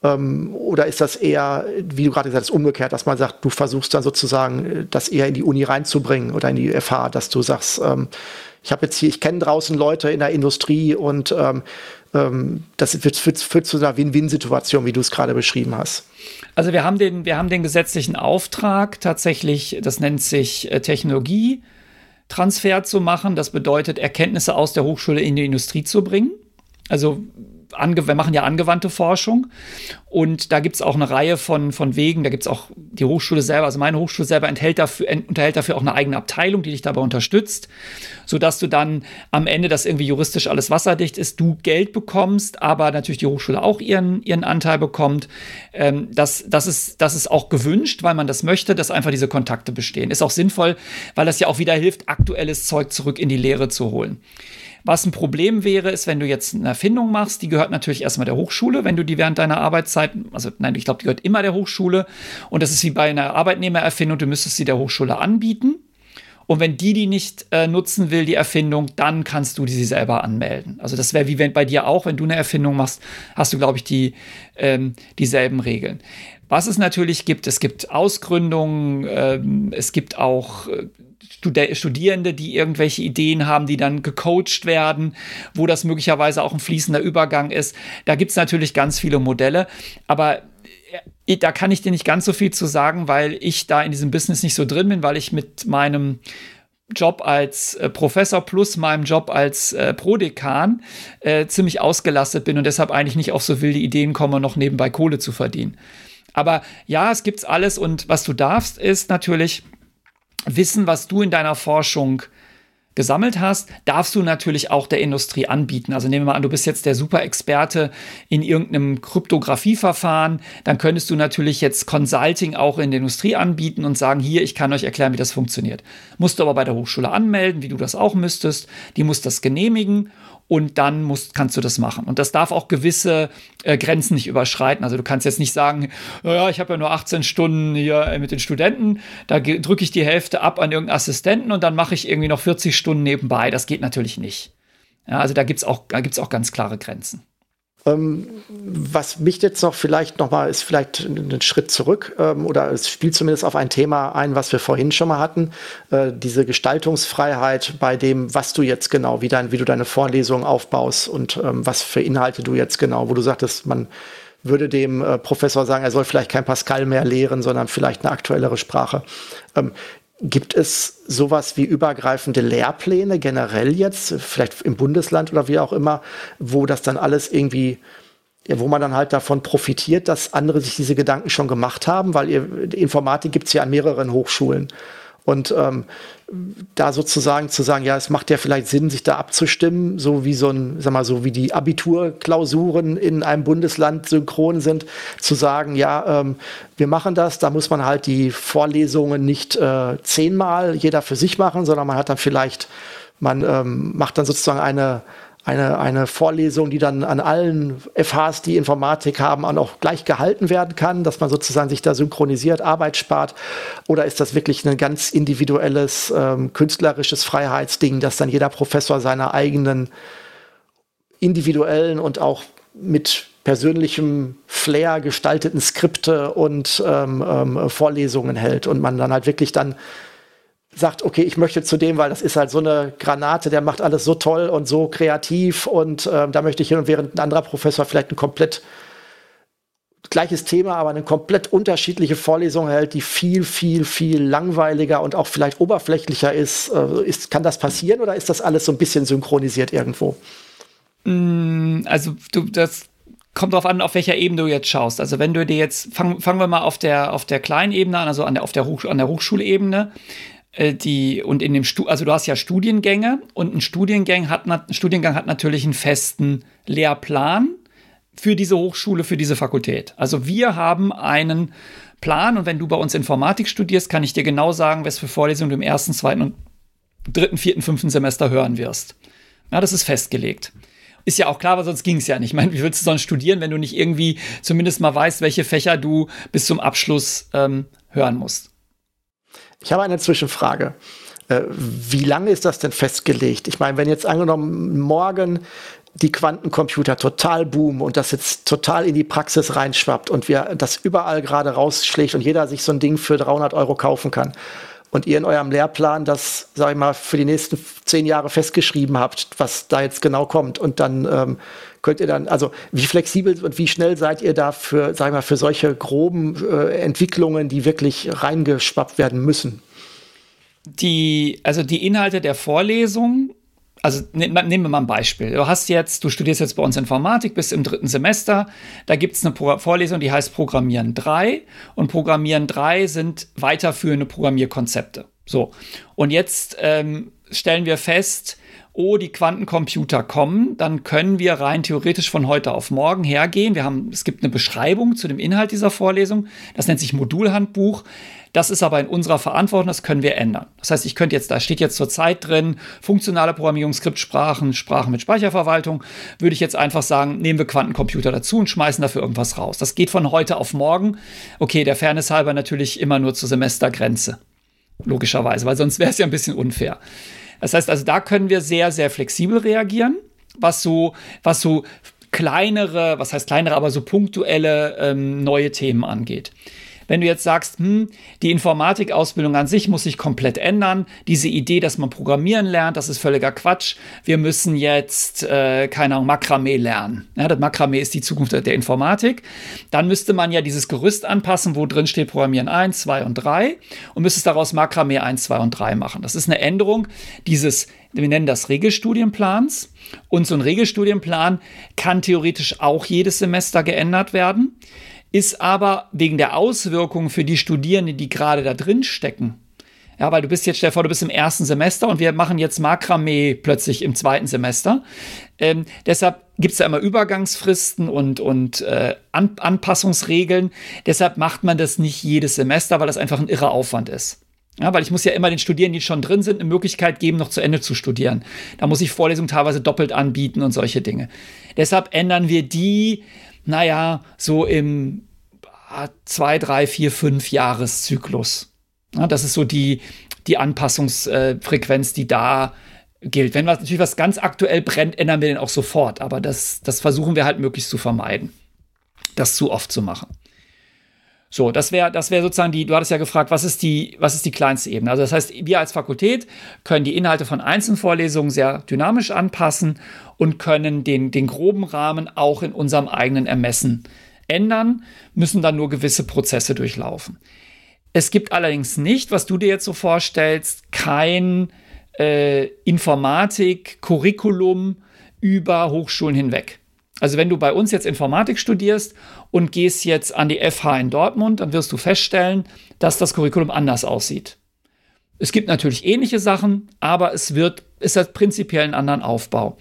S2: ähm, oder ist das eher, wie du gerade gesagt hast, umgekehrt, dass man sagt, du versuchst dann sozusagen äh, das eher in die Uni reinzubringen oder in die FH, dass du sagst, ähm, ich habe jetzt hier, ich kenne draußen Leute in der Industrie und ähm, ähm das führt, führt, zu einer Win-Win-Situation, wie du es gerade beschrieben hast.
S3: Also wir haben den, wir haben den gesetzlichen Auftrag tatsächlich, das nennt sich äh, Technologietransfer zu machen. Das bedeutet, Erkenntnisse aus der Hochschule in die Industrie zu bringen. Also wir machen ja angewandte Forschung und da gibt es auch eine Reihe von, von Wegen. Da gibt es auch die Hochschule selber, also meine Hochschule selber enthält dafür, unterhält dafür auch eine eigene Abteilung, die dich dabei unterstützt, sodass du dann am Ende, dass irgendwie juristisch alles wasserdicht ist, du Geld bekommst, aber natürlich die Hochschule auch ihren, ihren Anteil bekommt. Ähm, das, das, ist, das ist auch gewünscht, weil man das möchte, dass einfach diese Kontakte bestehen. Ist auch sinnvoll, weil das ja auch wieder hilft, aktuelles Zeug zurück in die Lehre zu holen. Was ein Problem wäre, ist, wenn du jetzt eine Erfindung machst, die gehört natürlich erstmal der Hochschule, wenn du die während deiner Arbeitszeit, also nein, ich glaube, die gehört immer der Hochschule. Und das ist wie bei einer Arbeitnehmererfindung, du müsstest sie der Hochschule anbieten. Und wenn die die nicht äh, nutzen will, die Erfindung, dann kannst du die selber anmelden. Also das wäre wie wenn bei dir auch, wenn du eine Erfindung machst, hast du, glaube ich, die, ähm, dieselben Regeln. Was es natürlich gibt, es gibt Ausgründungen, ähm, es gibt auch äh, Studierende, die irgendwelche Ideen haben, die dann gecoacht werden, wo das möglicherweise auch ein fließender Übergang ist. Da gibt es natürlich ganz viele Modelle, aber äh, da kann ich dir nicht ganz so viel zu sagen, weil ich da in diesem Business nicht so drin bin, weil ich mit meinem Job als äh, Professor plus meinem Job als äh, Prodekan äh, ziemlich ausgelastet bin und deshalb eigentlich nicht auf so wilde Ideen komme, noch nebenbei Kohle zu verdienen. Aber ja, es gibt's alles und was du darfst, ist natürlich Wissen, was du in deiner Forschung gesammelt hast, darfst du natürlich auch der Industrie anbieten. Also nehmen wir mal an, du bist jetzt der Super-Experte in irgendeinem Kryptografieverfahren, dann könntest du natürlich jetzt Consulting auch in der Industrie anbieten und sagen, hier, ich kann euch erklären, wie das funktioniert. Musst du aber bei der Hochschule anmelden, wie du das auch müsstest. Die muss das genehmigen und dann musst, kannst du das machen. Und das darf auch gewisse äh, Grenzen nicht überschreiten. Also du kannst jetzt nicht sagen, naja, ich habe ja nur 18 Stunden hier äh, mit den Studenten, da drücke ich die Hälfte ab an irgendeinen Assistenten und dann mache ich irgendwie noch 40 Stunden nebenbei. Das geht natürlich nicht. Ja, also da gibt es auch, auch ganz klare Grenzen.
S2: Ähm, was mich jetzt noch vielleicht noch mal ist vielleicht ein Schritt zurück ähm, oder es spielt zumindest auf ein Thema ein, was wir vorhin schon mal hatten, äh, diese Gestaltungsfreiheit bei dem, was du jetzt genau, wie, dein, wie du deine Vorlesung aufbaust und ähm, was für Inhalte du jetzt genau, wo du sagtest, man würde dem äh, Professor sagen, er soll vielleicht kein Pascal mehr lehren, sondern vielleicht eine aktuellere Sprache. Gibt es sowas wie übergreifende Lehrpläne generell jetzt, vielleicht im Bundesland oder wie auch immer, wo das dann alles irgendwie, wo man dann halt davon profitiert, dass andere sich diese Gedanken schon gemacht haben, weil ihr, Informatik gibt es ja an mehreren Hochschulen. Und ähm, da sozusagen zu sagen, ja, es macht ja vielleicht Sinn, sich da abzustimmen, so wie so ein, sag mal, so wie die Abiturklausuren in einem Bundesland synchron sind, zu sagen, ja, ähm, wir machen das, da muss man halt die Vorlesungen nicht äh, zehnmal jeder für sich machen, sondern man hat dann vielleicht, man ähm, macht dann sozusagen eine eine, eine Vorlesung, die dann an allen FHs, die Informatik haben, auch gleich gehalten werden kann, dass man sozusagen sich da synchronisiert, Arbeit spart? Oder ist das wirklich ein ganz individuelles, ähm, künstlerisches Freiheitsding, dass dann jeder Professor seine eigenen individuellen und auch mit persönlichem Flair gestalteten Skripte und ähm, ähm, Vorlesungen hält und man dann halt wirklich dann sagt, okay, ich möchte zu dem, weil das ist halt so eine Granate, der macht alles so toll und so kreativ und ähm, da möchte ich hin und während ein anderer Professor vielleicht ein komplett gleiches Thema, aber eine komplett unterschiedliche Vorlesung hält, die viel, viel, viel langweiliger und auch vielleicht oberflächlicher ist. Äh, ist kann das passieren oder ist das alles so ein bisschen synchronisiert irgendwo?
S3: Mm, also du, das kommt darauf an, auf welcher Ebene du jetzt schaust. Also wenn du dir jetzt, fangen wir mal auf der, auf der kleinen Ebene an, also an der, auf der, Hoch, an der Hochschulebene. Äh, die, und in dem Stu also du hast ja Studiengänge und ein Studiengang hat, ein Studiengang hat natürlich einen festen Lehrplan für diese Hochschule, für diese Fakultät. Also wir haben einen Plan und wenn du bei uns Informatik studierst, kann ich dir genau sagen, was für Vorlesungen du im ersten, zweiten und dritten, vierten, fünften Semester hören wirst. Ja, das ist festgelegt. Ist ja auch klar, weil sonst ging es ja nicht. Ich meine, wie willst du sonst studieren, wenn du nicht irgendwie zumindest mal weißt, welche Fächer du bis zum Abschluss ähm, hören musst?
S2: Ich habe eine Zwischenfrage. Äh, wie lange ist das denn festgelegt? Ich meine, wenn jetzt angenommen morgen die Quantencomputer total boomen und das jetzt total in die Praxis reinschwappt und wir das überall gerade rausschlägt und jeder sich so ein Ding für 300 Euro kaufen kann und ihr in eurem Lehrplan das, sag ich mal, für die nächsten zehn Jahre festgeschrieben habt, was da jetzt genau kommt und dann ähm, könnt ihr dann, also wie flexibel und wie schnell seid ihr da für, sag ich mal, für solche groben äh, Entwicklungen, die wirklich reingeschwappt werden müssen?
S3: Die, also die Inhalte der Vorlesung also ne, nehmen wir mal ein Beispiel. Du hast jetzt, du studierst jetzt bei uns Informatik, bist im dritten Semester, da gibt es eine Pro Vorlesung, die heißt Programmieren 3 und Programmieren 3 sind weiterführende Programmierkonzepte. So, und jetzt ähm, stellen wir fest, oh, die Quantencomputer kommen, dann können wir rein theoretisch von heute auf morgen hergehen. Wir haben, es gibt eine Beschreibung zu dem Inhalt dieser Vorlesung, das nennt sich Modulhandbuch. Das ist aber in unserer Verantwortung, das können wir ändern. Das heißt, ich könnte jetzt, da steht jetzt zur Zeit drin, funktionale Programmierung, Skriptsprachen, Sprachen mit Speicherverwaltung, würde ich jetzt einfach sagen, nehmen wir Quantencomputer dazu und schmeißen dafür irgendwas raus. Das geht von heute auf morgen. Okay, der Fairness halber natürlich immer nur zur Semestergrenze. Logischerweise, weil sonst wäre es ja ein bisschen unfair. Das heißt also, da können wir sehr, sehr flexibel reagieren, was so, was so kleinere, was heißt kleinere, aber so punktuelle ähm, neue Themen angeht. Wenn du jetzt sagst, hm, die Informatikausbildung an sich muss sich komplett ändern, diese Idee, dass man programmieren lernt, das ist völliger Quatsch. Wir müssen jetzt, äh, keine Ahnung, Makramee lernen. Ja, das Makramee ist die Zukunft der Informatik. Dann müsste man ja dieses Gerüst anpassen, wo drin steht Programmieren 1, 2 und 3 und müsstest daraus Makramee 1, 2 und 3 machen. Das ist eine Änderung dieses wir nennen das Regelstudienplans. Und so ein Regelstudienplan kann theoretisch auch jedes Semester geändert werden ist aber wegen der Auswirkungen für die Studierenden, die gerade da drin stecken, ja, weil du bist jetzt, stell dir vor, du bist im ersten Semester und wir machen jetzt Makramee plötzlich im zweiten Semester. Ähm, deshalb gibt es da immer Übergangsfristen und, und äh, An Anpassungsregeln. Deshalb macht man das nicht jedes Semester, weil das einfach ein irrer Aufwand ist. Ja, weil ich muss ja immer den Studierenden, die schon drin sind, eine Möglichkeit geben, noch zu Ende zu studieren. Da muss ich Vorlesungen teilweise doppelt anbieten und solche Dinge. Deshalb ändern wir die naja, so im ah, zwei, drei, vier, fünf Jahreszyklus. Ja, das ist so die, die Anpassungsfrequenz, die da gilt. Wenn was, natürlich was ganz aktuell brennt, ändern wir den auch sofort. Aber das, das versuchen wir halt möglichst zu vermeiden, das zu oft zu machen. So, das wäre das wäre sozusagen die, du hattest ja gefragt, was ist, die, was ist die kleinste Ebene? Also das heißt, wir als Fakultät können die Inhalte von Einzelvorlesungen sehr dynamisch anpassen und können den, den groben Rahmen auch in unserem eigenen Ermessen ändern, müssen dann nur gewisse Prozesse durchlaufen. Es gibt allerdings nicht, was du dir jetzt so vorstellst, kein äh, Informatik-Curriculum über Hochschulen hinweg. Also wenn du bei uns jetzt Informatik studierst und gehst jetzt an die FH in Dortmund, dann wirst du feststellen, dass das Curriculum anders aussieht. Es gibt natürlich ähnliche Sachen, aber es wird, es hat prinzipiell einen anderen Aufbau.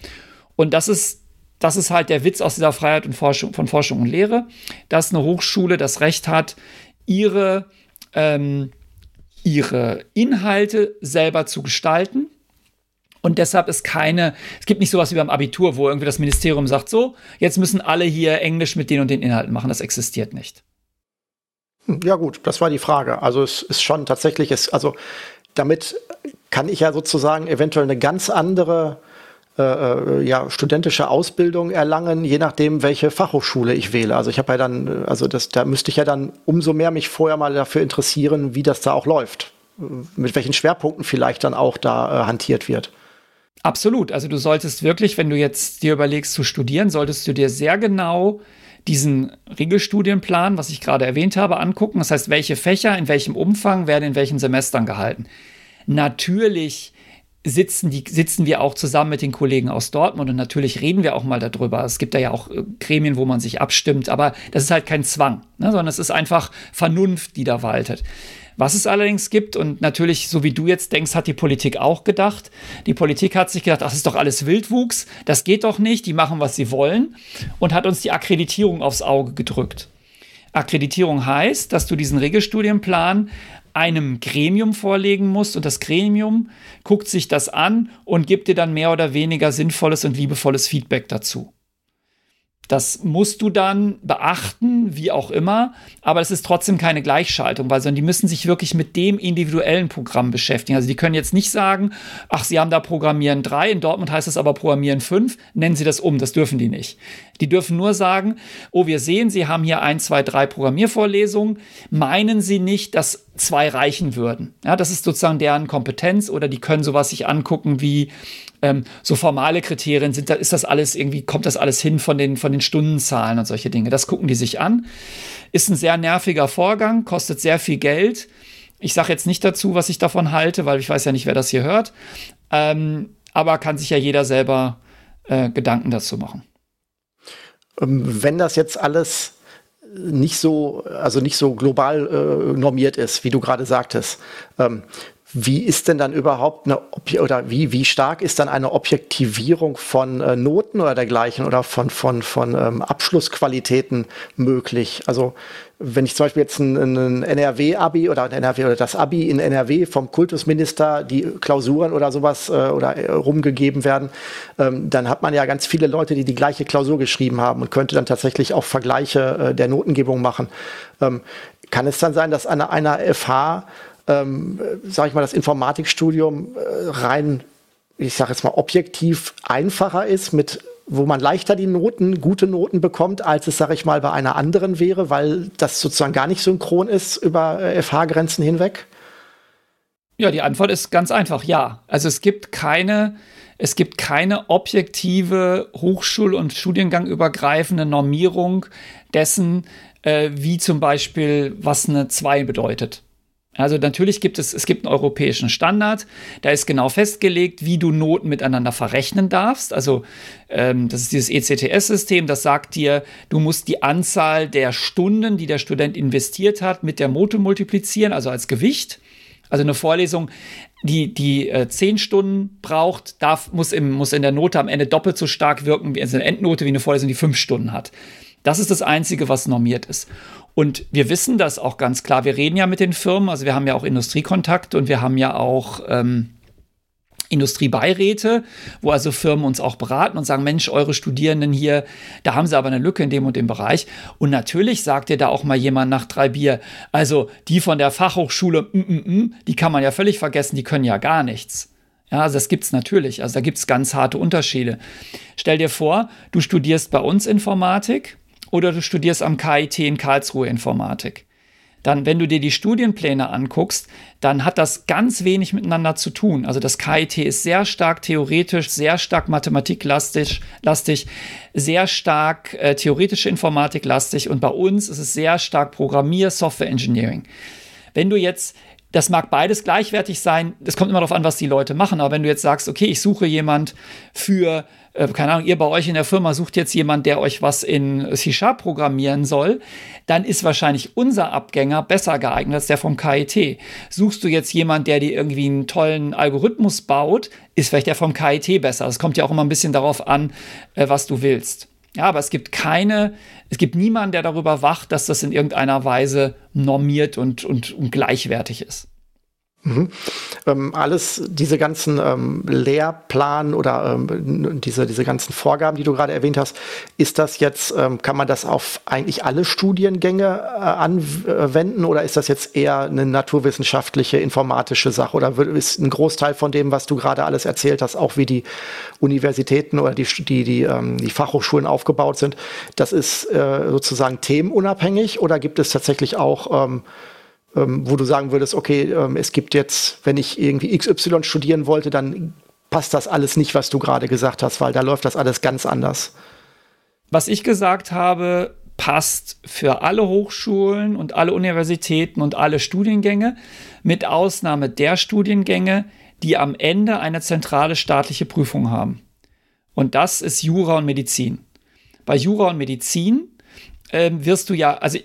S3: Und das ist, das ist halt der Witz aus dieser Freiheit und Forschung, von Forschung und Lehre, dass eine Hochschule das Recht hat, ihre, ähm, ihre Inhalte selber zu gestalten und deshalb ist keine, es gibt nicht sowas wie beim Abitur, wo irgendwie das Ministerium sagt, so, jetzt müssen alle hier Englisch mit den und den Inhalten machen. Das existiert nicht.
S2: Hm, ja gut, das war die Frage. Also es ist schon tatsächlich, es, also damit kann ich ja sozusagen eventuell eine ganz andere äh, äh ja, studentische Ausbildung erlangen, je nachdem, welche Fachhochschule ich wähle. Also ich habe ja dann, also das, da müsste ich ja dann umso mehr mich vorher mal dafür interessieren, wie das da auch läuft. Mit welchen Schwerpunkten vielleicht dann auch da äh, hantiert wird.
S3: Absolut. Also du solltest wirklich, wenn du jetzt dir überlegst zu studieren, solltest du dir sehr genau diesen Regelstudienplan, was ich gerade erwähnt habe, angucken. Das heißt, welche Fächer in welchem Umfang werden in welchen Semestern gehalten. Natürlich sitzen, die, sitzen wir auch zusammen mit den Kollegen aus Dortmund und natürlich reden wir auch mal darüber. Es gibt da ja auch äh, Gremien, wo man sich abstimmt, aber das ist halt kein Zwang, ne, sondern es ist einfach Vernunft, die da waltet. Was es allerdings gibt, und natürlich, so wie du jetzt denkst, hat die Politik auch gedacht. Die Politik hat sich gedacht, ach, das ist doch alles Wildwuchs, das geht doch nicht, die machen, was sie wollen, und hat uns die Akkreditierung aufs Auge gedrückt. Akkreditierung heißt, dass du diesen Regelstudienplan einem Gremium vorlegen musst und das Gremium guckt sich das an und gibt dir dann mehr oder weniger sinnvolles und liebevolles Feedback dazu. Das musst du dann beachten, wie auch immer, aber es ist trotzdem keine Gleichschaltung, weil sondern die müssen sich wirklich mit dem individuellen Programm beschäftigen. Also die können jetzt nicht sagen, ach, sie haben da Programmieren 3, in Dortmund heißt es aber Programmieren 5, nennen sie das um, das dürfen die nicht. Die dürfen nur sagen, oh, wir sehen, sie haben hier ein, zwei, drei Programmiervorlesungen, meinen sie nicht, dass zwei reichen würden. Ja, das ist sozusagen deren Kompetenz oder die können sowas sich angucken wie ähm, so formale Kriterien sind, da ist das alles irgendwie, kommt das alles hin von den, von den Stundenzahlen und solche Dinge. Das gucken die sich an. Ist ein sehr nerviger Vorgang, kostet sehr viel Geld. Ich sage jetzt nicht dazu, was ich davon halte, weil ich weiß ja nicht, wer das hier hört. Ähm, aber kann sich ja jeder selber äh, Gedanken dazu machen.
S2: Ähm, wenn das jetzt alles nicht so, also nicht so global äh, normiert ist, wie du gerade sagtest, ähm, wie ist denn dann überhaupt eine Ob oder wie, wie stark ist dann eine Objektivierung von äh, Noten oder dergleichen oder von, von, von ähm, Abschlussqualitäten möglich? Also wenn ich zum Beispiel jetzt ein, ein NRW-Abi oder ein NRW oder das Abi in NRW vom Kultusminister die Klausuren oder sowas äh, oder äh, rumgegeben werden, ähm, dann hat man ja ganz viele Leute, die die gleiche Klausur geschrieben haben und könnte dann tatsächlich auch Vergleiche äh, der Notengebung machen. Ähm, kann es dann sein, dass an einer FH ähm, sage ich mal, das Informatikstudium äh, rein, ich sage jetzt mal, objektiv einfacher ist, mit wo man leichter die Noten, gute Noten bekommt, als es, sage ich mal, bei einer anderen wäre, weil das sozusagen gar nicht synchron ist über äh, FH-Grenzen hinweg?
S3: Ja, die Antwort ist ganz einfach, ja. Also es gibt keine, es gibt keine objektive Hochschul- und studiengangübergreifende Normierung dessen, äh, wie zum Beispiel, was eine 2 bedeutet. Also natürlich gibt es, es gibt einen europäischen Standard, da ist genau festgelegt, wie du Noten miteinander verrechnen darfst. Also ähm, das ist dieses ECTS-System, das sagt dir, du musst die Anzahl der Stunden, die der Student investiert hat, mit der Note multiplizieren, also als Gewicht. Also eine Vorlesung, die, die äh, zehn Stunden braucht, darf, muss, im, muss in der Note am Ende doppelt so stark wirken wie also eine Endnote wie eine Vorlesung, die fünf Stunden hat. Das ist das Einzige, was normiert ist. Und wir wissen das auch ganz klar. Wir reden ja mit den Firmen, also wir haben ja auch Industriekontakt und wir haben ja auch ähm, Industriebeiräte, wo also Firmen uns auch beraten und sagen, Mensch, eure Studierenden hier, da haben sie aber eine Lücke in dem und dem Bereich. Und natürlich sagt dir da auch mal jemand nach drei Bier, also die von der Fachhochschule, mm, mm, mm, die kann man ja völlig vergessen, die können ja gar nichts. Ja, also das gibt es natürlich. Also da gibt es ganz harte Unterschiede. Stell dir vor, du studierst bei uns Informatik oder du studierst am KIT in Karlsruhe Informatik. Dann, wenn du dir die Studienpläne anguckst, dann hat das ganz wenig miteinander zu tun. Also das KIT ist sehr stark theoretisch, sehr stark mathematiklastig, lastig, sehr stark äh, theoretische Informatik lastig und bei uns ist es sehr stark Programmier, Software Engineering. Wenn du jetzt das mag beides gleichwertig sein. Es kommt immer darauf an, was die Leute machen. Aber wenn du jetzt sagst, okay, ich suche jemand für äh, keine Ahnung, ihr bei euch in der Firma sucht jetzt jemand, der euch was in C-Sharp programmieren soll, dann ist wahrscheinlich unser Abgänger besser geeignet als der vom KIT. Suchst du jetzt jemand, der dir irgendwie einen tollen Algorithmus baut, ist vielleicht der vom KIT besser. Es kommt ja auch immer ein bisschen darauf an, äh, was du willst. Ja, aber es gibt keine, es gibt niemanden, der darüber wacht, dass das in irgendeiner Weise normiert und, und, und gleichwertig ist.
S2: Mhm. Ähm, alles, diese ganzen ähm, Lehrplan oder ähm, diese, diese ganzen Vorgaben, die du gerade erwähnt hast, ist das jetzt, ähm, kann man das auf eigentlich alle Studiengänge äh, anwenden oder ist das jetzt eher eine naturwissenschaftliche, informatische Sache oder ist ein Großteil von dem, was du gerade alles erzählt hast, auch wie die Universitäten oder die, die, die, ähm, die Fachhochschulen aufgebaut sind, das ist äh, sozusagen themenunabhängig oder gibt es tatsächlich auch ähm, wo du sagen würdest, okay, ähm, es gibt jetzt, wenn ich irgendwie XY studieren wollte, dann passt das alles nicht, was du gerade gesagt hast, weil da läuft das alles ganz anders.
S3: Was ich gesagt habe, passt für alle Hochschulen und alle Universitäten und alle Studiengänge, mit Ausnahme der Studiengänge, die am Ende eine zentrale staatliche Prüfung haben. Und das ist Jura und Medizin. Bei Jura und Medizin ähm, wirst du ja, also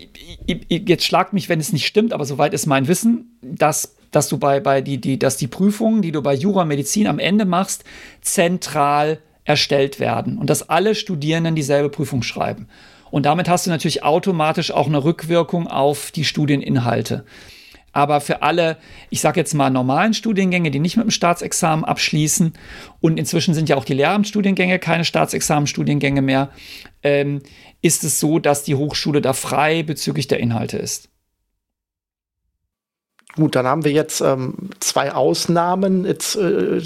S3: jetzt schlag mich, wenn es nicht stimmt, aber soweit ist mein Wissen, dass, dass du bei, bei die, die, dass die Prüfungen, die du bei Jura Medizin am Ende machst, zentral erstellt werden und dass alle Studierenden dieselbe Prüfung schreiben. Und damit hast du natürlich automatisch auch eine Rückwirkung auf die Studieninhalte. Aber für alle, ich sage jetzt mal, normalen Studiengänge, die nicht mit dem Staatsexamen abschließen, und inzwischen sind ja auch die Lehramtsstudiengänge keine Staatsexamenstudiengänge mehr, ähm, ist es so, dass die Hochschule da frei bezüglich der Inhalte ist.
S2: Gut, dann haben wir jetzt ähm, zwei Ausnahmen. Jetzt, äh,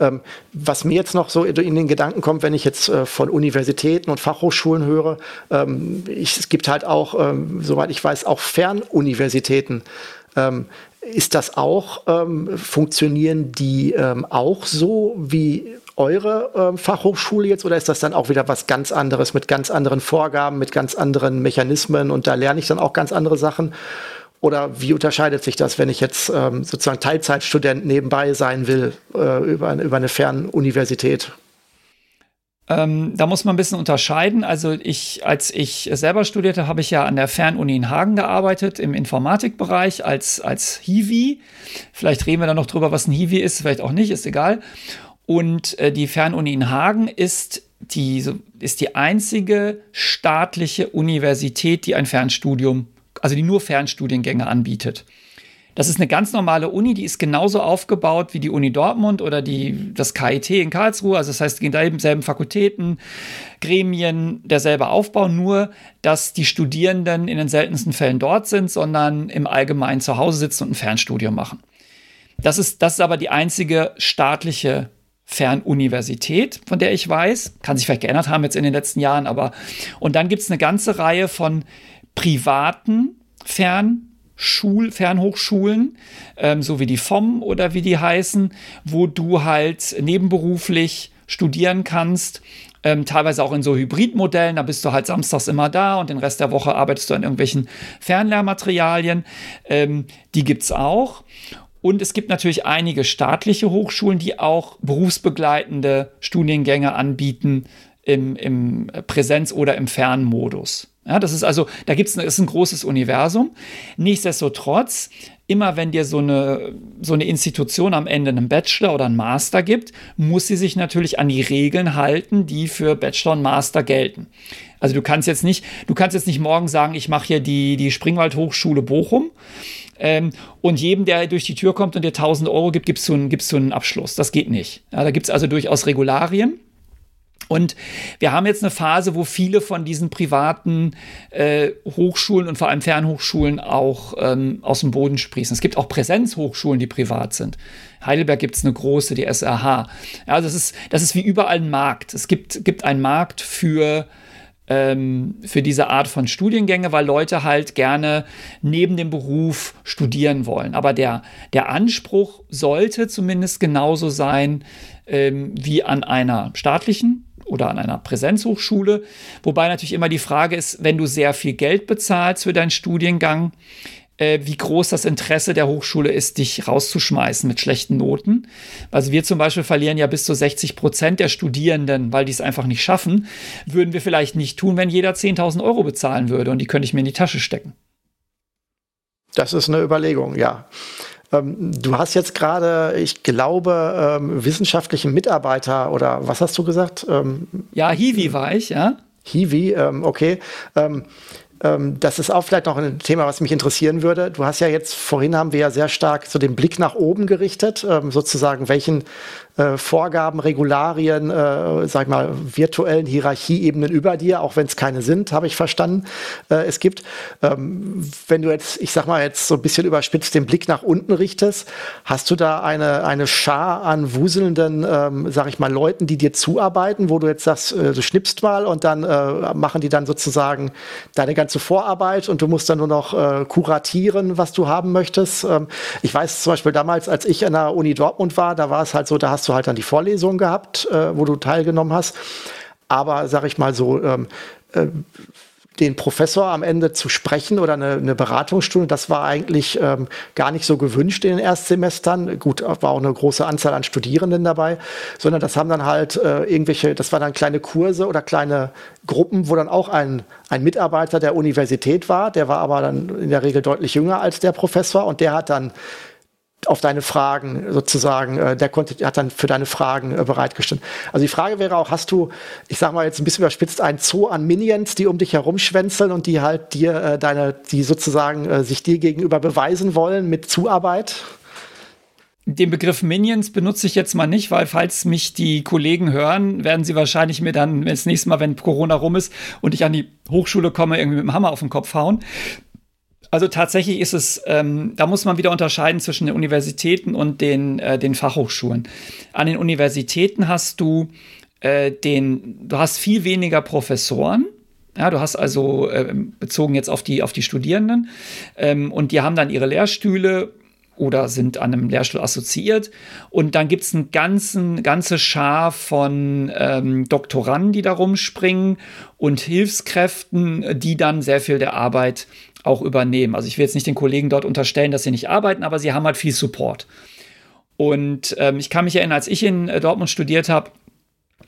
S2: ähm, was mir jetzt noch so in den Gedanken kommt, wenn ich jetzt äh, von Universitäten und Fachhochschulen höre, ähm, ich, es gibt halt auch, ähm, soweit ich weiß, auch Fernuniversitäten. Ähm, ist das auch, ähm, funktionieren die auch so wie eure ähm, Fachhochschule jetzt oder ist das dann auch wieder was ganz anderes mit ganz anderen Vorgaben, mit ganz anderen Mechanismen und da lerne ich dann auch ganz andere Sachen? Oder wie unterscheidet sich das, wenn ich jetzt ähm, sozusagen Teilzeitstudent nebenbei sein will äh, über, über eine Fernuniversität?
S3: Ähm, da muss man ein bisschen unterscheiden. Also ich, als ich selber studierte, habe ich ja an der Fernuni in Hagen gearbeitet, im Informatikbereich als, als Hiwi. Vielleicht reden wir dann noch drüber, was ein Hiwi ist, vielleicht auch nicht, ist egal. Und äh, die Fernuni in Hagen ist die, ist die einzige staatliche Universität, die ein Fernstudium, also die nur Fernstudiengänge anbietet. Das ist eine ganz normale Uni, die ist genauso aufgebaut wie die Uni Dortmund oder die, das KIT in Karlsruhe. Also das heißt, dieselben Fakultäten, Gremien, derselbe Aufbau, nur dass die Studierenden in den seltensten Fällen dort sind, sondern im Allgemeinen zu Hause sitzen und ein Fernstudium machen. Das ist, das ist aber die einzige staatliche Fernuniversität, von der ich weiß. Kann sich vielleicht geändert haben jetzt in den letzten Jahren, aber und dann gibt es eine ganze Reihe von privaten Fern Schul Fernhochschulen, ähm, so wie die FOM oder wie die heißen, wo du halt nebenberuflich studieren kannst. Ähm, teilweise auch in so Hybridmodellen, da bist du halt samstags immer da und den Rest der Woche arbeitest du an irgendwelchen Fernlehrmaterialien. Ähm, die gibt es auch. Und es gibt natürlich einige staatliche Hochschulen, die auch berufsbegleitende Studiengänge anbieten im, im Präsenz- oder im Fernmodus. Ja, das ist also, da gibt es ein großes Universum. Nichtsdestotrotz, immer wenn dir so eine, so eine Institution am Ende einen Bachelor oder einen Master gibt, muss sie sich natürlich an die Regeln halten, die für Bachelor und Master gelten. Also du kannst jetzt nicht, du kannst jetzt nicht morgen sagen, ich mache hier die, die Springwald Hochschule Bochum. Ähm, und jedem, der durch die Tür kommt und dir 1000 Euro gibt, gibst du einen, gibst du einen Abschluss. Das geht nicht. Ja, da gibt es also durchaus Regularien. Und wir haben jetzt eine Phase, wo viele von diesen privaten äh, Hochschulen und vor allem Fernhochschulen auch ähm, aus dem Boden sprießen. Es gibt auch Präsenzhochschulen, die privat sind. Heidelberg gibt es eine große, die SRH. Ja, das ist, das ist wie überall ein Markt. Es gibt, gibt einen Markt für ähm, für diese Art von Studiengänge, weil Leute halt gerne neben dem Beruf studieren wollen. Aber der, der Anspruch sollte zumindest genauso sein ähm, wie an einer staatlichen oder an einer Präsenzhochschule. Wobei natürlich immer die Frage ist, wenn du sehr viel Geld bezahlst für deinen Studiengang, äh, wie groß das Interesse der Hochschule ist, dich rauszuschmeißen mit schlechten Noten. Also wir zum Beispiel verlieren ja bis zu 60 Prozent der Studierenden, weil die es einfach nicht schaffen. Würden wir vielleicht nicht tun, wenn jeder 10.000 Euro bezahlen würde und die könnte ich mir in die Tasche stecken.
S2: Das ist eine Überlegung, ja. Ähm, du hast jetzt gerade, ich glaube, ähm, wissenschaftlichen Mitarbeiter oder was hast du gesagt?
S3: Ähm, ja, Hiwi war ich, ja.
S2: Hiwi, ähm, okay. Ähm, ähm, das ist auch vielleicht noch ein Thema, was mich interessieren würde. Du hast ja jetzt, vorhin haben wir ja sehr stark so den Blick nach oben gerichtet, sozusagen welchen äh, Vorgaben, Regularien, äh, sag mal, virtuellen Hierarchieebenen über dir, auch wenn es keine sind, habe ich verstanden, äh, es gibt. Ähm, wenn du jetzt, ich sag mal, jetzt so ein bisschen überspitzt den Blick nach unten richtest, hast du da eine, eine Schar an wuselnden, ähm, sag ich mal, Leuten, die dir zuarbeiten, wo du jetzt sagst, äh, du schnippst mal und dann äh, machen die dann sozusagen deine ganze Vorarbeit und du musst dann nur noch äh, kuratieren, was du haben möchtest. Ähm, ich weiß zum Beispiel damals, als ich an der Uni Dortmund war, da war es halt so, da hast hast du halt dann die Vorlesung gehabt, äh, wo du teilgenommen hast. Aber sag ich mal so, ähm, äh, den Professor am Ende zu sprechen oder eine, eine Beratungsstunde, das war eigentlich ähm, gar nicht so gewünscht in den Erstsemestern. Gut, war auch eine große Anzahl an Studierenden dabei, sondern das haben dann halt äh, irgendwelche, das waren dann kleine Kurse oder kleine Gruppen, wo dann auch ein, ein Mitarbeiter der Universität war, der war aber dann in der Regel deutlich jünger als der Professor und der hat dann auf deine Fragen sozusagen, äh, der konnte, hat dann für deine Fragen äh, bereitgestellt. Also die Frage wäre auch, hast du, ich sag mal jetzt ein bisschen überspitzt, ein Zoo an Minions, die um dich herumschwänzeln und die halt dir äh, deine, die sozusagen äh, sich dir gegenüber beweisen wollen mit Zuarbeit?
S3: Den Begriff Minions benutze ich jetzt mal nicht, weil falls mich die Kollegen hören, werden sie wahrscheinlich mir dann das nächste Mal, wenn Corona rum ist und ich an die Hochschule komme, irgendwie mit dem Hammer auf den Kopf hauen. Also tatsächlich ist es, ähm, da muss man wieder unterscheiden zwischen den Universitäten und den, äh, den Fachhochschulen. An den Universitäten hast du äh, den, du hast viel weniger Professoren. Ja, du hast also äh, bezogen jetzt auf die, auf die Studierenden ähm, und die haben dann ihre Lehrstühle oder sind an einem Lehrstuhl assoziiert. Und dann gibt es eine ganze Schar von ähm, Doktoranden, die da rumspringen und Hilfskräften, die dann sehr viel der Arbeit auch übernehmen. Also ich will jetzt nicht den Kollegen dort unterstellen, dass sie nicht arbeiten, aber sie haben halt viel Support. Und ähm, ich kann mich erinnern, als ich in äh, Dortmund studiert habe,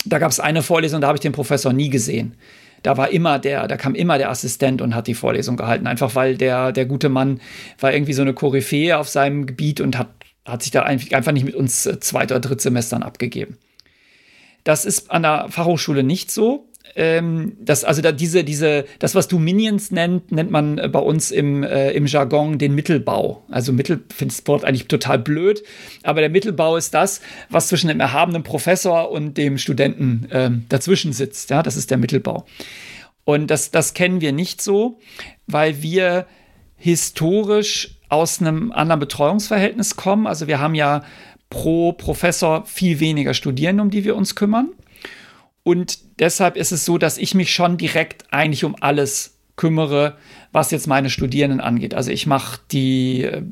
S3: da gab es eine Vorlesung, da habe ich den Professor nie gesehen. Da war immer der, da kam immer der Assistent und hat die Vorlesung gehalten, einfach weil der, der gute Mann war irgendwie so eine Koryphäe auf seinem Gebiet und hat, hat sich da einfach nicht mit uns äh, Zweit- oder Drittsemestern abgegeben. Das ist an der Fachhochschule nicht so ähm, das, also da diese, diese, das, was du Minions nennt, nennt man äh, bei uns im, äh, im Jargon den Mittelbau. Also Mittel, finde das Wort eigentlich total blöd, aber der Mittelbau ist das, was zwischen dem erhabenen Professor und dem Studenten äh, dazwischen sitzt. Ja, das ist der Mittelbau. Und das, das kennen wir nicht so, weil wir historisch aus einem anderen Betreuungsverhältnis kommen. Also wir haben ja pro Professor viel weniger Studierende, um die wir uns kümmern. Und deshalb ist es so, dass ich mich schon direkt eigentlich um alles kümmere, was jetzt meine Studierenden angeht. Also ich mache die, äh,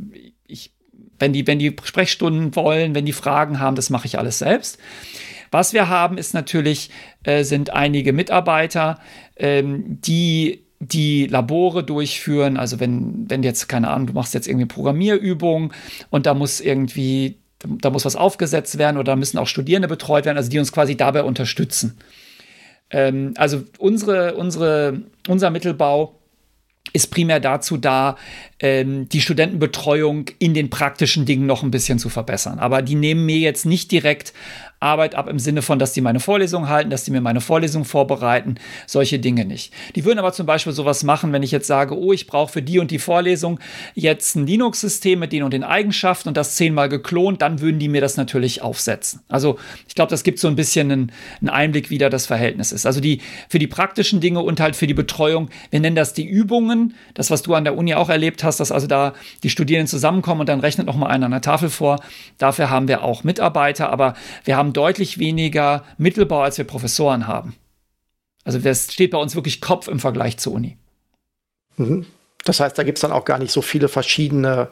S3: ich, wenn die, wenn die Sprechstunden wollen, wenn die Fragen haben, das mache ich alles selbst. Was wir haben, ist natürlich, äh, sind einige Mitarbeiter, ähm, die die Labore durchführen. Also wenn, wenn jetzt, keine Ahnung, du machst jetzt irgendwie Programmierübungen und da muss irgendwie da muss was aufgesetzt werden oder müssen auch Studierende betreut werden, also die uns quasi dabei unterstützen. Ähm, also unsere, unsere, unser Mittelbau ist primär dazu da, ähm, die Studentenbetreuung in den praktischen Dingen noch ein bisschen zu verbessern. Aber die nehmen mir jetzt nicht direkt Arbeit ab im Sinne von, dass die meine Vorlesung halten, dass die mir meine Vorlesung vorbereiten, solche Dinge nicht. Die würden aber zum Beispiel sowas machen, wenn ich jetzt sage, oh, ich brauche für die und die Vorlesung jetzt ein Linux-System mit den und den Eigenschaften und das zehnmal geklont, dann würden die mir das natürlich aufsetzen. Also ich glaube, das gibt so ein bisschen einen, einen Einblick, wie da das Verhältnis ist. Also die für die praktischen Dinge und halt für die Betreuung, wir nennen das die Übungen, das, was du an der Uni auch erlebt hast, dass also da die Studierenden zusammenkommen und dann rechnet noch mal einer an der Tafel vor. Dafür haben wir auch Mitarbeiter, aber wir haben deutlich weniger Mittelbau, als wir Professoren haben. Also das steht bei uns wirklich Kopf im Vergleich zur Uni.
S2: Mhm. Das heißt, da gibt es dann auch gar nicht so viele verschiedene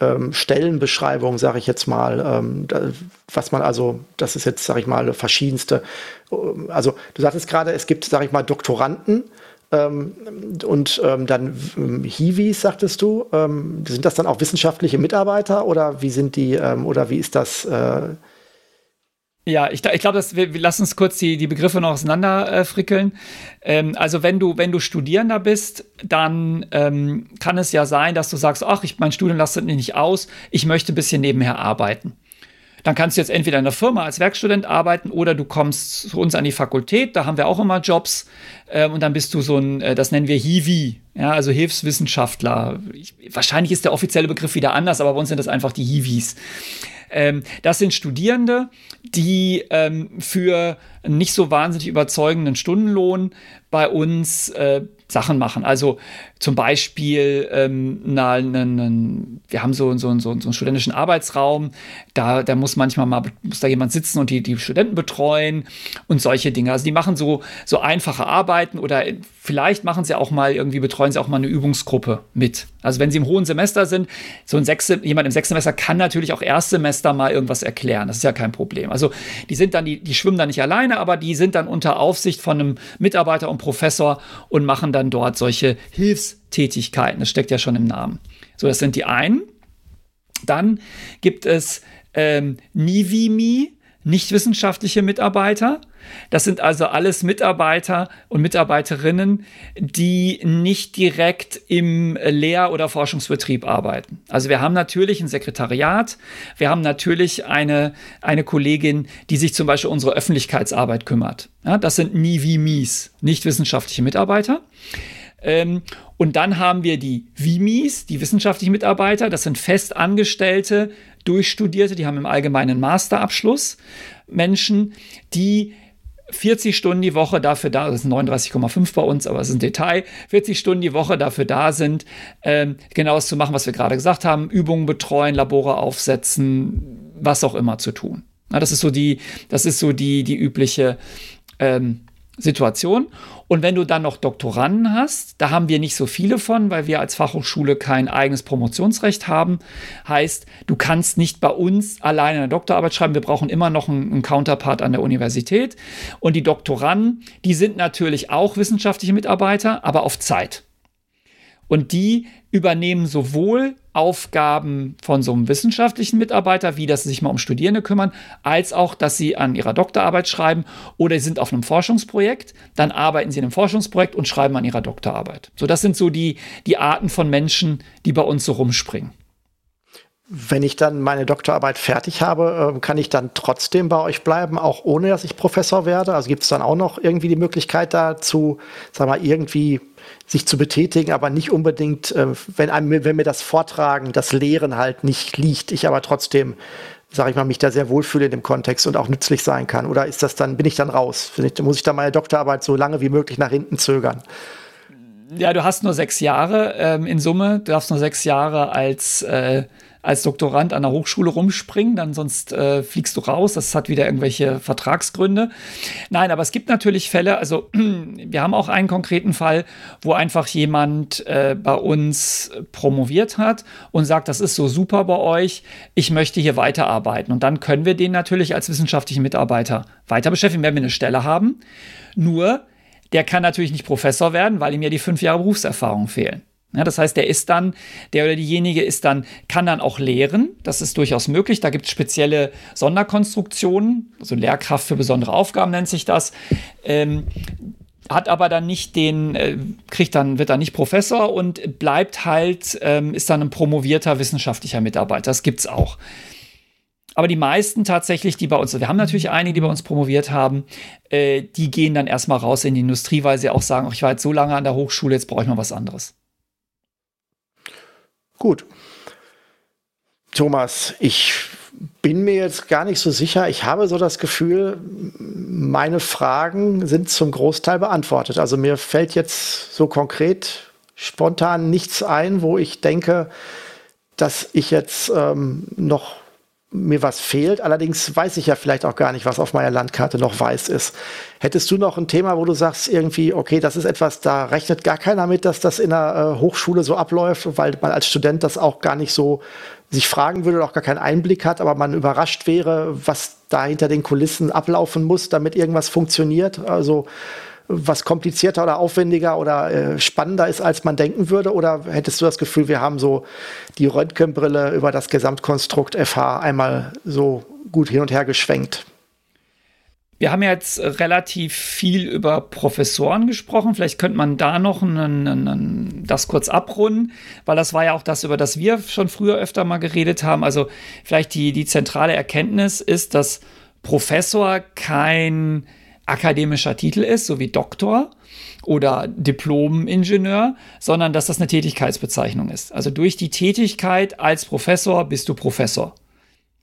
S2: ähm, Stellenbeschreibungen, sage ich jetzt mal, ähm, da, was man also, das ist jetzt, sage ich mal, verschiedenste. Ähm, also du sagtest gerade, es gibt, sage ich mal, Doktoranden ähm, und ähm, dann ähm, Hiwis, sagtest du, sind das dann auch wissenschaftliche Mitarbeiter oder wie sind die, oder wie ist das? Äh,
S3: ja, ich, ich glaube, wir, wir lassen uns kurz die, die Begriffe noch auseinanderfrickeln. Äh, ähm, also wenn du, wenn du Studierender bist, dann ähm, kann es ja sein, dass du sagst, ach, ich, mein Studium lastet mich nicht aus, ich möchte ein bisschen nebenher arbeiten. Dann kannst du jetzt entweder in der Firma als Werkstudent arbeiten oder du kommst zu uns an die Fakultät, da haben wir auch immer Jobs ähm, und dann bist du so ein, äh, das nennen wir Hiwi, ja, also Hilfswissenschaftler. Ich, wahrscheinlich ist der offizielle Begriff wieder anders, aber bei uns sind das einfach die Hiwis. Ähm, das sind Studierende, die ähm, für nicht so wahnsinnig überzeugenden Stundenlohn bei uns äh, Sachen machen. Also zum Beispiel, ähm, na, na, na, wir haben so, so, so, so einen studentischen Arbeitsraum, da, da muss manchmal mal muss da jemand sitzen und die, die Studenten betreuen und solche Dinge. Also die machen so, so einfache Arbeiten oder vielleicht machen sie auch mal irgendwie, betreuen sie auch mal eine Übungsgruppe mit. Also wenn sie im hohen Semester sind, so ein Sechs, jemand im Sechssemester kann natürlich auch Erstsemester mal irgendwas erklären. Das ist ja kein Problem. Also die sind dann, die, die schwimmen dann nicht alleine, aber die sind dann unter Aufsicht von einem Mitarbeiter und Professor und machen dann dort solche Hilfstätigkeiten. Das steckt ja schon im Namen. So, das sind die einen. Dann gibt es ähm, Nivimi, nicht wissenschaftliche Mitarbeiter. Das sind also alles Mitarbeiter und Mitarbeiterinnen, die nicht direkt im Lehr- oder Forschungsbetrieb arbeiten. Also wir haben natürlich ein Sekretariat, wir haben natürlich eine, eine Kollegin, die sich zum Beispiel unsere Öffentlichkeitsarbeit kümmert. Ja, das sind NIVIMIs, nicht wissenschaftliche Mitarbeiter. Ähm, und dann haben wir die VIMIs, die wissenschaftlichen Mitarbeiter. Das sind Festangestellte, Durchstudierte, die haben im Allgemeinen Masterabschluss. Menschen, die 40 Stunden die Woche dafür da, das sind 39,5 bei uns, aber es ist ein Detail, 40 Stunden die Woche dafür da sind, ähm, genau das zu machen, was wir gerade gesagt haben, Übungen betreuen, Labore aufsetzen, was auch immer zu tun. Na, das ist so die, das ist so die, die übliche ähm, Situation. Und wenn du dann noch Doktoranden hast, da haben wir nicht so viele von, weil wir als Fachhochschule kein eigenes Promotionsrecht haben. Heißt, du kannst nicht bei uns alleine eine Doktorarbeit schreiben. Wir brauchen immer noch einen, einen Counterpart an der Universität. Und die Doktoranden, die sind natürlich auch wissenschaftliche Mitarbeiter, aber auf Zeit. Und die übernehmen sowohl Aufgaben von so einem wissenschaftlichen Mitarbeiter, wie dass sie sich mal um Studierende kümmern, als auch, dass sie an ihrer Doktorarbeit schreiben oder sie sind auf einem Forschungsprojekt, dann arbeiten sie in einem Forschungsprojekt und schreiben an ihrer Doktorarbeit. So, das sind so die, die Arten von Menschen, die bei uns so rumspringen.
S2: Wenn ich dann meine Doktorarbeit fertig habe, ähm, kann ich dann trotzdem bei euch bleiben, auch ohne dass ich Professor werde? Also gibt es dann auch noch irgendwie die Möglichkeit dazu, sag mal, irgendwie sich zu betätigen, aber nicht unbedingt, äh, wenn, einem, wenn mir das Vortragen, das Lehren halt nicht liegt, ich aber trotzdem, sage ich mal, mich da sehr wohlfühle in dem Kontext und auch nützlich sein kann. Oder ist das dann, bin ich dann raus? Muss ich dann meine Doktorarbeit so lange wie möglich nach hinten zögern?
S3: Ja, du hast nur sechs Jahre ähm, in Summe. Du darfst nur sechs Jahre als äh, als Doktorand an der Hochschule rumspringen, dann sonst äh, fliegst du raus. Das hat wieder irgendwelche Vertragsgründe. Nein, aber es gibt natürlich Fälle, also (clears throat) wir haben auch einen konkreten Fall, wo einfach jemand äh, bei uns promoviert hat und sagt, das ist so super bei euch, ich möchte hier weiterarbeiten. Und dann können wir den natürlich als wissenschaftlichen Mitarbeiter weiter beschäftigen, wenn wir eine Stelle haben. Nur, der kann natürlich nicht Professor werden, weil ihm ja die fünf Jahre Berufserfahrung fehlen. Ja, das heißt, der ist dann, der oder diejenige ist dann, kann dann auch lehren. Das ist durchaus möglich. Da gibt es spezielle Sonderkonstruktionen, also Lehrkraft für besondere Aufgaben nennt sich das. Ähm, hat aber dann nicht den, äh, kriegt dann, wird dann nicht Professor und bleibt halt, ähm, ist dann ein promovierter wissenschaftlicher Mitarbeiter. Das gibt's auch. Aber die meisten tatsächlich, die bei uns, wir haben natürlich einige, die bei uns promoviert haben, äh, die gehen dann erstmal raus in die Industrie, weil sie auch sagen, ich war jetzt so lange an der Hochschule, jetzt brauche ich mal was anderes.
S2: Gut. Thomas, ich bin mir jetzt gar nicht so sicher. Ich habe so das Gefühl, meine Fragen sind zum Großteil beantwortet. Also mir fällt jetzt so konkret spontan nichts ein, wo ich denke, dass ich jetzt ähm, noch mir was fehlt. Allerdings weiß ich ja vielleicht auch gar nicht, was auf meiner Landkarte noch weiß ist. Hättest du noch ein Thema, wo du sagst, irgendwie, okay, das ist etwas, da rechnet gar keiner mit, dass das in der äh, Hochschule so abläuft, weil man als Student das auch gar nicht so sich fragen würde auch gar keinen Einblick hat, aber man überrascht wäre, was da hinter den Kulissen ablaufen muss, damit irgendwas funktioniert. Also was komplizierter oder aufwendiger oder äh, spannender ist, als man denken würde? Oder hättest du das Gefühl, wir haben so die Röntgenbrille über das Gesamtkonstrukt FH einmal so gut hin und her geschwenkt?
S3: Wir haben jetzt relativ viel über Professoren gesprochen. Vielleicht könnte man da noch einen, einen, das kurz abrunden, weil das war ja auch das, über das wir schon früher öfter mal geredet haben. Also vielleicht die, die zentrale Erkenntnis ist, dass Professor kein akademischer Titel ist, so wie Doktor oder Diplom-Ingenieur, sondern dass das eine Tätigkeitsbezeichnung ist. Also durch die Tätigkeit als Professor bist du Professor.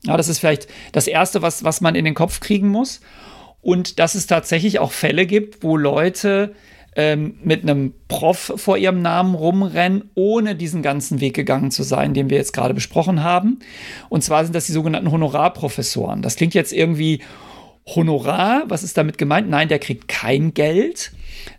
S3: Ja, das ist vielleicht das Erste, was, was man in den Kopf kriegen muss. Und dass es tatsächlich auch Fälle gibt, wo Leute ähm, mit einem Prof vor ihrem Namen rumrennen, ohne diesen ganzen Weg gegangen zu sein, den wir jetzt gerade besprochen haben. Und zwar sind das die sogenannten Honorarprofessoren. Das klingt jetzt irgendwie Honorar, was ist damit gemeint? Nein, der kriegt kein Geld,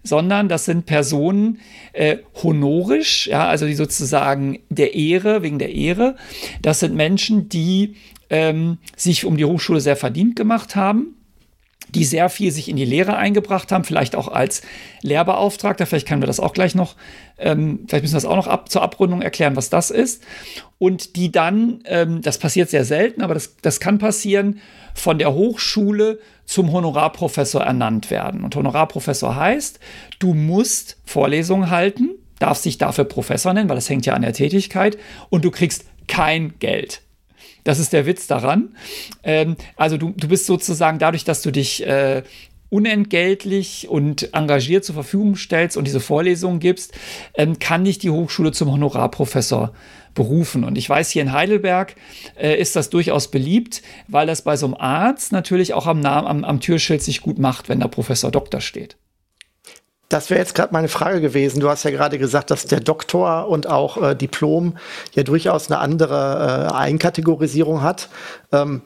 S3: sondern das sind Personen äh, honorisch, ja, also die sozusagen der Ehre, wegen der Ehre. Das sind Menschen, die ähm, sich um die Hochschule sehr verdient gemacht haben die sehr viel sich in die Lehre eingebracht haben, vielleicht auch als Lehrbeauftragter, vielleicht können wir das auch gleich noch, ähm, vielleicht müssen wir das auch noch ab, zur Abrundung erklären, was das ist. Und die dann, ähm, das passiert sehr selten, aber das, das kann passieren, von der Hochschule zum Honorarprofessor ernannt werden. Und Honorarprofessor heißt, du musst Vorlesungen halten, darfst dich dafür Professor nennen, weil das hängt ja an der Tätigkeit, und du kriegst kein Geld. Das ist der Witz daran. Ähm, also du, du bist sozusagen dadurch, dass du dich äh, unentgeltlich und engagiert zur Verfügung stellst und diese Vorlesungen gibst, ähm, kann dich die Hochschule zum Honorarprofessor berufen. Und ich weiß, hier in Heidelberg äh, ist das durchaus beliebt, weil das bei so einem Arzt natürlich auch am, Namen, am, am Türschild sich gut macht, wenn da Professor Doktor steht.
S2: Das wäre jetzt gerade meine Frage gewesen. Du hast ja gerade gesagt, dass der Doktor und auch äh, Diplom ja durchaus eine andere äh, Einkategorisierung hat. Ähm,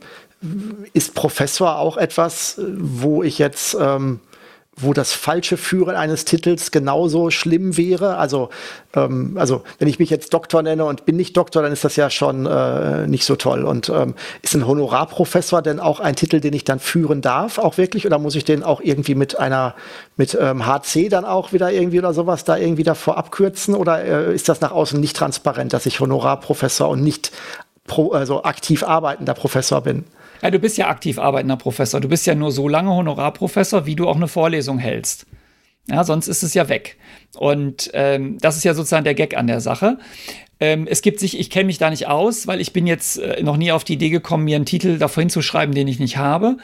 S2: ist Professor auch etwas, wo ich jetzt ähm, wo das falsche Führen eines Titels genauso schlimm wäre. Also, ähm, also wenn ich mich jetzt Doktor nenne und bin nicht Doktor, dann ist das ja schon äh, nicht so toll. Und ähm, ist ein Honorarprofessor denn auch ein Titel, den ich dann führen darf, auch wirklich? Oder muss ich den auch irgendwie mit einer, mit ähm, HC dann auch wieder irgendwie oder sowas da irgendwie davor abkürzen? Oder äh, ist das nach außen nicht transparent, dass ich Honorarprofessor und nicht pro, also aktiv arbeitender Professor bin?
S3: Ja, du bist ja aktiv arbeitender Professor. Du bist ja nur so lange Honorarprofessor, wie du auch eine Vorlesung hältst. Ja, sonst ist es ja weg. Und ähm, das ist ja sozusagen der Gag an der Sache. Ähm, es gibt sich, ich kenne mich da nicht aus, weil ich bin jetzt äh, noch nie auf die Idee gekommen, mir einen Titel davor hinzuschreiben, den ich nicht habe.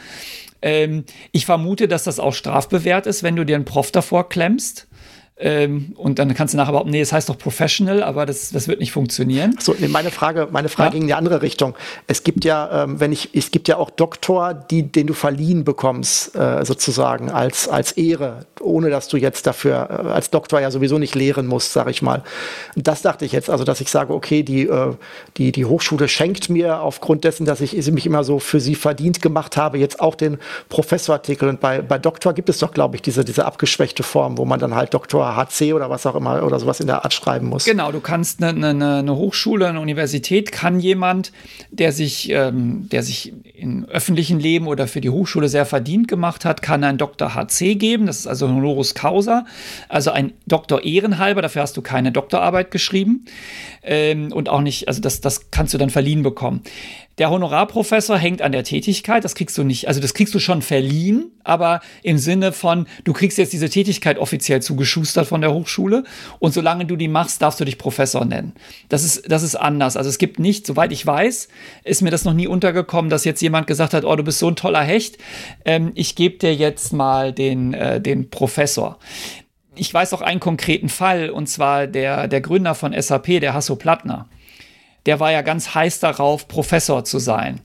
S3: Ähm, ich vermute, dass das auch strafbewehrt ist, wenn du dir einen Prof davor klemmst. Ähm, und dann kannst du nachher behaupten, nee, es das heißt doch Professional, aber das, das wird nicht funktionieren.
S2: So, nee, meine Frage, meine Frage ja? ging in die andere Richtung. Es gibt ja, ähm, wenn ich, es gibt ja auch Doktor, die, den du verliehen bekommst, äh, sozusagen als, als Ehre, ohne dass du jetzt dafür äh, als Doktor ja sowieso nicht lehren musst, sag ich mal. Und das dachte ich jetzt, also dass ich sage, okay, die, äh, die, die Hochschule schenkt mir aufgrund dessen, dass ich mich immer so für sie verdient gemacht habe, jetzt auch den Professorartikel. Und bei, bei Doktor gibt es doch, glaube ich, diese, diese abgeschwächte Form, wo man dann halt Doktor HC oder was auch immer oder sowas in der Art schreiben muss.
S3: Genau, du kannst eine, eine, eine Hochschule, eine Universität, kann jemand, der sich, ähm, der sich im öffentlichen Leben oder für die Hochschule sehr verdient gemacht hat, kann einen Dr. HC geben. Das ist also Honoris Causa, also ein Doktor ehrenhalber. Dafür hast du keine Doktorarbeit geschrieben ähm, und auch nicht, also das, das kannst du dann verliehen bekommen. Der Honorarprofessor hängt an der Tätigkeit, das kriegst du nicht, also das kriegst du schon verliehen, aber im Sinne von, du kriegst jetzt diese Tätigkeit offiziell zugeschustert von der Hochschule und solange du die machst, darfst du dich Professor nennen. Das ist, das ist anders. Also es gibt nicht, soweit ich weiß, ist mir das noch nie untergekommen, dass jetzt jemand gesagt hat, oh, du bist so ein toller Hecht, ähm, ich gebe dir jetzt mal den, äh, den Professor ich weiß auch einen konkreten Fall, und zwar der, der Gründer von SAP, der Hasso Plattner der war ja ganz heiß darauf, Professor zu sein.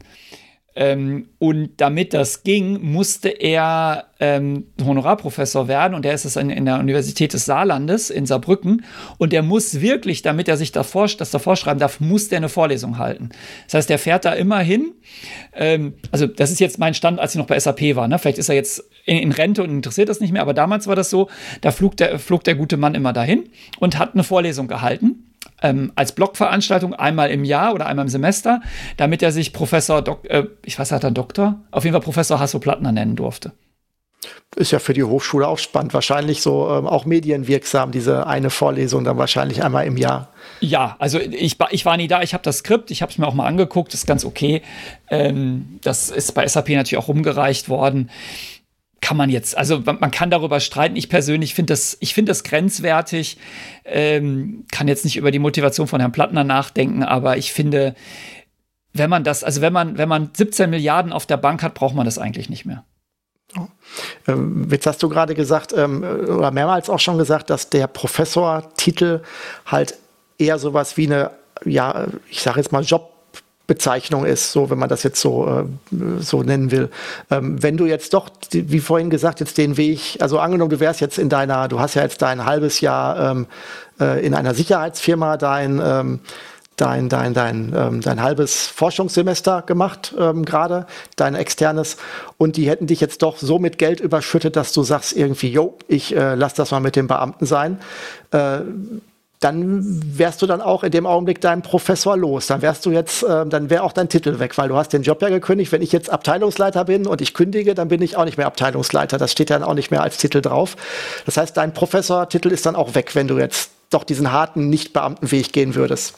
S3: Ähm, und damit das ging, musste er ähm, Honorarprofessor werden und er ist es in, in, der Universität des Saarlandes in Saarbrücken und der muss wirklich, damit er sich davor, das davor schreiben darf, muss der eine Vorlesung halten. Das heißt, der fährt da immer hin. Ähm, also das ist jetzt mein Stand, als ich noch bei SAP war. Ne? Vielleicht ist er jetzt in, in, Rente und interessiert das nicht mehr, aber damals war das so, da flog der, flog der gute Mann immer dahin und hat eine Vorlesung gehalten ähm, als Blogveranstaltung einmal im Jahr oder einmal im Semester, damit er sich Professor, Dok äh, ich weiß, hat er Doktor? Auf jeden Fall Professor Hasso-Plattner nennen durfte.
S2: Ist ja für die Hochschule auch spannend. Wahrscheinlich so ähm, auch medienwirksam, diese eine Vorlesung dann wahrscheinlich einmal im Jahr.
S3: Ja, also ich, ich war nie da, ich habe das Skript, ich habe es mir auch mal angeguckt, ist ganz okay. Ähm, das ist bei SAP natürlich auch rumgereicht worden kann man jetzt, also man kann darüber streiten. Ich persönlich finde das, ich finde das grenzwertig. Ähm, kann jetzt nicht über die Motivation von Herrn Plattner nachdenken, aber ich finde, wenn man das, also wenn man, wenn man 17 Milliarden auf der Bank hat, braucht man das eigentlich nicht mehr.
S2: Ähm, jetzt hast du gerade gesagt, ähm, oder mehrmals auch schon gesagt, dass der Professortitel halt eher sowas wie eine, ja, ich sage jetzt mal Job Bezeichnung ist, so wenn man das jetzt so, äh, so nennen will. Ähm, wenn du jetzt doch, wie vorhin gesagt, jetzt den Weg, also angenommen, du wärst jetzt in deiner, du hast ja jetzt dein halbes Jahr ähm, äh, in einer Sicherheitsfirma dein ähm, dein, dein, dein, ähm, dein halbes Forschungssemester gemacht, ähm, gerade, dein externes. Und die hätten dich jetzt doch so mit Geld überschüttet, dass du sagst irgendwie, jo, ich äh, lass das mal mit dem Beamten sein. Dann wärst du dann auch in dem Augenblick deinem Professor los. Dann wärst du jetzt, äh, dann wäre auch dein Titel weg, weil du hast den Job ja gekündigt. Wenn ich jetzt Abteilungsleiter bin und ich kündige, dann bin ich auch nicht mehr Abteilungsleiter. Das steht dann auch nicht mehr als Titel drauf. Das heißt, dein Professortitel ist dann auch weg, wenn du jetzt doch diesen harten Nicht-Beamtenweg gehen würdest.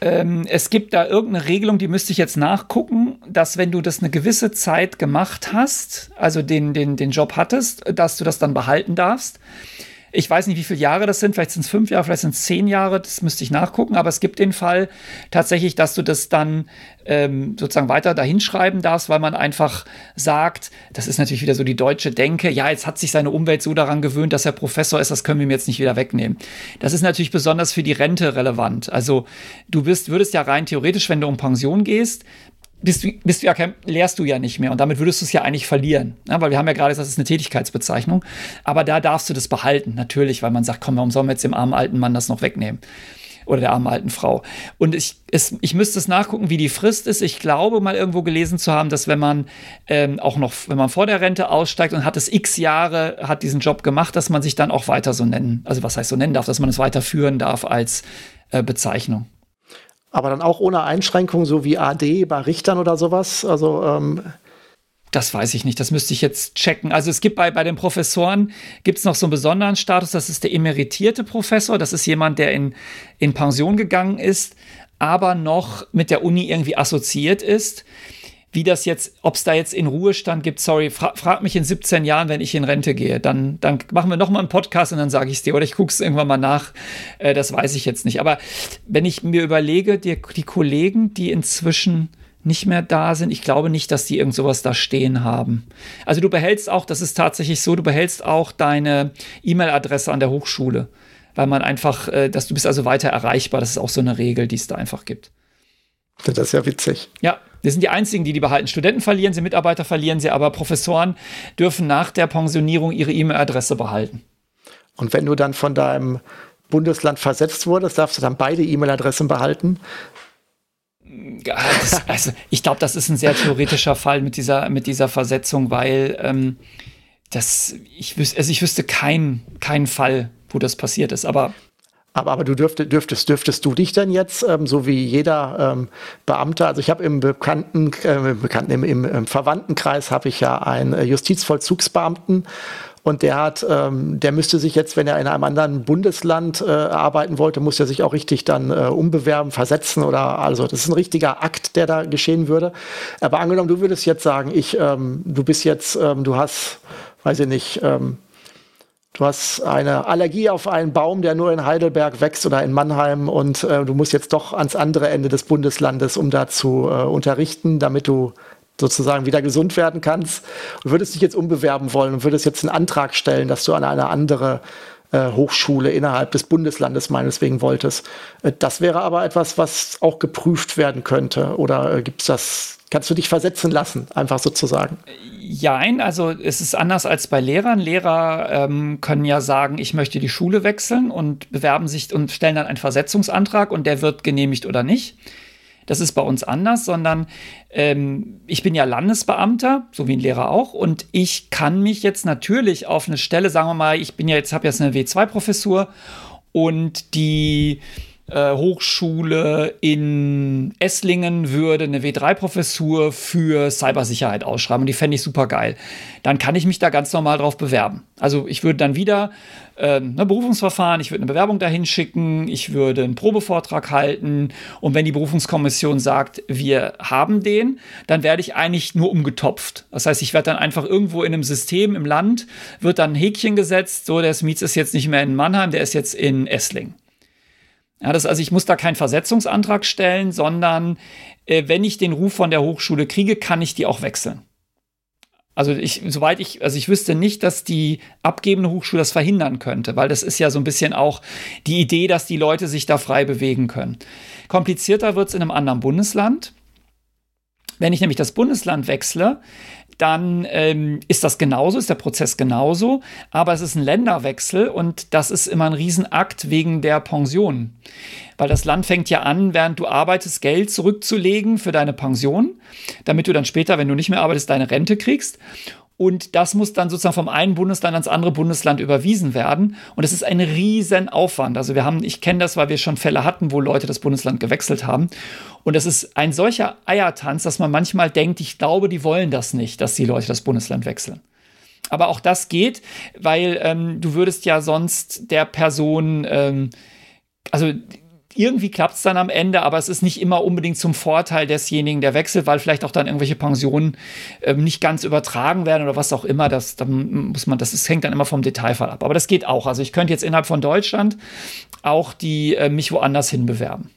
S3: Ähm, es gibt da irgendeine Regelung, die müsste ich jetzt nachgucken, dass wenn du das eine gewisse Zeit gemacht hast, also den, den, den Job hattest, dass du das dann behalten darfst. Ich weiß nicht, wie viele Jahre das sind. Vielleicht sind es fünf Jahre, vielleicht sind es zehn Jahre. Das müsste ich nachgucken. Aber es gibt den Fall tatsächlich, dass du das dann ähm, sozusagen weiter dahinschreiben darfst, weil man einfach sagt, das ist natürlich wieder so die deutsche Denke, ja, jetzt hat sich seine Umwelt so daran gewöhnt, dass er Professor ist, das können wir ihm jetzt nicht wieder wegnehmen. Das ist natürlich besonders für die Rente relevant. Also du bist, würdest ja rein theoretisch, wenn du um Pension gehst, bist du, bist du ja kein, lehrst du ja nicht mehr und damit würdest du es ja eigentlich verlieren. Ja, weil wir haben ja gerade gesagt, das ist eine Tätigkeitsbezeichnung. Aber da darfst du das behalten, natürlich, weil man sagt, komm, warum sollen wir jetzt dem armen alten Mann das noch wegnehmen? Oder der armen alten Frau. Und ich, es, ich müsste es nachgucken, wie die Frist ist. Ich glaube, mal irgendwo gelesen zu haben, dass wenn man ähm, auch noch, wenn man vor der Rente aussteigt und hat es x Jahre, hat diesen Job gemacht, dass man sich dann auch weiter so nennen, also was heißt so nennen darf, dass man es weiter führen darf als äh, Bezeichnung
S2: aber dann auch ohne Einschränkung, so wie AD bei Richtern oder sowas. Also ähm
S3: das weiß ich nicht, das müsste ich jetzt checken. Also es gibt bei, bei den Professoren, gibt es noch so einen besonderen Status, das ist der emeritierte Professor, das ist jemand, der in, in Pension gegangen ist, aber noch mit der Uni irgendwie assoziiert ist wie das jetzt, ob es da jetzt in Ruhestand gibt, sorry, fra frag mich in 17 Jahren, wenn ich in Rente gehe. Dann, dann machen wir nochmal einen Podcast und dann sage ich es dir. Oder ich gucke es irgendwann mal nach. Äh, das weiß ich jetzt nicht. Aber wenn ich mir überlege, die, die Kollegen, die inzwischen nicht mehr da sind. Ich glaube nicht, dass die irgend sowas da stehen haben. Also du behältst auch, das ist tatsächlich so, du behältst auch deine E-Mail-Adresse an der Hochschule, weil man einfach, äh, dass du bist also weiter erreichbar. Das ist auch so eine Regel, die es da einfach gibt.
S2: Das ist ja witzig.
S3: Ja, wir sind die Einzigen, die die behalten. Studenten verlieren sie, Mitarbeiter verlieren sie, aber Professoren dürfen nach der Pensionierung ihre E-Mail-Adresse behalten.
S2: Und wenn du dann von deinem Bundesland versetzt wurdest, darfst du dann beide E-Mail-Adressen behalten?
S3: Ja, das, also ich glaube, das ist ein sehr theoretischer Fall mit dieser, mit dieser Versetzung, weil ähm, das, ich, wüs also ich wüsste keinen kein Fall, wo das passiert ist. Aber
S2: aber, aber du dürftest, dürftest, dürftest du dich denn jetzt, ähm, so wie jeder ähm, Beamter, also ich habe im Bekannten, äh, Bekannten im, im, im Verwandtenkreis habe ich ja einen äh, Justizvollzugsbeamten und der hat, ähm, der müsste sich jetzt, wenn er in einem anderen Bundesland äh, arbeiten wollte, muss er sich auch richtig dann äh, umbewerben, versetzen oder also das ist ein richtiger Akt, der da geschehen würde. Aber angenommen, du würdest jetzt sagen, ich, ähm, du bist jetzt, ähm, du hast, weiß ich nicht, ähm, Du hast eine Allergie auf einen Baum, der nur in Heidelberg wächst oder in Mannheim und äh, du musst jetzt doch ans andere Ende des Bundeslandes, um da zu äh, unterrichten, damit du sozusagen wieder gesund werden kannst. Und würdest dich jetzt umbewerben wollen und würdest jetzt einen Antrag stellen, dass du an eine andere äh, Hochschule innerhalb des Bundeslandes meineswegen wolltest. Äh, das wäre aber etwas, was auch geprüft werden könnte. Oder äh, gibt es das Kannst du dich versetzen lassen, einfach sozusagen?
S3: Jein, also es ist anders als bei Lehrern. Lehrer ähm, können ja sagen, ich möchte die Schule wechseln und bewerben sich und stellen dann einen Versetzungsantrag und der wird genehmigt oder nicht. Das ist bei uns anders, sondern ähm, ich bin ja Landesbeamter, so wie ein Lehrer auch, und ich kann mich jetzt natürlich auf eine Stelle, sagen wir mal, ich bin ja jetzt, habe jetzt eine W2-Professur und die Hochschule in Esslingen würde eine W3-Professur für Cybersicherheit ausschreiben und die fände ich super geil. Dann kann ich mich da ganz normal drauf bewerben. Also ich würde dann wieder äh, ein ne, Berufungsverfahren, ich würde eine Bewerbung dahin schicken, ich würde einen Probevortrag halten und wenn die Berufungskommission sagt, wir haben den, dann werde ich eigentlich nur umgetopft. Das heißt, ich werde dann einfach irgendwo in einem System im Land, wird dann ein Häkchen gesetzt, so der Smietz ist jetzt nicht mehr in Mannheim, der ist jetzt in Esslingen. Ja, das, also ich muss da keinen Versetzungsantrag stellen, sondern äh, wenn ich den Ruf von der Hochschule kriege, kann ich die auch wechseln. Also ich, soweit ich, also ich wüsste nicht, dass die abgebende Hochschule das verhindern könnte, weil das ist ja so ein bisschen auch die Idee, dass die Leute sich da frei bewegen können. Komplizierter wird es in einem anderen Bundesland. Wenn ich nämlich das Bundesland wechsle, dann ähm, ist das genauso, ist der Prozess genauso, aber es ist ein Länderwechsel und das ist immer ein Riesenakt wegen der Pension. Weil das Land fängt ja an, während du arbeitest, Geld zurückzulegen für deine Pension, damit du dann später, wenn du nicht mehr arbeitest, deine Rente kriegst. Und das muss dann sozusagen vom einen Bundesland ans andere Bundesland überwiesen werden. Und es ist ein riesen Aufwand. Also wir haben, ich kenne das, weil wir schon Fälle hatten, wo Leute das Bundesland gewechselt haben. Und es ist ein solcher Eiertanz, dass man manchmal denkt, ich glaube, die wollen das nicht, dass die Leute das Bundesland wechseln. Aber auch das geht, weil ähm, du würdest ja sonst der Person, ähm, also irgendwie klappt es dann am Ende, aber es ist nicht immer unbedingt zum Vorteil desjenigen, der wechselt, weil vielleicht auch dann irgendwelche Pensionen ähm, nicht ganz übertragen werden oder was auch immer. Das, dann muss man, das ist, hängt dann immer vom Detailfall ab. Aber das geht auch. Also ich könnte jetzt innerhalb von Deutschland auch die äh, mich woanders hin bewerben.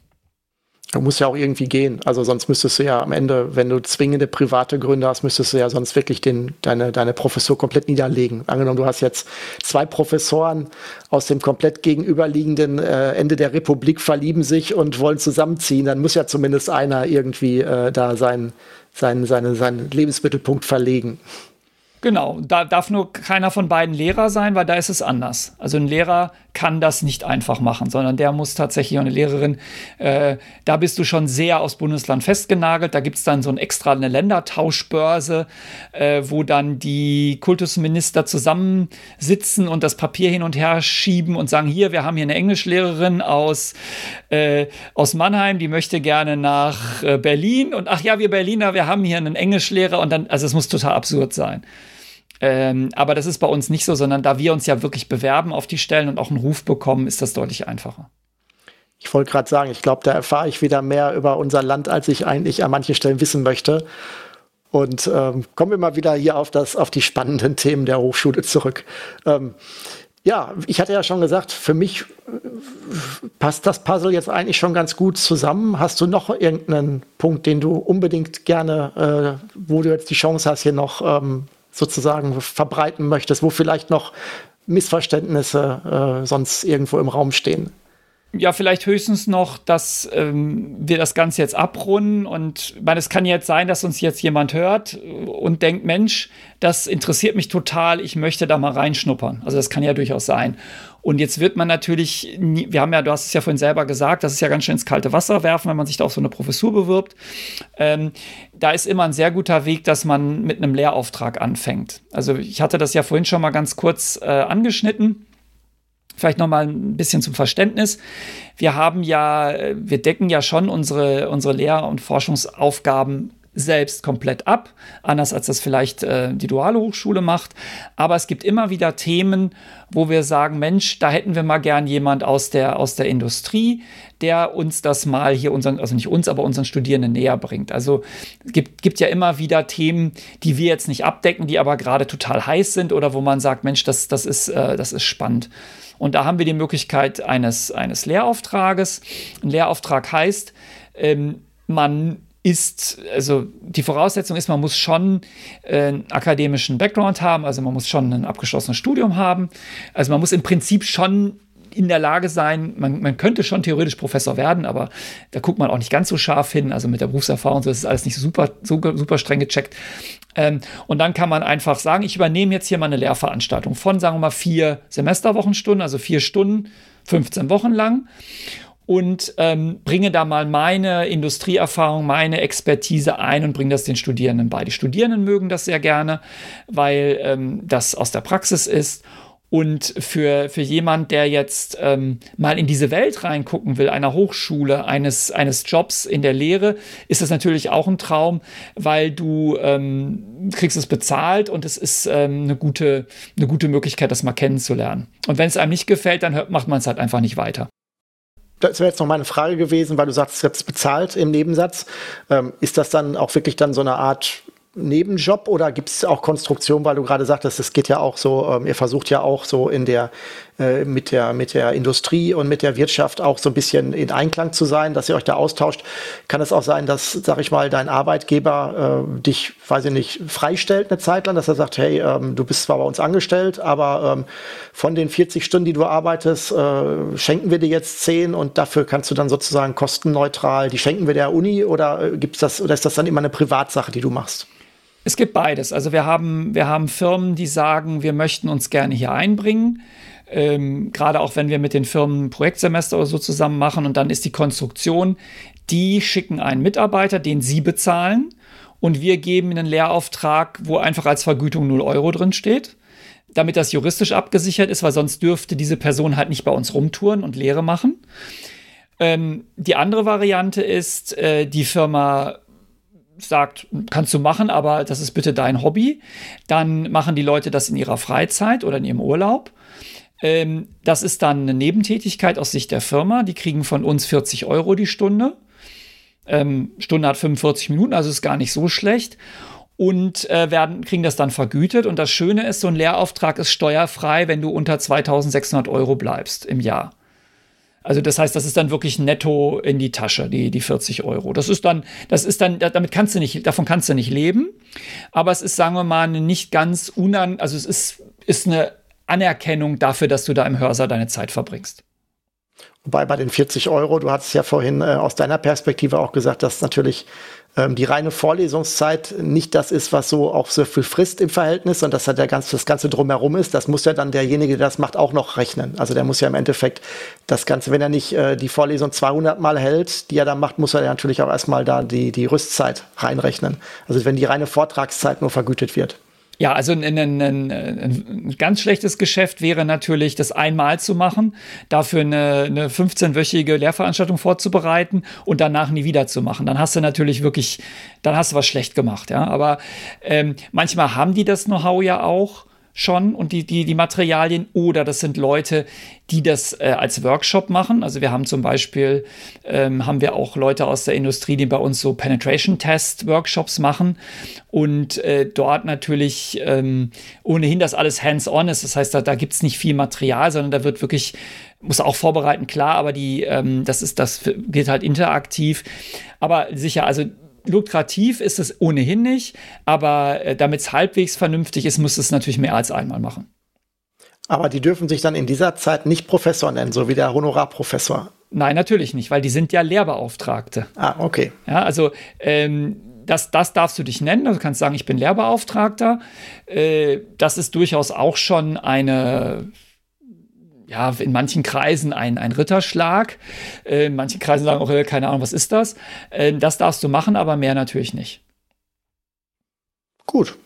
S2: Du musst ja auch irgendwie gehen. Also sonst müsstest du ja am Ende, wenn du zwingende private Gründe hast, müsstest du ja sonst wirklich den, deine, deine Professur komplett niederlegen. Angenommen, du hast jetzt zwei Professoren aus dem komplett gegenüberliegenden äh, Ende der Republik verlieben sich und wollen zusammenziehen, dann muss ja zumindest einer irgendwie äh, da sein, sein, seine, seinen Lebensmittelpunkt verlegen.
S3: Genau, da darf nur keiner von beiden Lehrer sein, weil da ist es anders. Also ein Lehrer kann das nicht einfach machen, sondern der muss tatsächlich, eine Lehrerin, äh, da bist du schon sehr aus Bundesland festgenagelt. Da gibt es dann so ein extra eine Ländertauschbörse, äh, wo dann die Kultusminister zusammensitzen und das Papier hin und her schieben und sagen, hier, wir haben hier eine Englischlehrerin aus, äh, aus Mannheim, die möchte gerne nach äh, Berlin und ach ja, wir Berliner, wir haben hier einen Englischlehrer und dann, also es muss total absurd sein. Ähm, aber das ist bei uns nicht so, sondern da wir uns ja wirklich bewerben auf die Stellen und auch einen Ruf bekommen, ist das deutlich einfacher.
S2: Ich wollte gerade sagen, ich glaube, da erfahre ich wieder mehr über unser Land, als ich eigentlich an manchen Stellen wissen möchte. Und ähm, kommen wir mal wieder hier auf, das, auf die spannenden Themen der Hochschule zurück. Ähm, ja, ich hatte ja schon gesagt, für mich äh, passt das Puzzle jetzt eigentlich schon ganz gut zusammen. Hast du noch irgendeinen Punkt, den du unbedingt gerne, äh, wo du jetzt die Chance hast, hier noch ähm, sozusagen verbreiten möchtest, wo vielleicht noch Missverständnisse äh, sonst irgendwo im Raum stehen.
S3: Ja, vielleicht höchstens noch, dass ähm, wir das Ganze jetzt abrunden und ich meine, es kann jetzt sein, dass uns jetzt jemand hört und denkt, Mensch, das interessiert mich total, ich möchte da mal reinschnuppern. Also das kann ja durchaus sein. Und jetzt wird man natürlich, wir haben ja, du hast es ja vorhin selber gesagt, das ist ja ganz schön ins kalte Wasser werfen, wenn man sich da auf so eine Professur bewirbt. Ähm, da ist immer ein sehr guter Weg, dass man mit einem Lehrauftrag anfängt. Also ich hatte das ja vorhin schon mal ganz kurz äh, angeschnitten. Vielleicht noch mal ein bisschen zum Verständnis. Wir haben ja, wir decken ja schon unsere, unsere Lehr- und Forschungsaufgaben selbst komplett ab, anders als das vielleicht äh, die duale Hochschule macht. Aber es gibt immer wieder Themen, wo wir sagen, Mensch, da hätten wir mal gern jemand aus der, aus der Industrie, der uns das mal hier unseren, also nicht uns, aber unseren Studierenden näher bringt. Also es gibt, gibt ja immer wieder Themen, die wir jetzt nicht abdecken, die aber gerade total heiß sind oder wo man sagt, Mensch, das, das, ist, äh, das ist spannend. Und da haben wir die Möglichkeit eines, eines Lehrauftrages. Ein Lehrauftrag heißt, ähm, man ist, also die Voraussetzung ist, man muss schon äh, einen akademischen Background haben, also man muss schon ein abgeschlossenes Studium haben. Also man muss im Prinzip schon in der Lage sein, man, man könnte schon theoretisch Professor werden, aber da guckt man auch nicht ganz so scharf hin, also mit der Berufserfahrung, so das ist alles nicht super, super, super streng gecheckt. Ähm, und dann kann man einfach sagen, ich übernehme jetzt hier mal eine Lehrveranstaltung von, sagen wir mal, vier Semesterwochenstunden, also vier Stunden, 15 Wochen lang und ähm, bringe da mal meine Industrieerfahrung, meine Expertise ein und bringe das den Studierenden bei. Die Studierenden mögen das sehr gerne, weil ähm, das aus der Praxis ist. Und für, für jemand, der jetzt ähm, mal in diese Welt reingucken will, einer Hochschule, eines, eines Jobs in der Lehre, ist das natürlich auch ein Traum, weil du ähm, kriegst es bezahlt und es ist ähm, eine, gute, eine gute Möglichkeit, das mal kennenzulernen. Und wenn es einem nicht gefällt, dann hört, macht man es halt einfach nicht weiter
S2: das wäre jetzt noch meine Frage gewesen, weil du sagst, ist bezahlt im Nebensatz. Ähm, ist das dann auch wirklich dann so eine Art Nebenjob oder gibt es auch Konstruktion, weil du gerade sagtest, es geht ja auch so, ähm, ihr versucht ja auch so in der äh, mit der mit der Industrie und mit der Wirtschaft auch so ein bisschen in Einklang zu sein, dass ihr euch da austauscht. Kann es auch sein, dass, sag ich mal, dein Arbeitgeber äh, dich, weiß ich nicht, freistellt eine Zeit lang, dass er sagt, hey, ähm, du bist zwar bei uns angestellt, aber ähm, von den 40 Stunden, die du arbeitest, äh, schenken wir dir jetzt 10 und dafür kannst du dann sozusagen kostenneutral, die schenken wir der Uni oder äh, gibt's das oder ist das dann immer eine Privatsache, die du machst?
S3: Es gibt beides. Also wir haben, wir haben Firmen, die sagen, wir möchten uns gerne hier einbringen. Ähm, gerade auch wenn wir mit den Firmen Projektsemester oder so zusammen machen und dann ist die Konstruktion, die schicken einen Mitarbeiter, den sie bezahlen und wir geben einen Lehrauftrag, wo einfach als Vergütung 0 Euro drin steht, damit das juristisch abgesichert ist, weil sonst dürfte diese Person halt nicht bei uns rumtouren und Lehre machen. Ähm, die andere Variante ist, äh, die Firma sagt, kannst du machen, aber das ist bitte dein Hobby. Dann machen die Leute das in ihrer Freizeit oder in ihrem Urlaub. Ähm, das ist dann eine Nebentätigkeit aus Sicht der Firma. Die kriegen von uns 40 Euro die Stunde. Ähm, Stunde hat 45 Minuten, also ist gar nicht so schlecht. Und äh, werden, kriegen das dann vergütet. Und das Schöne ist, so ein Lehrauftrag ist steuerfrei, wenn du unter 2600 Euro bleibst im Jahr. Also das heißt, das ist dann wirklich netto in die Tasche, die, die 40 Euro. Das ist dann, das ist dann, damit kannst du nicht, davon kannst du nicht leben. Aber es ist, sagen wir mal, eine nicht ganz unan, also es ist, ist eine Anerkennung dafür, dass du da im Hörsaal deine Zeit verbringst.
S2: Wobei bei den 40 Euro, du hattest ja vorhin äh, aus deiner Perspektive auch gesagt, dass natürlich ähm, die reine Vorlesungszeit nicht das ist, was so auch so viel frisst im Verhältnis und dass halt der ganze, das Ganze drumherum ist, das muss ja dann derjenige, der das macht, auch noch rechnen. Also der muss ja im Endeffekt das Ganze, wenn er nicht äh, die Vorlesung 200 Mal hält, die er da macht, muss er natürlich auch erstmal da die, die Rüstzeit reinrechnen. Also wenn die reine Vortragszeit nur vergütet wird.
S3: Ja, also ein, ein, ein, ein, ganz schlechtes Geschäft wäre natürlich, das einmal zu machen, dafür eine, eine 15-wöchige Lehrveranstaltung vorzubereiten und danach nie wieder zu machen. Dann hast du natürlich wirklich, dann hast du was schlecht gemacht, ja. Aber ähm, manchmal haben die das Know-how ja auch schon und die, die, die Materialien oder das sind Leute, die das äh, als Workshop machen. Also wir haben zum Beispiel, ähm, haben wir auch Leute aus der Industrie, die bei uns so Penetration-Test-Workshops machen und äh, dort natürlich ähm, ohnehin das alles hands-on ist. Das heißt, da, da gibt es nicht viel Material, sondern da wird wirklich muss auch vorbereiten, klar, aber die, ähm, das ist, das geht halt interaktiv. Aber sicher, also lukrativ ist es ohnehin nicht, aber äh, damit es halbwegs vernünftig ist, muss es natürlich mehr als einmal machen.
S2: Aber die dürfen sich dann in dieser Zeit nicht Professor nennen, so wie der Honorarprofessor.
S3: Nein, natürlich nicht, weil die sind ja Lehrbeauftragte.
S2: Ah, okay.
S3: Ja, also ähm, das, das darfst du dich nennen. Du kannst sagen, ich bin Lehrbeauftragter. Äh, das ist durchaus auch schon eine ja, in manchen Kreisen ein, ein Ritterschlag. Äh, in manchen Kreisen sagen auch, äh, keine Ahnung, was ist das? Äh, das darfst du machen, aber mehr natürlich nicht.
S2: Gut.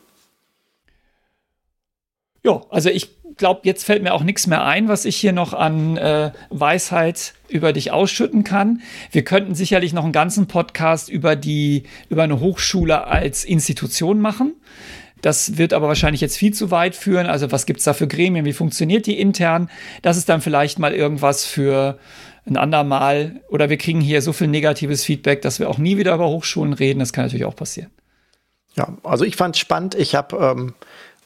S3: Ja, also ich glaube, jetzt fällt mir auch nichts mehr ein, was ich hier noch an äh, Weisheit über dich ausschütten kann. Wir könnten sicherlich noch einen ganzen Podcast über die, über eine Hochschule als Institution machen. Das wird aber wahrscheinlich jetzt viel zu weit führen. Also was gibt es da für Gremien? Wie funktioniert die intern? Das ist dann vielleicht mal irgendwas für ein andermal. Oder wir kriegen hier so viel negatives Feedback, dass wir auch nie wieder über Hochschulen reden. Das kann natürlich auch passieren.
S2: Ja, also ich fand es spannend. Ich habe ähm,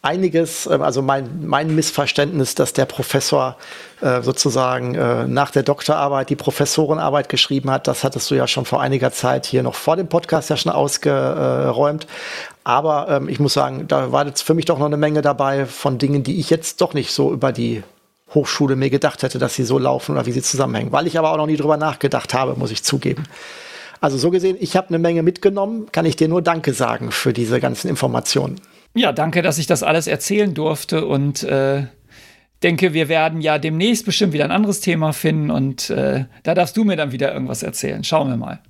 S2: einiges, äh, also mein, mein Missverständnis, dass der Professor äh, sozusagen äh, nach der Doktorarbeit die Professorenarbeit geschrieben hat, das hattest du ja schon vor einiger Zeit hier noch vor dem Podcast ja schon ausgeräumt. Aber ähm, ich muss sagen, da war jetzt für mich doch noch eine Menge dabei von Dingen, die ich jetzt doch nicht so über die Hochschule mir gedacht hätte, dass sie so laufen oder wie sie zusammenhängen. Weil ich aber auch noch nie drüber nachgedacht habe, muss ich zugeben. Also so gesehen, ich habe eine Menge mitgenommen, kann ich dir nur Danke sagen für diese ganzen Informationen.
S3: Ja, danke, dass ich das alles erzählen durfte und äh, denke, wir werden ja demnächst bestimmt wieder ein anderes Thema finden und äh, da darfst du mir dann wieder irgendwas erzählen. Schauen wir mal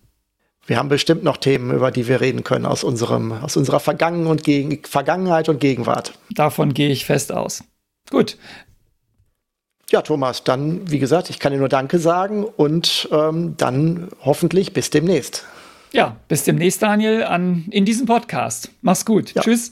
S2: wir haben bestimmt noch Themen, über die wir reden können aus, unserem, aus unserer Vergangen und Gegen Vergangenheit und Gegenwart.
S3: Davon gehe ich fest aus. Gut.
S2: Ja, Thomas, dann, wie gesagt, ich kann dir nur Danke sagen und ähm, dann hoffentlich bis demnächst.
S3: Ja, bis demnächst, Daniel, an, in diesem Podcast. Mach's gut. Ja. Tschüss.